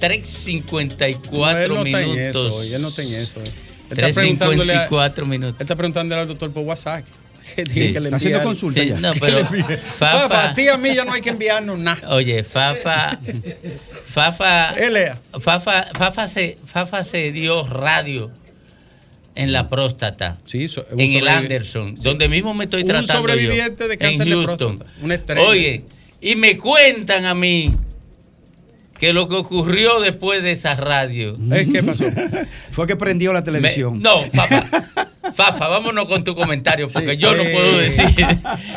3.54 No, él no está en eso minutos. él no está en eso. Él está preguntándole a- 3.54 minutos. Él está preguntándole al doctor por WhatsApp. Que Sí. tiene que le Está haciendo consulta Sí, ya. no, pero. Fafa- Fafa, a ti y a mí ya no hay que enviarnos nada. Oye, Fafa, Fafa. Fafa, Fafa se, Fafa se dio radio en la próstata. Sí, so- un en el Anderson, donde mismo me estoy Un tratando sobreviviente yo, de cáncer en de próstata, una estrella. Oye, y me cuentan a mí que lo que ocurrió después de esa radio. ¿Qué pasó? Fue que prendió la me- televisión. no, Fafa, Fafa, vámonos con tu comentario porque yo no puedo decir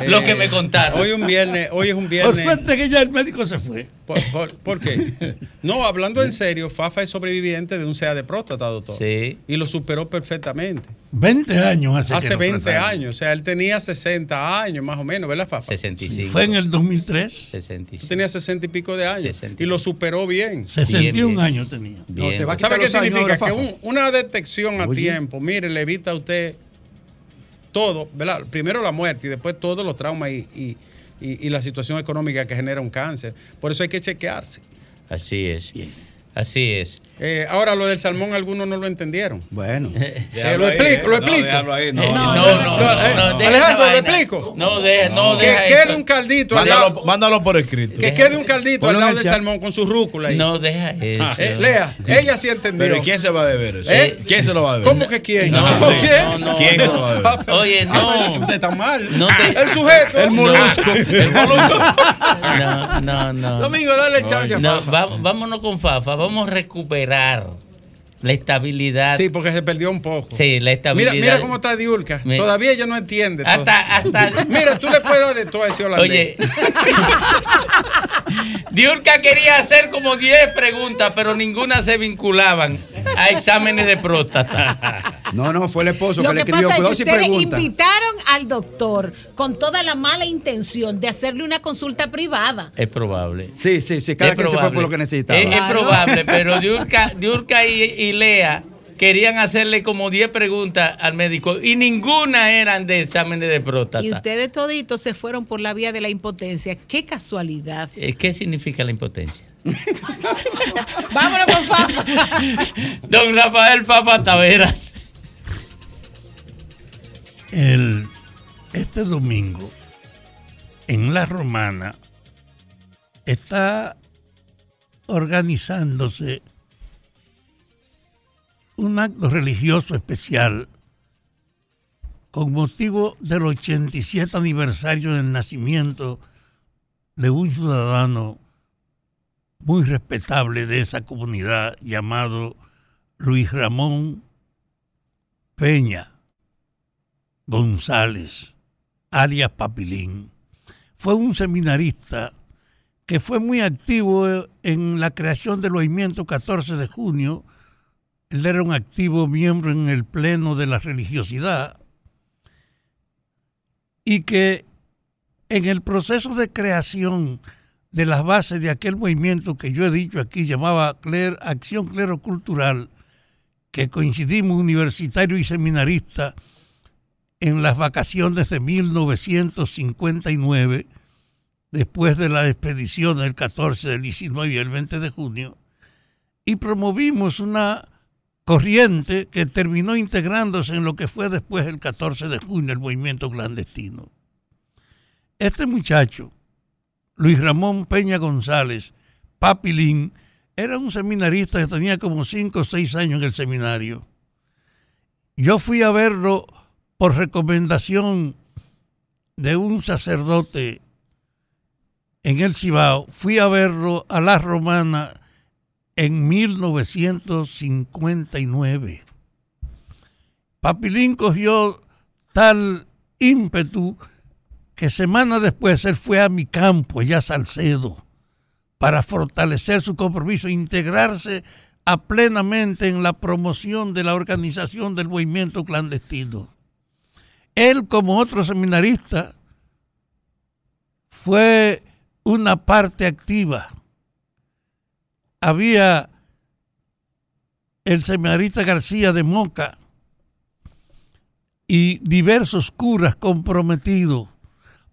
lo que me contaron. Hoy un viernes, hoy es un Por viernes. suerte que ya el médico se fue. ¿Por, por- por qué? No, hablando en serio, Fafa es sobreviviente de un SEA de próstata, doctor. Sí. Y lo superó perfectamente. 20 años hace, que Hace lo 20 trataron. años. O sea, él tenía 60 años más o menos, ¿verdad, Fafa? 65. Fue en el 2003. 65. Tú tenías 60 y pico de años. 60. Y lo superó bien. 61 bien. años tenía. Bien. te va a ¿Sabe qué significa? ahora, Que un- una detección a Oye. tiempo, mire, le evita a usted todo, ¿verdad? Primero la muerte y después todos los traumas y, y- y- y la situación económica que genera un cáncer. Por eso hay que chequearse. Así es. Así es. Eh, ahora lo del salmón algunos no lo entendieron. Bueno. Eh, Déjalo lo ahí, explico, eh. lo No, explico. no. Eh, No, no, no, eh, no, deja Alejandro, lo explico. No, deja- no, que deja quede eso. un caldito al Mándalo, lado. mándalo por escrito. Que quede un caldito Ponlo al lado el del salmón con su rúcula ahí. No, deja eso. Eh, Lea, ella sí entendió. Pero ¿y quién se va a beber eso? ¿Eh? ¿Quién se lo va a beber? ¿Cómo que quién? No, ¿Cómo no, quién? no, no. ¿Quién se lo va a beber? Oye, no. Usted está mal. El sujeto. El molusco. El molusco. No, no, no. Domingo, dale chance a Fafa. vámonos con Fafa. Vamos a recuperar quedar la estabilidad. Sí, porque se perdió un poco. Sí, la estabilidad. Mira, mira cómo está Diulca. Mi- Todavía ella no entiende. todo. Hasta- hasta- Mira, tú le puedes dar de todo a ese holandés. Oye, Diurka quería hacer como 10 preguntas, pero ninguna se vinculaban a exámenes de próstata. No, no, fue el esposo Lo que le escribió. pasa es que ustedes pregunta. invitaron al doctor con toda la mala intención de hacerle una consulta privada. Es probable. Sí, sí, sí. Cada Es quien se fue probable. por lo que necesitaba. Es, es probable, pero Diurka, Diurka y, y Lea querían hacerle como 10 preguntas al médico y ninguna eran de exámenes de próstata. Y ustedes toditos se fueron por la vía de la impotencia. Qué casualidad. Eh, ¿Qué significa la impotencia? Vámonos con Fafa. Don Rafael Papa Taveras. El, este domingo, en La Romana, está organizándose un acto religioso especial con motivo del 87 aniversario del nacimiento de un ciudadano muy respetable de esa comunidad llamado Luis Ramón Peña González, alias Papilín. Fue un seminarista que fue muy activo en la creación del movimiento 14 de junio. Él era un activo miembro en el Pleno de la Religiosidad y que en el proceso de creación de las bases de aquel movimiento que yo he dicho aquí, llamaba Cler- Acción Clero Cultural, que coincidimos universitario y seminarista en las vacaciones de 1959, después de la expedición del 14, del 19 y el 20 de junio, y promovimos una corriente que terminó integrándose en lo que fue después el 14 de junio, el movimiento clandestino. Este muchacho, Luis Ramón Peña González, Papilín, era un seminarista que tenía como 5 o 6 años en el seminario. Yo fui a verlo por recomendación de un sacerdote en el Cibao. Fui a verlo a la Romana en 1959. Papilín cogió tal ímpetu que semana después él fue a mi campo, allá a Salcedo, para fortalecer su compromiso, integrarse a plenamente en la promoción de la organización del movimiento clandestino. Él, como otro seminarista, fue una parte activa. Había el seminarista García de Moca y diversos curas comprometidos,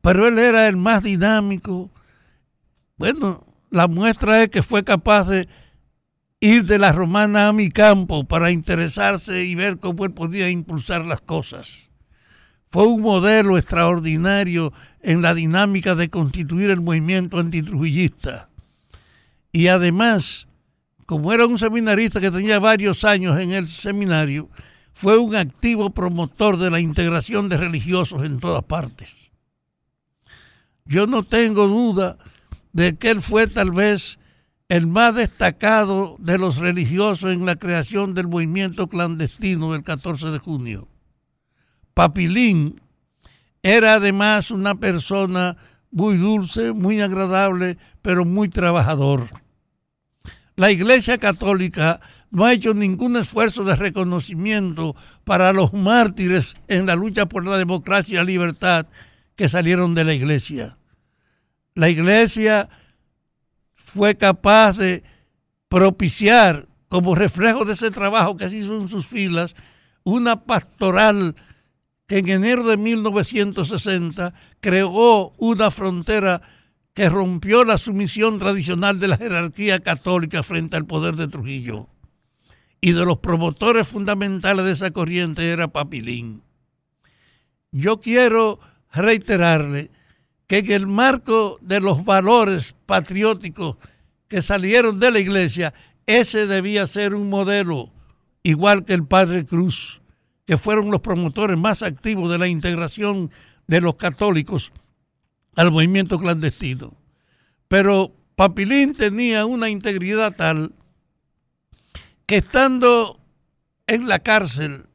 pero él era el más dinámico. Bueno, la muestra es que fue capaz de ir de la romana a mi campo para interesarse y ver cómo él podía impulsar las cosas. Fue un modelo extraordinario en la dinámica de constituir el movimiento antitrujillista. Y además, como era un seminarista que tenía varios años en el seminario, fue un activo promotor de la integración de religiosos en todas partes. Yo no tengo duda de que él fue tal vez el más destacado de los religiosos en la creación del movimiento clandestino del 14 de junio. Papilín era además una persona muy dulce, muy agradable, pero muy trabajador. La Iglesia Católica no ha hecho ningún esfuerzo de reconocimiento para los mártires en la lucha por la democracia y la libertad que salieron de la Iglesia. La Iglesia fue capaz de propiciar, como reflejo de ese trabajo que se hizo en sus filas, una pastoral que en enero de 1960 creó una frontera que rompió la sumisión tradicional de la jerarquía católica frente al poder de Trujillo. y de los promotores fundamentales de esa corriente era Papilín. Yo quiero reiterarle que en el marco de los valores patrióticos que salieron de la iglesia, ese debía ser un modelo, igual que el Padre Cruz, que fueron los promotores más activos de la integración de los católicos al movimiento clandestino. Pero Papilín tenía una integridad tal que estando en la cárcel,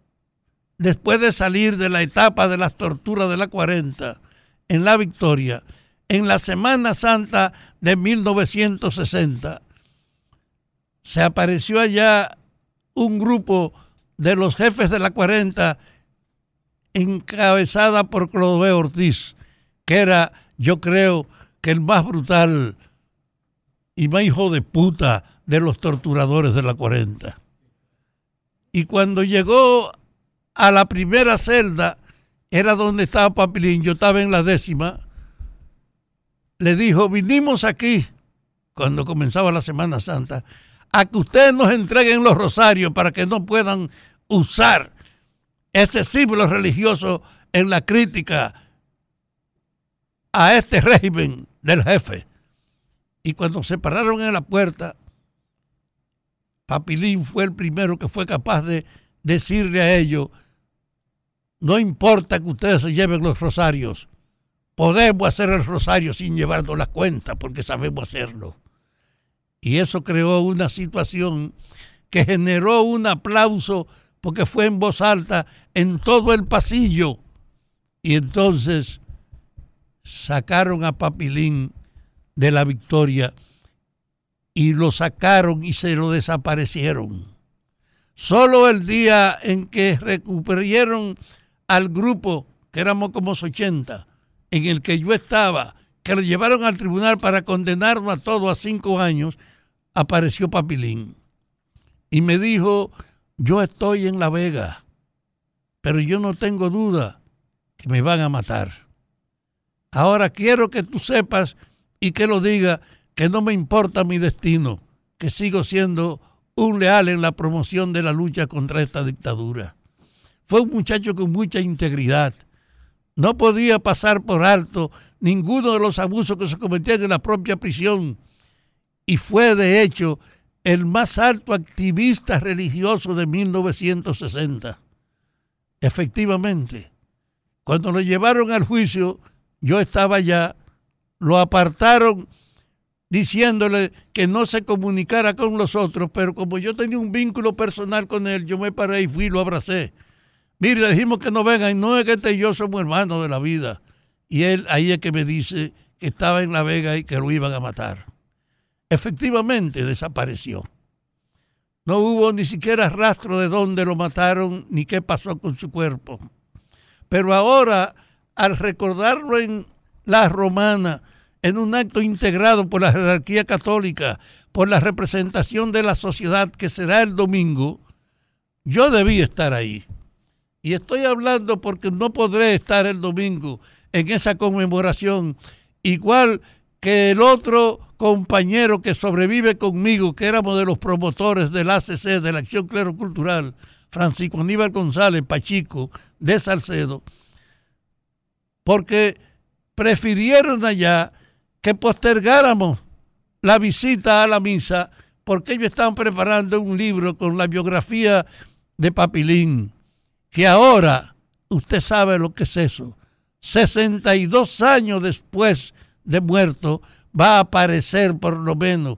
después de salir de la etapa de las torturas de la 40, en la Victoria, en la Semana Santa de 1960, se apareció allá un grupo de los jefes de la 40 encabezada por Clodoveo Ortiz, que era, yo creo, que el más brutal y más hijo de puta de los torturadores de la 40. Y cuando llegó a la primera celda, era donde estaba Papilín, yo estaba en la décima, le dijo, vinimos aquí, cuando comenzaba la Semana Santa, a que ustedes nos entreguen los rosarios para que no puedan usar ese símbolo religioso en la crítica a este régimen del jefe. Y cuando se pararon en la puerta, Papilín fue el primero que fue capaz de decirle a ellos, no importa que ustedes se lleven los rosarios, podemos hacer el rosario sin llevarnos las cuentas porque sabemos hacerlo. Y eso creó una situación que generó un aplauso porque fue en voz alta en todo el pasillo. Y entonces sacaron a Papilín de la victoria y lo sacaron y se lo desaparecieron. Solo el día en que recuperaron al grupo, que éramos como 80, en el que yo estaba, que lo llevaron al tribunal para condenarlo a todo a cinco años, apareció Papilín y me dijo, yo estoy en La Vega, pero yo no tengo duda que me van a matar. Ahora quiero que tú sepas y que lo diga que no me importa mi destino, que sigo siendo un leal en la promoción de la lucha contra esta dictadura. Fue un muchacho con mucha integridad. No podía pasar por alto ninguno de los abusos que se cometían en la propia prisión y fue de hecho el más alto activista religioso de 1960. Efectivamente, cuando lo llevaron al juicio, yo estaba allá, lo apartaron diciéndole que no se comunicara con los otros, pero como yo tenía un vínculo personal con él, yo me paré y fui y lo abracé. Mire, le dijimos que no vengan, no es que este y yo somos hermanos de la vida. Y él ahí es que me dice que estaba en La Vega y que lo iban a matar efectivamente desapareció. No hubo ni siquiera rastro de dónde lo mataron ni qué pasó con su cuerpo. Pero ahora, al recordarlo en la romana, en un acto integrado por la jerarquía católica, por la representación de la sociedad que será el domingo, yo debí estar ahí. Y estoy hablando porque no podré estar el domingo en esa conmemoración, igual que el otro compañero que sobrevive conmigo, que éramos de los promotores del ACC, de la Acción Clero Cultural, Francisco Aníbal González Pachico, de Salcedo, porque prefirieron allá que postergáramos la visita a la misa, porque ellos estaban preparando un libro con la biografía de Papilín, que ahora usted sabe lo que es eso. 62 años después de muerto, va a aparecer por lo menos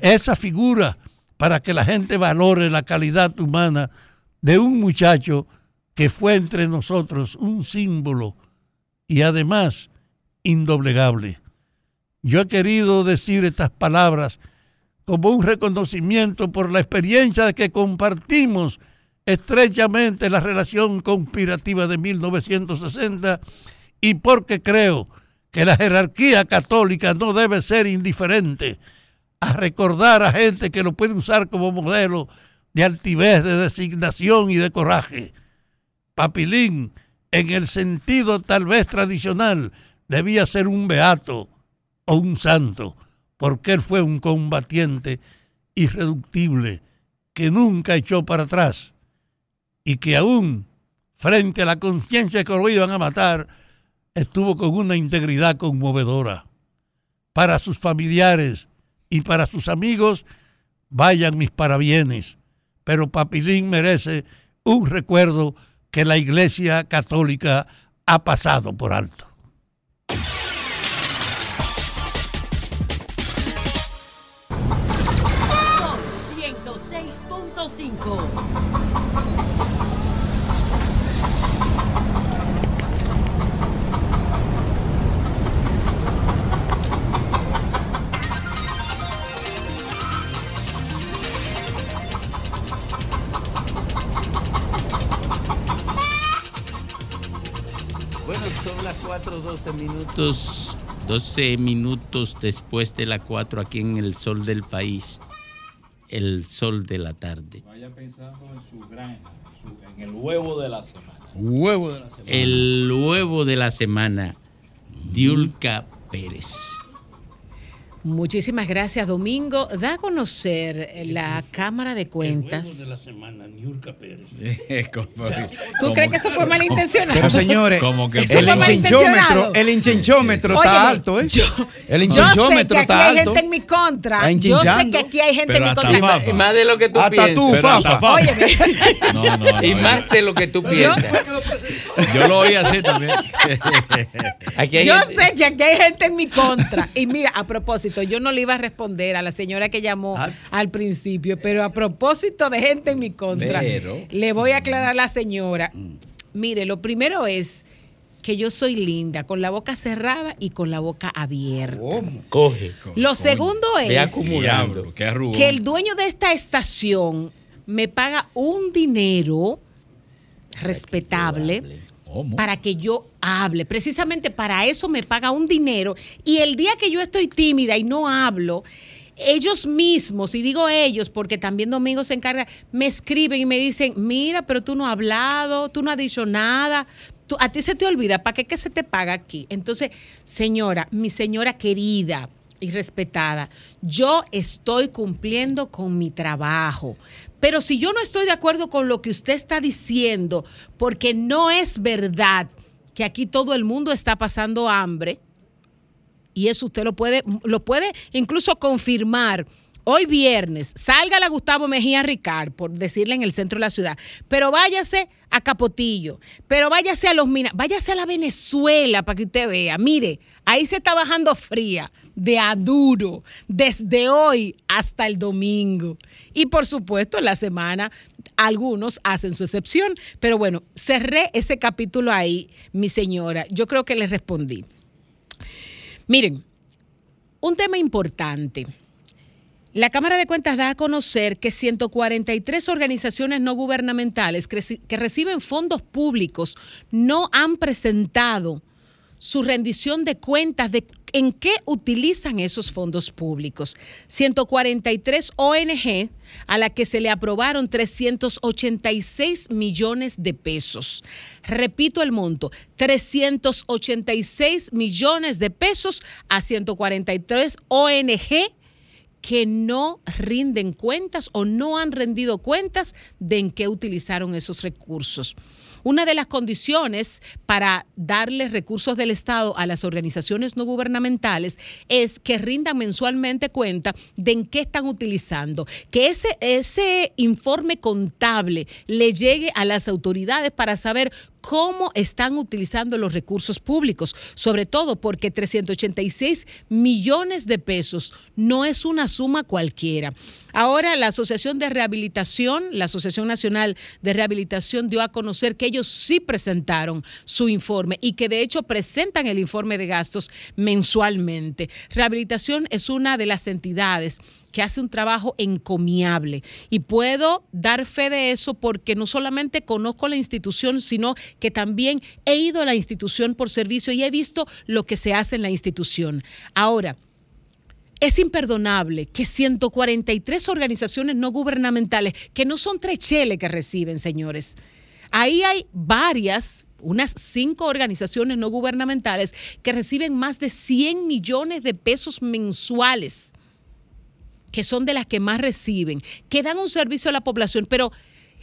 esa figura para que la gente valore la calidad humana de un muchacho que fue entre nosotros un símbolo y además indoblegable. Yo he querido decir estas palabras como un reconocimiento por la experiencia que compartimos estrechamente la relación conspirativa de 1960 y porque creo que la jerarquía católica no debe ser indiferente a recordar a gente que lo puede usar como modelo de altivez, de designación y de coraje. Papilín, en el sentido tal vez tradicional, debía ser un beato o un santo, porque él fue un combatiente irreductible que nunca echó para atrás y que aún frente a la conciencia que lo iban a matar, estuvo con una integridad conmovedora. Para sus familiares y para sus amigos, vayan mis parabienes, pero Papilín merece un recuerdo que la Iglesia Católica ha pasado por alto. Minutos, 12 minutos después de las 4 aquí en el sol del país, el sol de la tarde. Vaya pensando en su granja, en el huevo de la semana. Huevo de la semana. El huevo de la semana, Diulca Pérez. Muchísimas gracias, Domingo. Da a conocer la Cámara de Cuentas. de la semana, Niurka Pérez. ¿Tú crees que eso fue malintencionado? Pero señores, ¿Cómo que el malintencionado? el hinchenchómetro está alto, ¿eh? el Yo sé que aquí está hay alto. gente en mi contra. Está Yo sé que aquí hay gente Pero en mi hasta contra. Fafa. Y más de lo que tú Hasta piensas. tú, Pero Fafa. hasta Fafa. Óyeme. No, no, y no, más de lo que tú Yo- piensas. Yo lo oí así también. Aquí hay Yo gente- sé que aquí hay gente en mi contra. Y mira, a propósito, yo no le iba a responder a la señora que llamó al principio, pero a propósito de gente en mi contra, Pero- le voy a aclarar a la señora. Mire, lo primero es que yo soy linda, con la boca cerrada y con la boca abierta. Coge. Lo segundo es acumulando. Que el dueño de esta estación me paga un dinero respetable para que yo hable. Precisamente para eso me paga un dinero. Y el día que yo estoy tímida y no hablo, ellos mismos, y digo ellos porque también Domingo se encarga, me escriben y me dicen, mira, pero tú no has hablado, tú no has dicho nada. A ti se te olvida, ¿para qué que se te paga aquí? Entonces, señora, mi señora querida, y respetada, yo estoy cumpliendo con mi trabajo. Pero si yo no estoy de acuerdo con lo que usted está diciendo, porque no es verdad que aquí todo el mundo está pasando hambre, y eso usted lo puede, lo puede incluso confirmar. Hoy viernes, salga la Gustavo Mejía Ricard, por decirle en el centro de la ciudad, pero váyase a Capotillo, pero váyase a los Minas, váyase a la Venezuela para que usted vea. Mire, ahí se está bajando fría, de a duro, desde hoy hasta el domingo. Y por supuesto, en la semana algunos hacen su excepción, pero bueno, cerré ese capítulo ahí, mi señora. Yo creo que le respondí. Miren, un tema importante. La Cámara de Cuentas da a conocer que 143 organizaciones no gubernamentales que reciben fondos públicos no han presentado su rendición de cuentas de en qué utilizan esos fondos públicos. 143 ONG a la que se le aprobaron 386 millones de pesos. Repito el monto, 386 millones de pesos a 143 ONG que no rinden cuentas o no han rendido cuentas de en qué utilizaron esos recursos. Una de las condiciones para darles recursos del Estado a las organizaciones no gubernamentales es que rindan mensualmente cuenta de en qué están utilizando, que ese, ese informe contable le llegue a las autoridades para saber cómo están utilizando los recursos públicos, sobre todo porque 386 millones de pesos no es una suma cualquiera. Ahora la Asociación de Rehabilitación, la Asociación Nacional de Rehabilitación dio a conocer que ellos sí presentaron su informe y que de hecho presentan el informe de gastos mensualmente. Rehabilitación es una de las entidades que hace un trabajo encomiable. Y puedo dar fe de eso porque no solamente conozco la institución, sino que también he ido a la institución por servicio y he visto lo que se hace en la institución. Ahora, es imperdonable que 143 organizaciones no gubernamentales, que no son tres cheles que reciben, señores. Ahí hay varias, unas cinco organizaciones no gubernamentales que reciben más de 100 millones de pesos mensuales que son de las que más reciben, que dan un servicio a la población, pero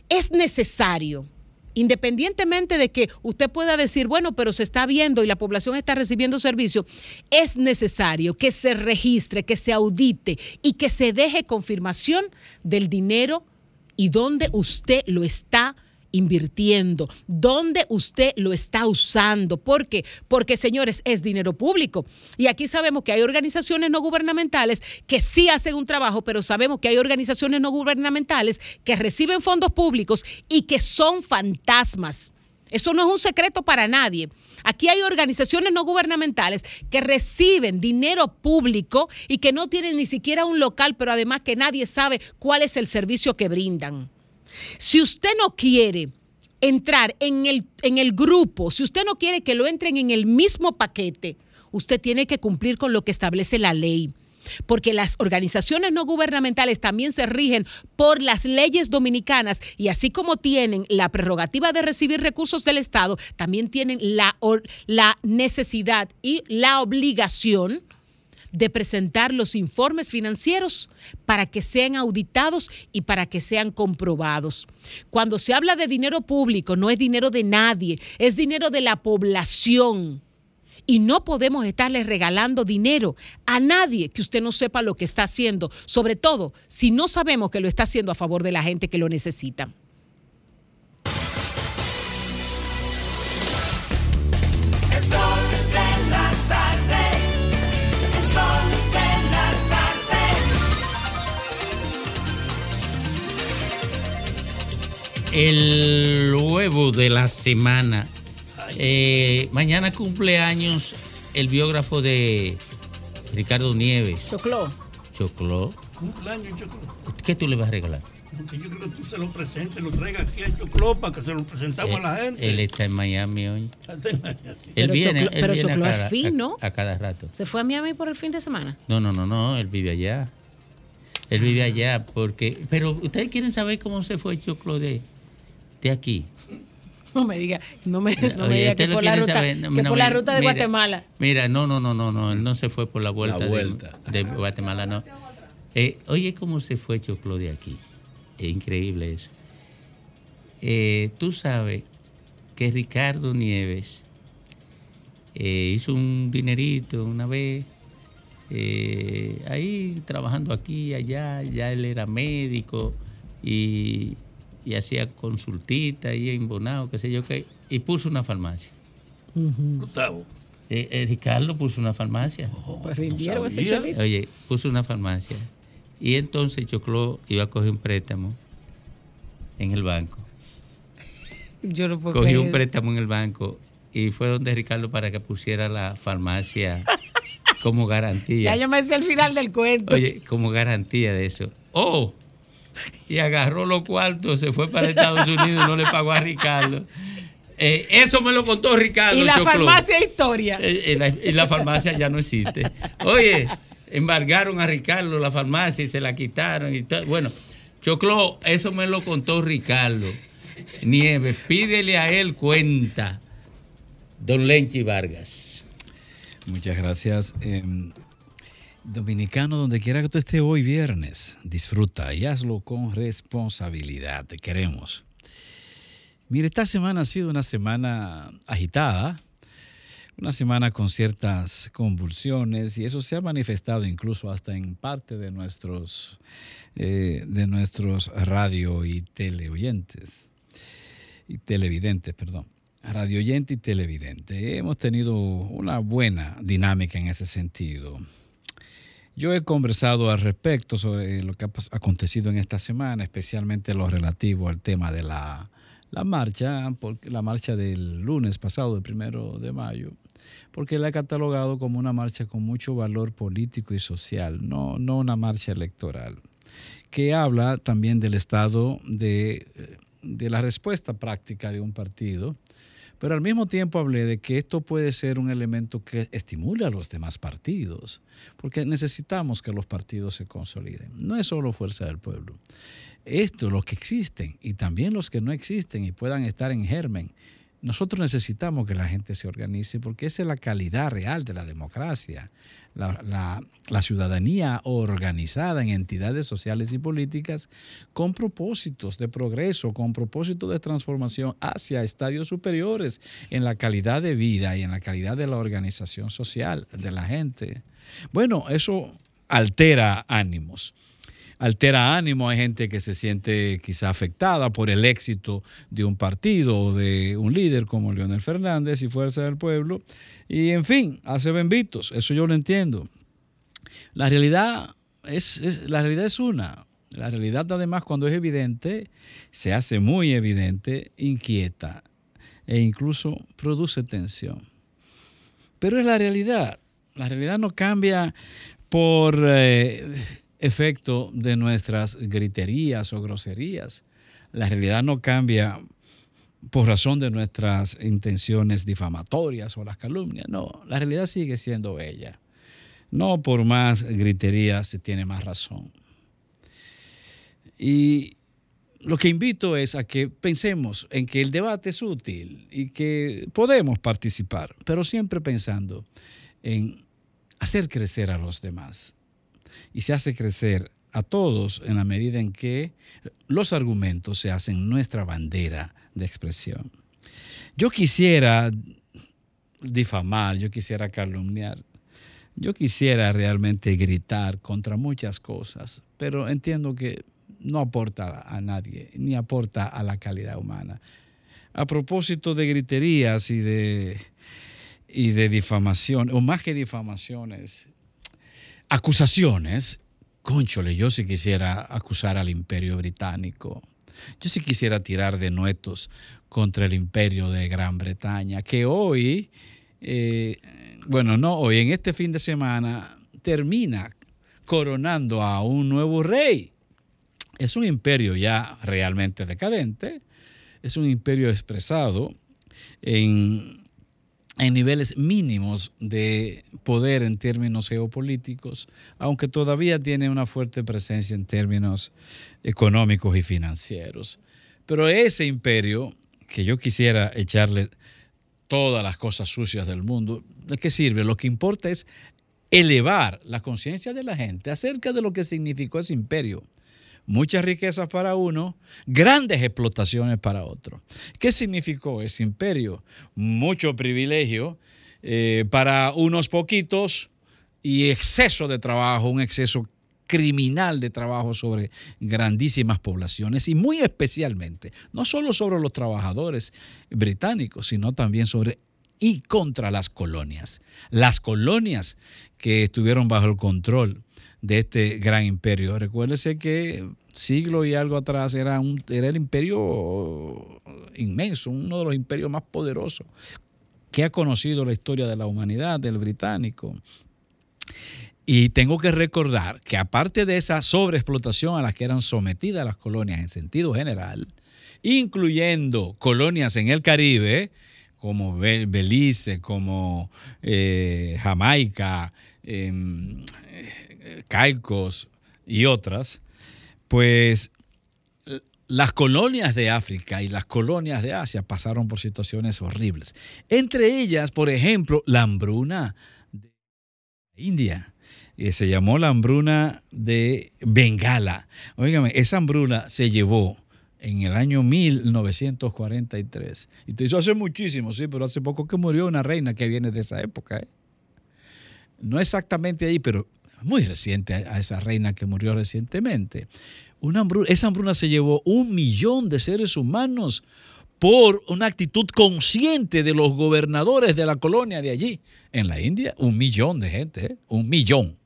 es necesario. Independientemente de que usted pueda decir, bueno, pero se está viendo y la población está recibiendo servicio, es necesario que se registre, que se audite y que se deje confirmación del dinero y dónde usted lo está invirtiendo, dónde usted lo está usando. ¿Por qué? Porque, señores, es dinero público. Y aquí sabemos que hay organizaciones no gubernamentales que sí hacen un trabajo, pero sabemos que hay organizaciones no gubernamentales que reciben fondos públicos y que son fantasmas. Eso no es un secreto para nadie. Aquí hay organizaciones no gubernamentales que reciben dinero público y que no tienen ni siquiera un local, pero además que nadie sabe cuál es el servicio que brindan. Si usted no quiere entrar en el, en el grupo, si usted no quiere que lo entren en el mismo paquete, usted tiene que cumplir con lo que establece la ley. Porque las organizaciones no gubernamentales también se rigen por las leyes dominicanas y así como tienen la prerrogativa de recibir recursos del Estado, también tienen la, la necesidad y la obligación de presentar los informes financieros para que sean auditados y para que sean comprobados. Cuando se habla de dinero público, no es dinero de nadie, es dinero de la población. Y no podemos estarle regalando dinero a nadie que usted no sepa lo que está haciendo, sobre todo si no sabemos que lo está haciendo a favor de la gente que lo necesita. El huevo de la semana. Eh, mañana cumpleaños el biógrafo de Ricardo Nieves. Chocló. Chocló. Cumpleaños, creo. ¿Qué tú le vas a regalar? Porque yo creo que tú se lo presentes, lo traigas aquí a Chocló para que se lo presentamos a la Eh, gente. Él está en Miami hoy. Él Pero viene, Chocló- él pero viene Chocló a es cada, fin, a- cada rato. ¿Se fue a Miami por el fin de semana? No, no, no, no, él vive allá. Él vive allá porque... Pero ustedes quieren saber cómo se fue Choclo de, de aquí. No me diga, no me, no me diga que por la ruta, saber. No, que no, por la ruta de mira, Guatemala. Mira, no, no, no, no, no, él no se fue por la vuelta, La de- vuelta. De, Guatemala, no. Eh, oye, cómo se fue Choclo de aquí. Es increíble eso. Eh, Tú sabes que Ricardo Nieves eh, hizo un dinerito una vez, eh, ahí trabajando aquí, allá, ya él era médico y, y hacía consultita ahí en Bonao, qué sé yo qué, y puso una farmacia. Gustavo. Eh, eh, Ricardo puso una farmacia. Pues rindieron ese sabía. chavito. Oye, puso una farmacia. Y entonces Choclo iba a coger un préstamo en el banco. Yo no puedo Cogió un creer. préstamo en el banco y fue donde Ricardo para que pusiera la farmacia como garantía. Ya yo me sé el final del cuento. Oye, como garantía de eso. ¡Oh! Y agarró los cuartos, se fue para Estados Unidos y no le pagó a Ricardo. Eh, eso me lo contó Ricardo. y la Choclo. farmacia historia. Eh, eh, la- y la farmacia ya no existe. Oye, embargaron a Ricardo la farmacia y se la quitaron. Y. Bueno, Choclo, eso me lo contó Ricardo. Nieves, pídele a él cuenta. Don Lenchi Vargas. Muchas gracias. Dominicano, donde quiera que tú estés hoy viernes, disfruta y hazlo con responsabilidad. Te queremos. Mire, esta semana ha sido una semana agitada, una semana con ciertas convulsiones y eso se ha manifestado incluso hasta en parte de nuestros, eh, de nuestros radio y teleoyentes y televidentes, perdón. Radio oyente y televidente. Hemos tenido una buena dinámica en ese sentido. Yo he conversado al respecto sobre lo que ha acontecido en esta semana, especialmente lo relativo al tema de la, la marcha, la marcha del lunes pasado, el primero de mayo, porque la he catalogado como una marcha con mucho valor político y social, no, no una marcha electoral, que habla también del estado de, de la respuesta práctica de un partido pero al mismo tiempo hablé de que esto puede ser un elemento que estimule a los demás partidos, porque necesitamos que los partidos se consoliden. No es solo fuerza del pueblo. Esto, los que existen y también los que no existen y puedan estar en germen Nosotros necesitamos que la gente se organice porque esa es la calidad real de la democracia. La, la- ciudadanía organizada en entidades sociales y políticas con propósitos de progreso, con propósitos de transformación hacia estadios superiores en la calidad de vida y en la calidad de la organización social de la gente. Bueno, eso altera ánimos altera ánimo, hay gente que se siente quizá afectada por el éxito de un partido o de un líder como Leonel Fernández y Fuerza del Pueblo, y en fin, hace benditos, eso yo lo entiendo. La realidad es, la realidad es una. La realidad además cuando es evidente, se hace muy evidente, inquieta e incluso produce tensión. Pero es la realidad. La realidad no cambia por eh, efecto de nuestras griterías o groserías. La realidad no cambia por razón de nuestras intenciones difamatorias o las calumnias. No, la realidad sigue siendo ella. No por más griterías se tiene más razón. Y lo que invito es a que pensemos en que el debate es útil y que podemos participar, pero siempre pensando en hacer crecer a los demás. Y se hace crecer a todos en la medida en que los argumentos se hacen nuestra bandera de expresión. Yo quisiera difamar, yo quisiera calumniar, yo quisiera realmente gritar contra muchas cosas, pero entiendo que no aporta a nadie, ni aporta a la calidad humana. A propósito de griterías y de, y de difamación, o más que difamaciones, acusaciones, conchole, yo sí quisiera acusar al imperio británico. Yo sí quisiera tirar de nuetos contra el imperio de Gran Bretaña, que hoy, eh, bueno, no hoy, en este fin de semana, termina coronando a un nuevo rey. Es un imperio ya realmente decadente, es un imperio expresado en, en niveles mínimos de poder en términos geopolíticos, aunque todavía tiene una fuerte presencia en términos económicos y financieros. Pero ese imperio, que yo quisiera echarle todas las cosas sucias del mundo, ¿de qué sirve? Lo que importa es elevar la conciencia de la gente acerca de lo que significó ese imperio. Muchas riquezas para uno, grandes explotaciones para otro. ¿Qué significó ese imperio? Mucho privilegio eh, para unos poquitos y exceso de trabajo, un exceso criminal de trabajo sobre grandísimas poblaciones y muy especialmente, no solo sobre los trabajadores británicos, sino también sobre y contra las colonias. Las colonias que estuvieron bajo el control de este gran imperio. Recuérdese que siglo y algo atrás era, un, era el imperio inmenso, uno de los imperios más poderosos que ha conocido la historia de la humanidad, del británico. Y tengo que recordar que aparte de esa sobreexplotación a la que eran sometidas las colonias en sentido general, incluyendo colonias en el Caribe, como Be- Belice, como eh, Jamaica, em, Caicos y otras, pues las colonias de África y las colonias de Asia pasaron por situaciones horribles. Entre ellas, por ejemplo, la hambruna de India. eh, se llamó la hambruna de Bengala. Óigame, esa hambruna se llevó en el año 1943. Y te hizo hace muchísimo, sí, pero hace poco que murió una reina que viene de esa época. ¿eh? No exactamente ahí, pero muy reciente a esa reina que murió recientemente. Una esa hambruna se llevó un millón de seres humanos por una actitud consciente de los gobernadores de la colonia de allí. En la India, un millón de gente, ¿eh? un millón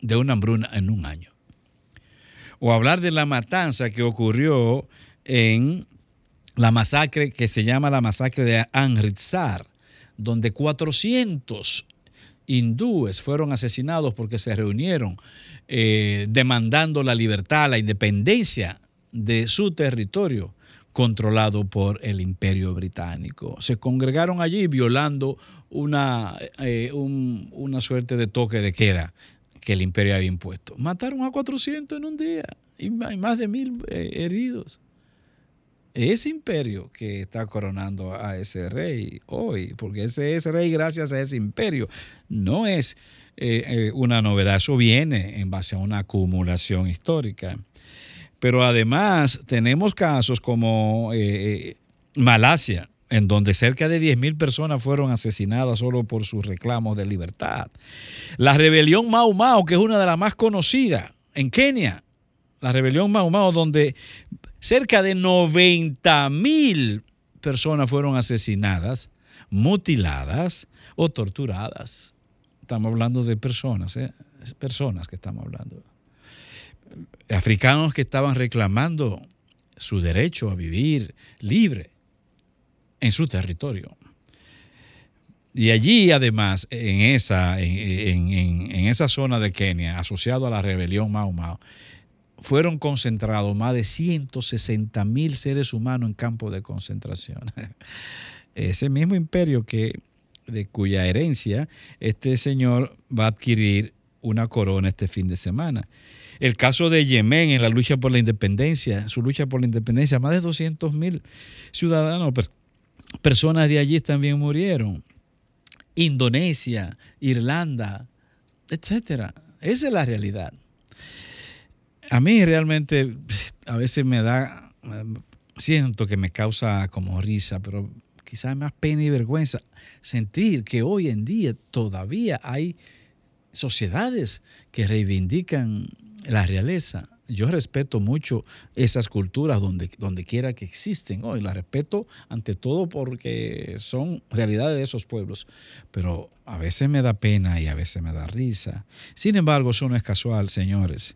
de una hambruna en un año. O hablar de la matanza que ocurrió en la masacre que se llama la masacre de Amritsar, donde 400 hindúes fueron asesinados porque se reunieron eh, demandando la libertad, la independencia de su territorio controlado por el imperio británico. Se congregaron allí violando una, eh, un- una suerte de toque de queda que el imperio había impuesto. Mataron a 400 en un día y ma- y más de mil eh, heridos. Ese imperio que está coronando a ese rey hoy, porque ese es rey gracias a ese imperio. No es eh, eh, una novedad, eso viene en base a una acumulación histórica. Pero además tenemos casos como eh, Malasia, en donde cerca de 10.000 personas fueron asesinadas solo por sus reclamos de libertad. La rebelión Mau Mau, que es una de las más conocidas en Kenia, la rebelión Mau Mau, donde cerca de 90.000 personas fueron asesinadas, mutiladas o torturadas. Estamos hablando de personas, ¿eh? Personas que estamos hablando. Africanos que estaban reclamando su derecho a vivir libre en su territorio. Y allí, además, en esa, en- en- en esa zona de Kenia, asociado a la rebelión Mau Mau, fueron concentrados más de 160 mil seres humanos en campos de concentración. Ese mismo imperio que, de cuya herencia este señor va a adquirir una corona este fin de semana. El caso de Yemen en la lucha por la independencia, su lucha por la independencia, más de 200 mil ciudadanos, per- personas de allí también murieron. Indonesia, Irlanda, etcétera. Esa es la realidad. A mí realmente a veces me da, siento que me causa como risa, pero quizás más pena y vergüenza sentir que hoy en día todavía hay sociedades que reivindican la realeza. Yo respeto mucho esas culturas donde quiera que existen hoy. Las respeto ante todo porque son realidades de esos pueblos. Pero a veces me da pena y a veces me da risa. Sin embargo, eso no es casual, señores.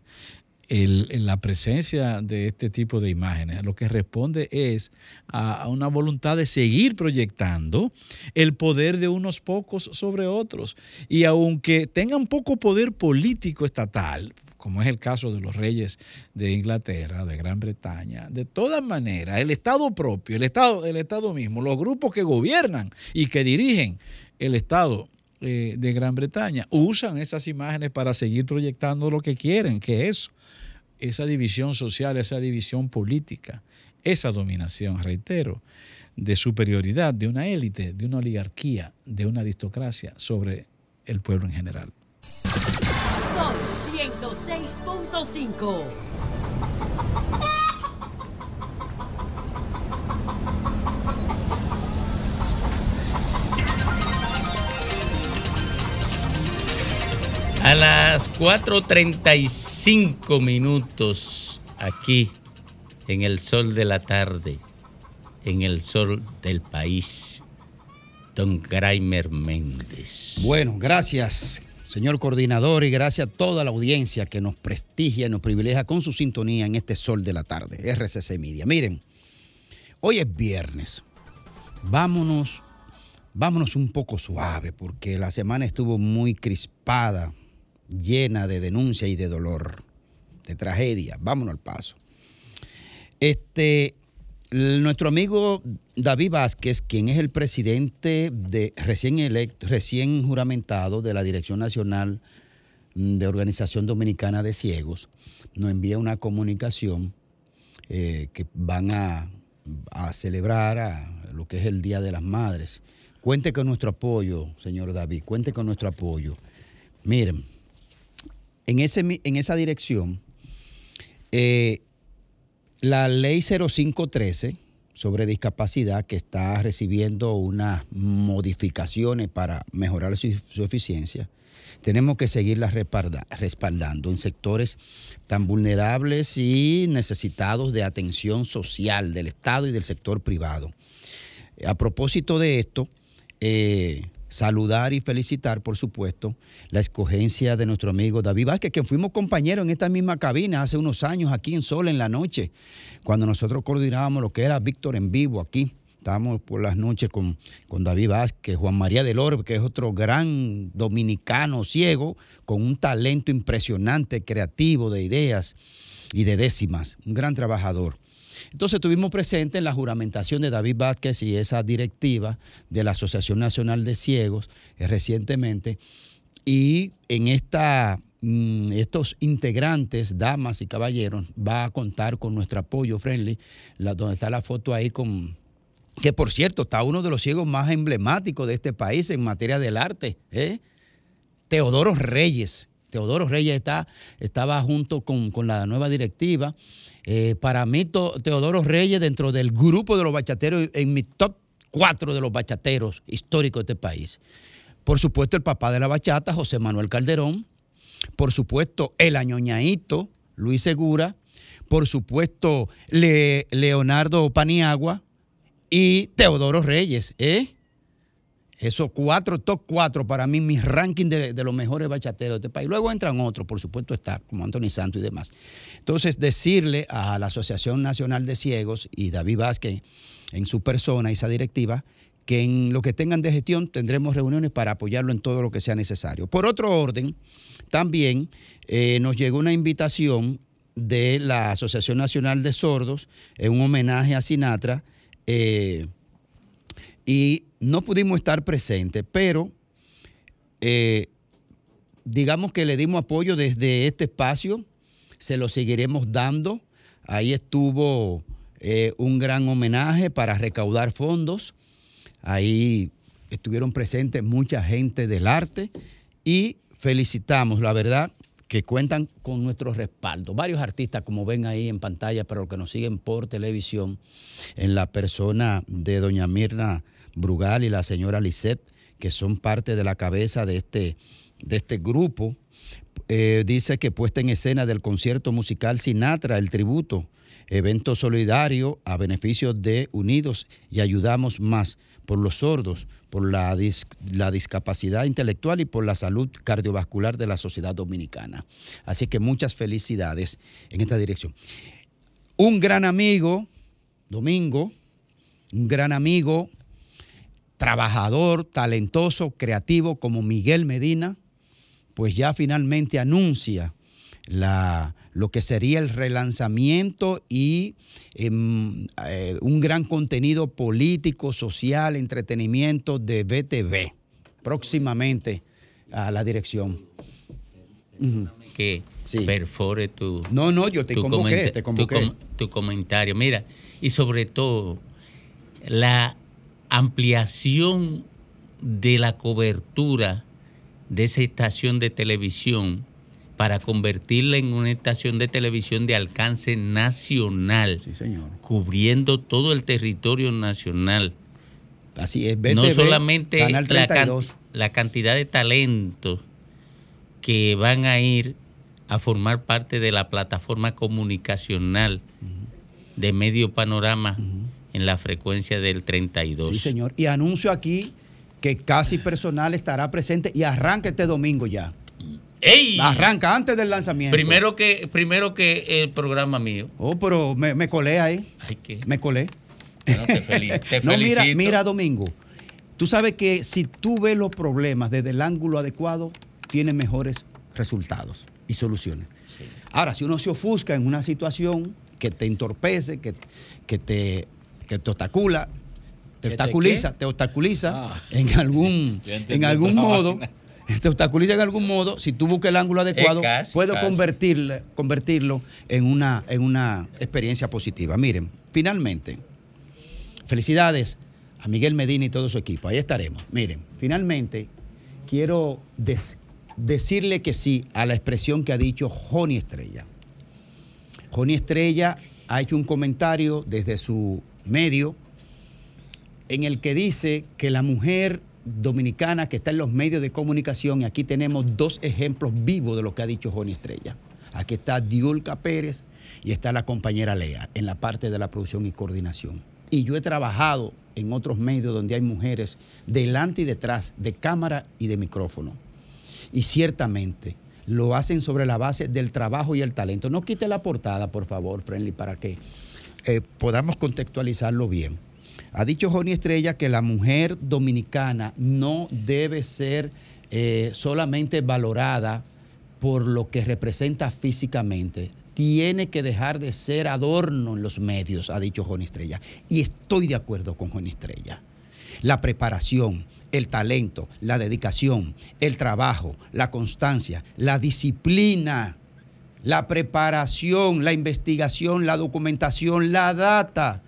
El- la presencia de este tipo de imágenes lo que responde es a, a una voluntad de seguir proyectando el poder de unos pocos sobre otros. Y aunque tengan poco poder político estatal, como es el caso de los reyes de Inglaterra, de Gran Bretaña, de todas maneras, el Estado propio, el Estado, el Estado mismo, los grupos que gobiernan y que dirigen el Estado eh, de Gran Bretaña usan esas imágenes para seguir proyectando lo que quieren, que es esa división social, esa división política, esa dominación, reitero, de superioridad de una élite, de una oligarquía, de una aristocracia sobre el pueblo en general. Sol 106.5. A las 4.35 minutos aquí, en el sol de la tarde, en el sol del país, don Graimer Méndez. Bueno, gracias, señor coordinador, y gracias a toda la audiencia que nos prestigia y nos privilegia con su sintonía en este sol de la tarde, RCC Media. Miren, hoy es viernes. Vámonos, vámonos un poco suave, porque la semana estuvo muy crispada, llena de denuncia y de dolor, de tragedia. Vámonos al paso. Este, nuestro amigo David Vázquez, quien es el presidente de recién electo, recién juramentado de la Dirección Nacional mm, de Organización Dominicana de Ciegos, nos envía una comunicación eh, que van a, a celebrar a lo que es el Día de las Madres. Cuente con nuestro apoyo, señor David, cuente con nuestro apoyo. Miren, en, ese, en esa dirección, eh, la ley 0513 sobre discapacidad que está recibiendo unas modificaciones para mejorar su, su eficiencia, tenemos que seguirla respalda- respaldando en sectores tan vulnerables y necesitados de atención social del Estado y del sector privado. A propósito de esto, eh, saludar y felicitar, por supuesto, la escogencia de nuestro amigo David Vázquez, que fuimos compañeros en esta misma cabina hace unos años aquí en Sol en la noche, cuando nosotros coordinábamos lo que era Víctor en vivo aquí. Estábamos por las noches con, con David Vázquez, Juan María del que es otro gran dominicano ciego, con un talento impresionante, creativo, de ideas y de décimas, un gran trabajador. Entonces estuvimos presentes en la juramentación de David Vázquez y esa directiva de la Asociación Nacional de Ciegos eh, recientemente. Y en esta mm, estos integrantes, damas y caballeros, va a contar con nuestro apoyo friendly, la- donde está la foto ahí con, que por cierto está uno de los ciegos más emblemáticos de este país en materia del arte, ¿eh? Teodoro Reyes. Teodoro Reyes está, estaba junto con, con la nueva directiva. Eh, para mí, Teodoro Reyes, dentro del grupo de los bachateros, en mi top cuatro de los bachateros históricos de este país. Por supuesto, el papá de la bachata, José Manuel Calderón. Por supuesto, el añoñaíto, Luis Segura. Por supuesto, Le- Leonardo Paniagua y Teodoro Reyes. ¿eh? Esos cuatro, top cuatro, para mí, mi ranking de, los mejores bachateros de este país. Luego entran otros, por supuesto está, como Anthony Santos y demás. Entonces, decirle a la Asociación Nacional de Ciegos y David Vázquez, en su persona, esa directiva, que en lo que tengan de gestión tendremos reuniones para apoyarlo en todo lo que sea necesario. Por otro orden, también eh, nos llegó una invitación de la Asociación Nacional de Sordos en un homenaje a Sinatra. eh, y no pudimos estar presentes, pero eh, digamos que le dimos apoyo desde este espacio, se lo seguiremos dando. Ahí estuvo eh, un gran homenaje para recaudar fondos. Ahí estuvieron presentes mucha gente del arte y felicitamos, la verdad, que cuentan con nuestro respaldo. Varios artistas, como ven ahí en pantalla, para los que nos siguen por televisión, en la persona de doña Mirna Brugal y la señora Lisette, que son parte de la cabeza de este, de este grupo. Eh, dice que puesta en escena del concierto musical Sinatra, el tributo, evento solidario a beneficio de Unidos y Ayudamos Más por los sordos, por la, la discapacidad intelectual y por la salud cardiovascular de la sociedad dominicana. Así que muchas felicidades en esta dirección. Un gran amigo, Domingo, un gran amigo, trabajador, talentoso, creativo como Miguel Medina, pues ya finalmente anuncia la, lo que sería el relanzamiento y em, eh, un gran contenido político, social, entretenimiento de BTV, próximamente a la dirección. Que perfore tu. No, no, yo te convoqué, te tu convoqué. com- tu comentario. Mira, y sobre todo, la ampliación de la cobertura de esa estación de televisión para convertirla en una estación de televisión de alcance nacional. Sí, señor. Cubriendo todo el territorio nacional. Así es, no solamente Canal la, can- 32. la cantidad de talentos que van a ir a formar parte de la plataforma comunicacional de Medio Panorama en la frecuencia del 32. Sí, señor. Y anuncio aquí que Casi Personal estará presente y arranca este domingo ya. ¡Ey! Arranca antes del lanzamiento. Primero que, primero que el programa mío. Oh, pero me, me colé ahí. Ay, ¿qué? Me colé. Bueno, te, no, mira, felicito. mira, Domingo. Tú sabes que si tú ves los problemas desde el ángulo adecuado, tienes mejores resultados y soluciones. Ahora, si uno se ofusca en una situación que te entorpece, que, que te, que te obstacula, te ¿Que te obstaculiza, te obstaculiza Ah. en algún, en algún modo, te obstaculiza en algún modo, si tú buscas el ángulo adecuado, casi, puedo casi. convertirle- convertirlo en una, en una experiencia positiva. Miren, finalmente, felicidades a Miguel Medina y todo su equipo. Ahí estaremos. Miren, finalmente quiero des- decirle que sí a la expresión que ha dicho Joni Estrella. Joni Estrella ha hecho un comentario desde su medio en el que dice que la mujer dominicana que está en los medios de comunicación, y aquí tenemos dos ejemplos vivos de lo que ha dicho Joni Estrella. Aquí está Diulca Pérez y está la compañera Lea en la parte de la producción y coordinación. Y yo he trabajado en otros medios donde hay mujeres delante y detrás de cámara y de micrófono. Y ciertamente lo hacen sobre la base del trabajo y el talento. No quite la portada, por favor, Friendly, para que eh, podamos contextualizarlo bien. Ha dicho Joni Estrella que la mujer dominicana no debe ser eh, solamente valorada por lo que representa físicamente. Tiene que dejar de ser adorno en los medios, ha dicho Joni Estrella. Y estoy de acuerdo con Joni Estrella. La preparación, el talento, la dedicación, el trabajo, la constancia, la disciplina, la preparación, la investigación, la documentación, la data,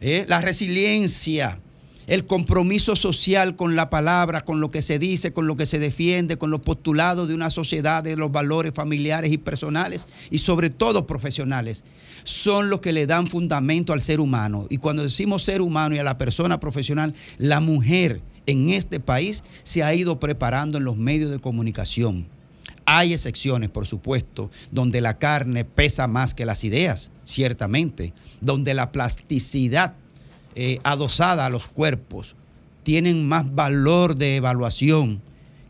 ¿eh? la resiliencia, el compromiso social con la palabra, con lo que se dice, con lo que se defiende, con los postulados de una sociedad, de los valores familiares y personales y sobre todo profesionales, son los que le dan fundamento al ser humano. Y cuando decimos ser humano y a la persona profesional, la mujer en este país se ha ido preparando en los medios de comunicación. Hay excepciones, por supuesto, donde la carne pesa más que las ideas, ciertamente, donde la plasticidad eh, adosada a los cuerpos tienen más valor de evaluación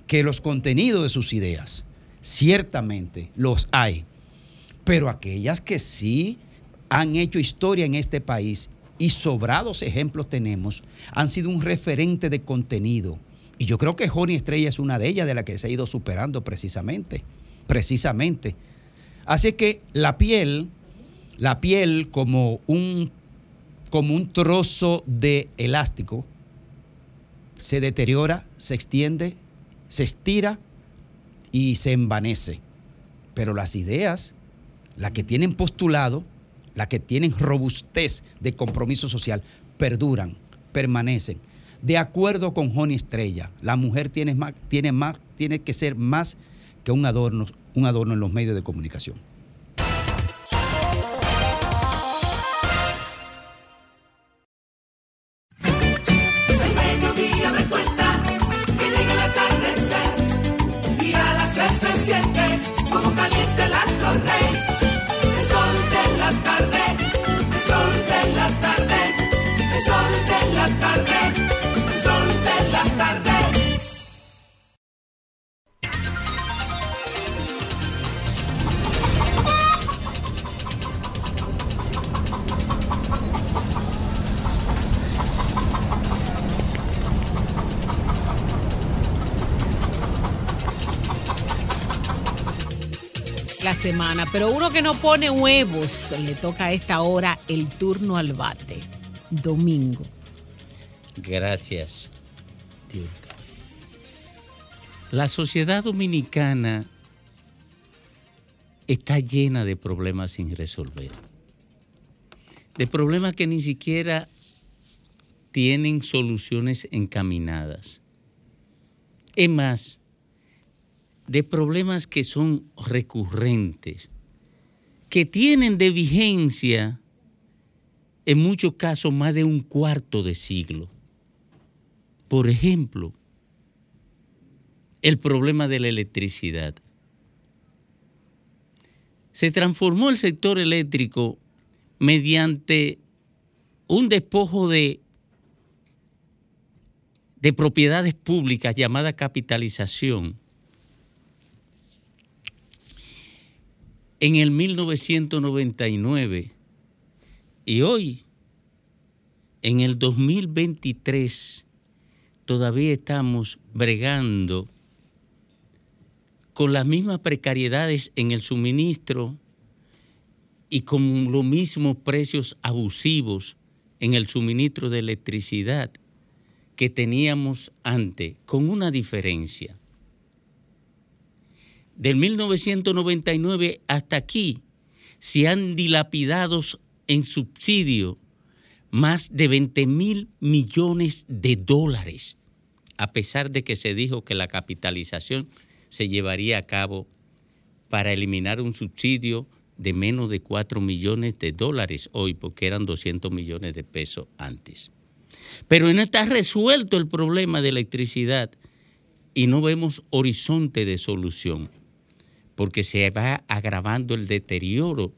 que los contenidos de sus ideas. Ciertamente los hay, pero aquellas que sí han hecho historia en este país y sobrados ejemplos tenemos, han sido un referente de contenido. Y yo creo que Joni Estrella es una de ellas de las que se ha ido superando precisamente, precisamente. Así que la piel, la piel como un como un trozo de elástico, se deteriora, se extiende, se estira y se envanece. Pero las ideas, las que tienen postulado, las que tienen robustez de compromiso social, perduran, permanecen. De acuerdo con Joni Estrella, la mujer tiene, más, tiene, más, tiene que ser más que un adorno, un adorno en los medios de comunicación. Pero uno que no pone huevos, le toca a esta hora el turno al bate. Domingo. Gracias. Diurka. La sociedad dominicana está llena de problemas sin resolver. De problemas que ni siquiera tienen soluciones encaminadas. Es más, de problemas que son recurrentes, que tienen de vigencia en muchos casos más de un cuarto de siglo. Por ejemplo, el problema de la electricidad. Se transformó el sector eléctrico mediante un despojo de, de propiedades públicas llamada capitalización en el 1999 y hoy, en el 2023, todavía estamos bregando con las mismas precariedades en el suministro y con los mismos precios abusivos en el suministro de electricidad que teníamos antes, con una diferencia. Del 1999 hasta aquí se han dilapidado en subsidio más de 20 mil millones de dólares, a pesar de que se dijo que la capitalización se llevaría a cabo para eliminar un subsidio de menos de 4 millones de dólares hoy, porque eran 200 millones de pesos antes. Pero no está resuelto el problema de electricidad y no vemos horizonte de solución, porque se va agravando el deterioro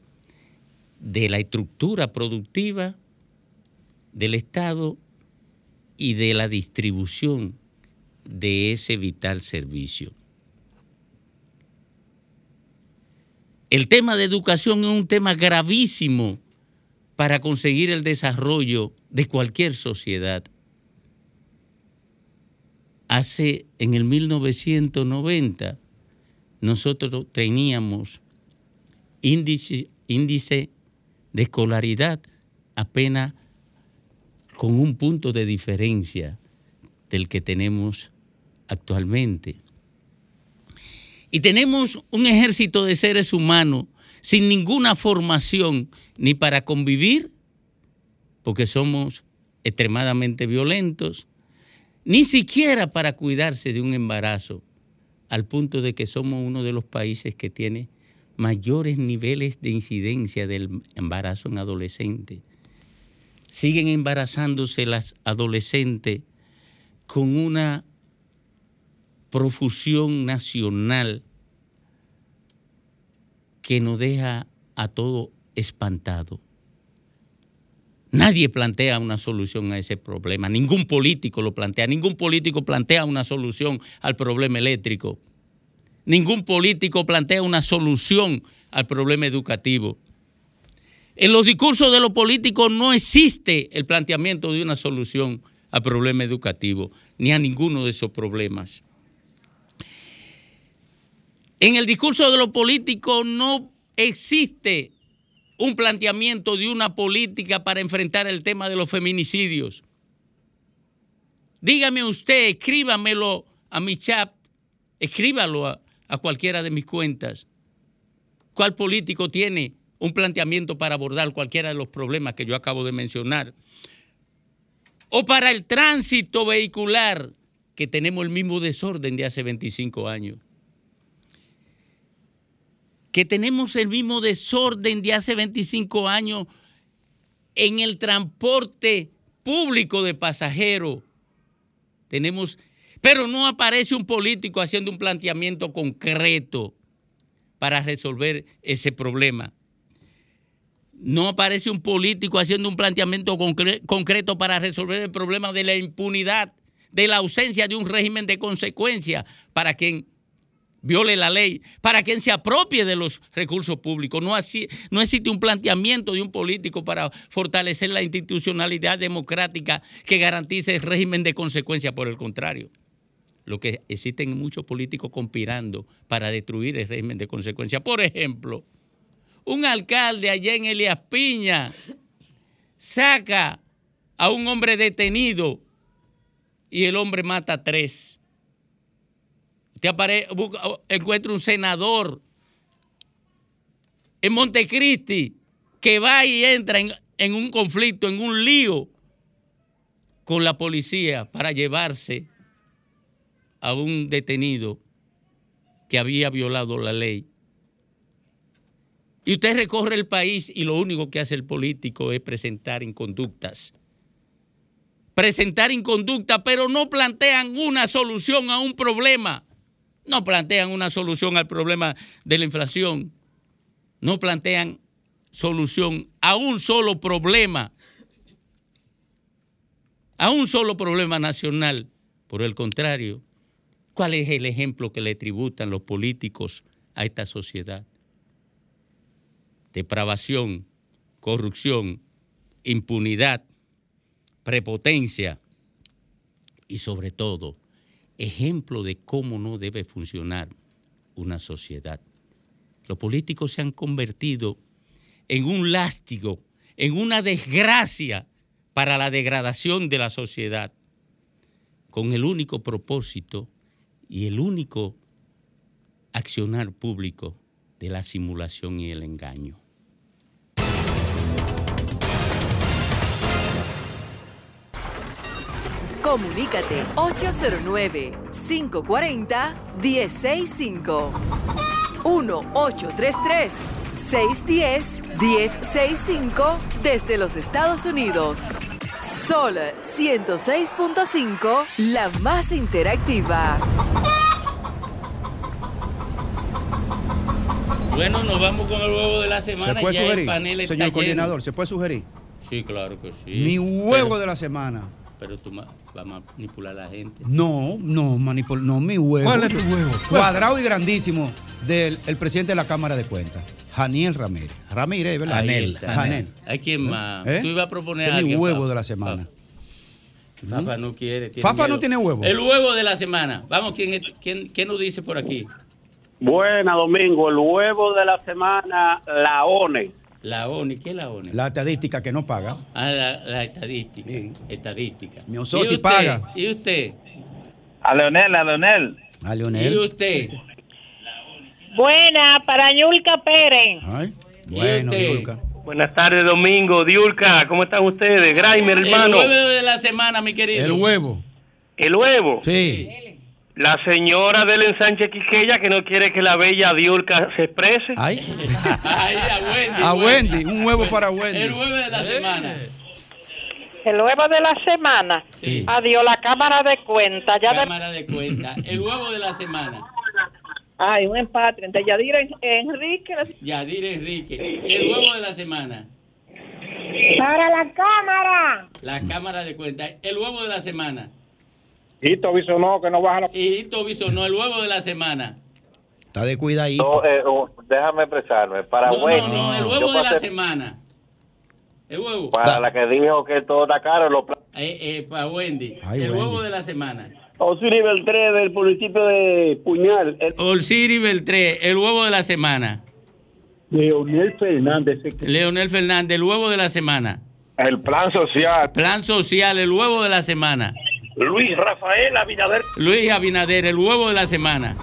de la estructura productiva del Estado y de la distribución de ese vital servicio. El tema de educación es un tema gravísimo para conseguir el desarrollo de cualquier sociedad. Hace en el 1990 nosotros teníamos índice, de escolaridad apenas con un punto de diferencia del que tenemos actualmente. Y tenemos un ejército de seres humanos sin ninguna formación ni para convivir, porque somos extremadamente violentos, ni siquiera para cuidarse de un embarazo, al punto de que somos uno de los países que tiene mayores niveles de incidencia del embarazo en adolescentes. Siguen embarazándose las adolescentes con una profusión nacional que nos deja a todo espantado. Nadie plantea una solución a ese problema, ningún político lo plantea, ningún político plantea una solución al problema eléctrico, ningún político plantea una solución al problema educativo. En los discursos de los políticos no existe el planteamiento de una solución al problema educativo, ni a ninguno de esos problemas. En el discurso de los políticos no existe un planteamiento de una política para enfrentar el tema de los feminicidios. Dígame usted, escríbamelo a mi chat, escríbalo a, a cualquiera de mis cuentas. ¿Cuál político tiene un planteamiento para abordar cualquiera de los problemas que yo acabo de mencionar? O para el tránsito vehicular, que tenemos el mismo desorden de hace 25 años que tenemos el mismo desorden de hace 25 años en el transporte público de pasajeros. Tenemos, pero no aparece un político haciendo un planteamiento concreto para resolver ese problema. No aparece un político haciendo un planteamiento concre- concreto para resolver el problema de la impunidad, de la ausencia de un régimen de consecuencia para quien viole la ley, para quien se apropie de los recursos públicos. No, así, no existe un planteamiento de un político para fortalecer la institucionalidad democrática que garantice el régimen de consecuencia, por el contrario. Lo que existen muchos políticos conspirando para destruir el régimen de consecuencia. Por ejemplo, un alcalde allá en Elias Piña saca a un hombre detenido y el hombre mata a tres. Usted apare- busca- encuentra un senador en Montecristi que va y entra en, en un conflicto, en un lío con la policía para llevarse a un detenido que había violado la ley. Y usted recorre el país y lo único que hace el político es presentar inconductas. Presentar inconductas, pero no plantean una solución a un problema. No plantean una solución al problema de la inflación. No plantean solución a un solo problema. A un solo problema nacional. Por el contrario, ¿cuál es el ejemplo que le tributan los políticos a esta sociedad? Depravación, corrupción, impunidad, prepotencia y sobre todo ejemplo de cómo no debe funcionar una sociedad. Los políticos se han convertido en un lástigo, en una desgracia para la degradación de la sociedad, con el único propósito y el único accionar público de la simulación y el engaño. Comunícate 809-540-1065. 1-833-610-1065 desde los Estados Unidos. Sol 106.5, la más interactiva. Bueno, nos vamos con el huevo de la semana. ¿Se puede ya el sugerir, panel está señor lleno. coordinador? ¿Se puede sugerir? Sí, claro que sí. Mi huevo Pero- de la semana. Pero tú ma- vas a manipular a la gente. No, no, manipul no, mi huevo. ¿Cuál es tu huevo? Cuadrado y grandísimo del el presidente de la Cámara de Cuentas, Janiel Ramírez. Ramírez, ¿verdad? Está. Janel. ¿Hay quién más? ¿Eh? Tú ibas a proponer es mi huevo de la semana. Fafa no quiere. tiene Fafa no tiene huevo. El huevo de la semana. Vamos, ¿quién, quién, quién nos dice por aquí? Buena, Domingo. El huevo de la semana, la ONE. La ONI, ¿qué es la ONI? La estadística que no paga. Ah, la, la estadística. Estadística. Miosotti ¿Y usted? paga. ¿Y usted? A Leonel, a Leonel. A ¿Y Leonel. usted? Buena, para Ñulca Pérez. Ay, bueno? Yulka. Buenas tardes, Domingo, Diulca, ¿cómo están ustedes? Graimer, hermano. El huevo de la semana, mi querido. El huevo. El huevo. Sí. La señora del ensanche Quiqueya que no quiere que la bella Diulca se exprese. Ay. Ay, a Wendy. A Wendy, un huevo para Wendy. El huevo de la semana. El huevo de la semana. Sí. Adiós, la cámara de cuenta. Ya de- Cámara de cuenta. El huevo de la semana. Ay, un empate entre Yadira Enrique. Yadir Enrique. El huevo de la semana. Para la cámara. La cámara de cuenta. El huevo de la semana. Hito no, que no baja la... Y Hito no, el huevo de la semana. Está de cuidadito. No, eh, oh, déjame expresarme. Para No, no, Wendy, no, el huevo de la semana. El huevo. Para la que dijo que todo está caro, los pla- Eh, eh, para Wendy. Ay, el Wendy. huevo de la semana. Osiris Beltré del municipio de Puñal. El... Olsiri Beltré, el huevo de la semana. Leonel Fernández. Leonel Fernández, el huevo de la semana. El plan social. Plan social, el huevo de la semana. Luis Rafael Abinader. Luis Abinader, el huevo de la semana.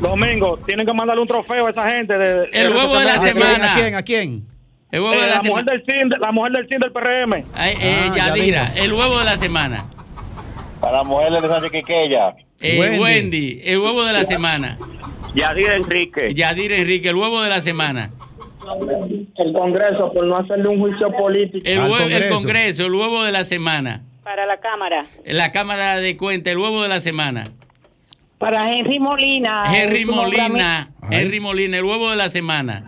Domingo, tienen que mandarle un trofeo a esa gente. De, El huevo de la semana. ¿A quién? ¿A quién? El huevo de Eh, la, la, mujer semana. del CIN, la mujer del CIN del PRM. Ay, eh, Ah, Yadira, Yadira. el huevo de la semana. Para la mujer de Sánchez Quiqueya. Eh, Wendy. Wendy. el huevo de la semana. Yadira Enrique. Yadir Enrique, el huevo de la semana. El Congreso por no hacerle un juicio político. El. Congreso, el huevo de la semana. Para la cámara. La Cámara de Cuenta, el huevo de la semana. Para Henry Molina. Henry Molina. Henry Molina, el huevo de la semana.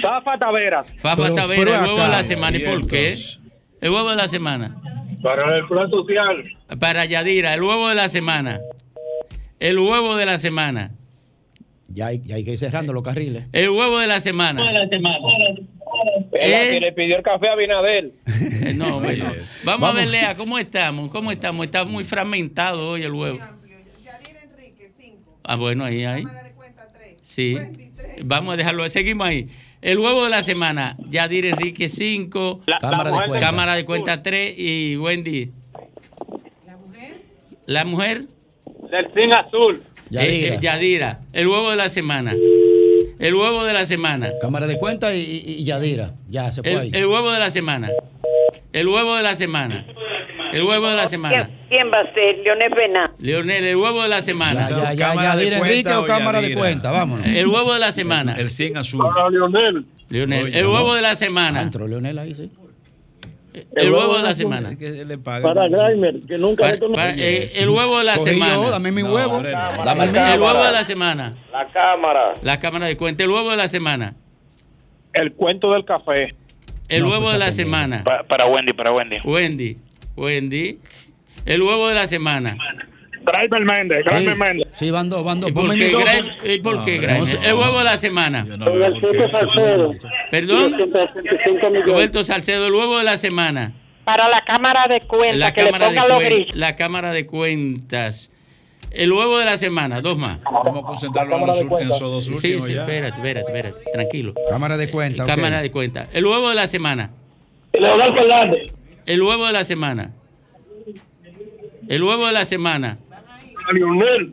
Zafa Taveras. Fafa Pero- Tavera, pero el huevo de la semana. ¿Y por qué? El huevo de la semana. Para el plan social. Para Yadira, el huevo de la semana. El huevo de la semana. Ya hay, ya hay que ir cerrando los carriles. El huevo de la semana. La Eh. que le pidió el café a Abinader. Eh, No, bueno. Vamos, a ver, Lea, ¿cómo estamos? ¿Cómo estamos? Está muy fragmentado hoy el huevo. Ah, bueno, ahí, ahí. Sí. Vamos a dejarlo. Seguimos ahí. El huevo de la semana. Yadir Enrique 5. Cámara de cuenta. Cámara de cuenta 3 y Wendy. ¿La mujer? La mujer. Del CIN azul. Yadira. Eh, eh, Yadira. El huevo de la semana. El huevo de la semana. Cámara de cuenta y, y- y Yadira. Ya se fue ahí. El, el huevo de la semana. El huevo de la semana. El huevo de la semana. ¿Quién va a ser? Leonel Fernández. Leonel, el huevo de la semana. Ya, ya, ya, Cámara de Yadira Enrique o o cámara de cuenta. Vámonos. El huevo de la semana. El 100 azul. Para Leonel. Leonel, Oye, el no. huevo de la semana. Entró Leonel ahí, sí. El huevo de la semana. Que le pagan. Para Grimer, que nunca Para- reconoce. para- eh, el huevo de la Cogí yo, semana. dame mi No, huevo. Dame el huevo de la semana. La cámara. La cámara de cuenta. El huevo de la semana. El cuento del café. El No, huevo pues, de la semana. Pa- para Wendy, para Wendy. Wendy. Wendy. El huevo de la semana. Grimer Méndez. Grimer Sí, Méndez. sí, van dos, van dos. ¿Y por qué, ¿Y por qué, no sé. El huevo de la semana. Yo no. Perdón. 165 millones. Roberto Salcedo, el huevo de la semana. Para la cámara de cuenta. La que le los grillos. la cámara de cuentas. El huevo de la semana, dos más. Vamos a concentrarlo en, los en esos dos últimos sí, ya. espérate, espérate, espérate, tranquilo. Cámara de cuenta. ok. Cámara de cuenta. El huevo de la semana. Leonel Fernández. El huevo de la semana. El huevo de la semana. Leonel.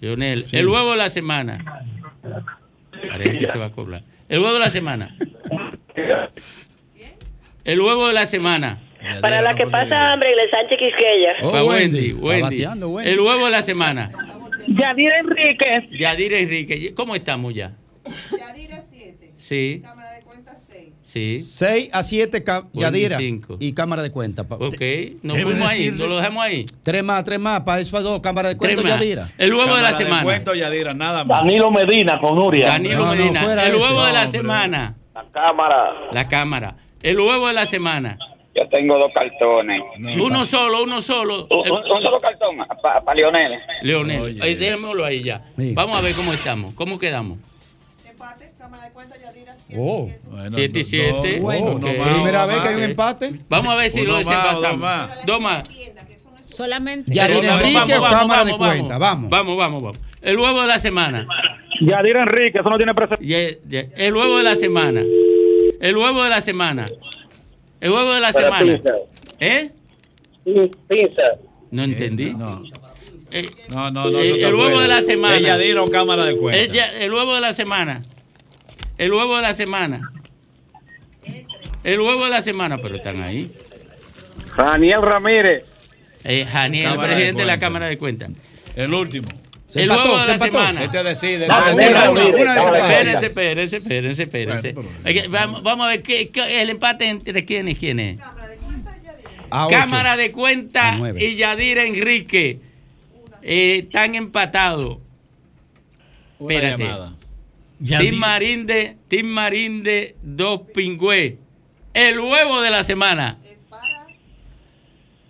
Leonel. El huevo de la semana. Parece que se va a cobrar. El huevo de la semana. El huevo de la semana. Para la que pasa hambre y le Sánchez Quisqueya. Oh, Wendy. Wendy. Wendy. El huevo de la semana. Yadira Enríquez. Yadira Enrique. ¿Cómo estamos ya? Sí. Sí. 6 a 7 Yadira y cámara de cuenta. pa- Ok. Nos fuimos ahí. Nos lo dejamos ahí. Tres más, tres más. Para eso dos, cámara de cuenta. Yadira. El huevo de la Cámara semana. o Yadira, nada más. Danilo Medina con Nuria. Danilo No, Medina. el ese, huevo de la hombre. semana. La cámara. La cámara. El huevo de la semana. Yo tengo dos cartones. Uno solo, uno solo. Un, El- un- un solo cartón para Lionel. Leonel. Eso. déjémoslo ahí ya. Sí. Vamos a ver cómo estamos. ¿Cómo quedamos? Oh, y do- siete. do- Bueno, uno ok. más, primera uno vez que hay un empate. Vamos a ver si lo desempatamos. dos más. Solamente. Yadira Enrique vamos, o vamos, cámara de vamos, cuenta. Vamos. Vamos, vamos, vamos. El huevo de la semana. Yadira Enrique, eso no tiene ye- El huevo de la semana. El huevo de la semana. El huevo de la Para semana. pizza. ¿Eh? Pizza. No entendí. Eh, No, no, no. eh, eso está el huevo de la semana. Ella dieron cámara de cuenta. Ella- el huevo de la semana. El huevo de la semana. El huevo de la semana, pero están ahí. Daniel Ramírez. Eh, Janiel, de presidente de, la. Cámara de Cuentas. El último. el huevo de la semana. Este decide. Vamos, este Espérense, espérense, espérense, espérense. Vamos, vamos a ver qué, qué- el empate entre quién es quién es. A. Cámara de Cuenta A nueve. y Yadira Enrique eh, están empatados. Una Espérate. llamada. Tim Marinde, Tim Marinde, dos pingües. El huevo de la semana.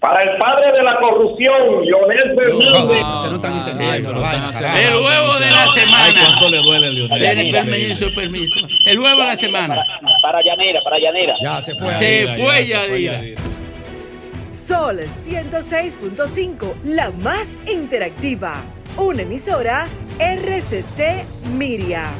Para el padre de la corrupción, Leonel Fernández. no están entendiendo. El huevo de la Ay, semana. cuánto le duele, Leonel. Tiene permiso, permiso. El huevo de la semana. Para Llanera, para Llanera. Ya se fue. Se fue ya, se fue Yadira. Yadira. Sol 106.5, la más interactiva. Una emisora RCC Miria.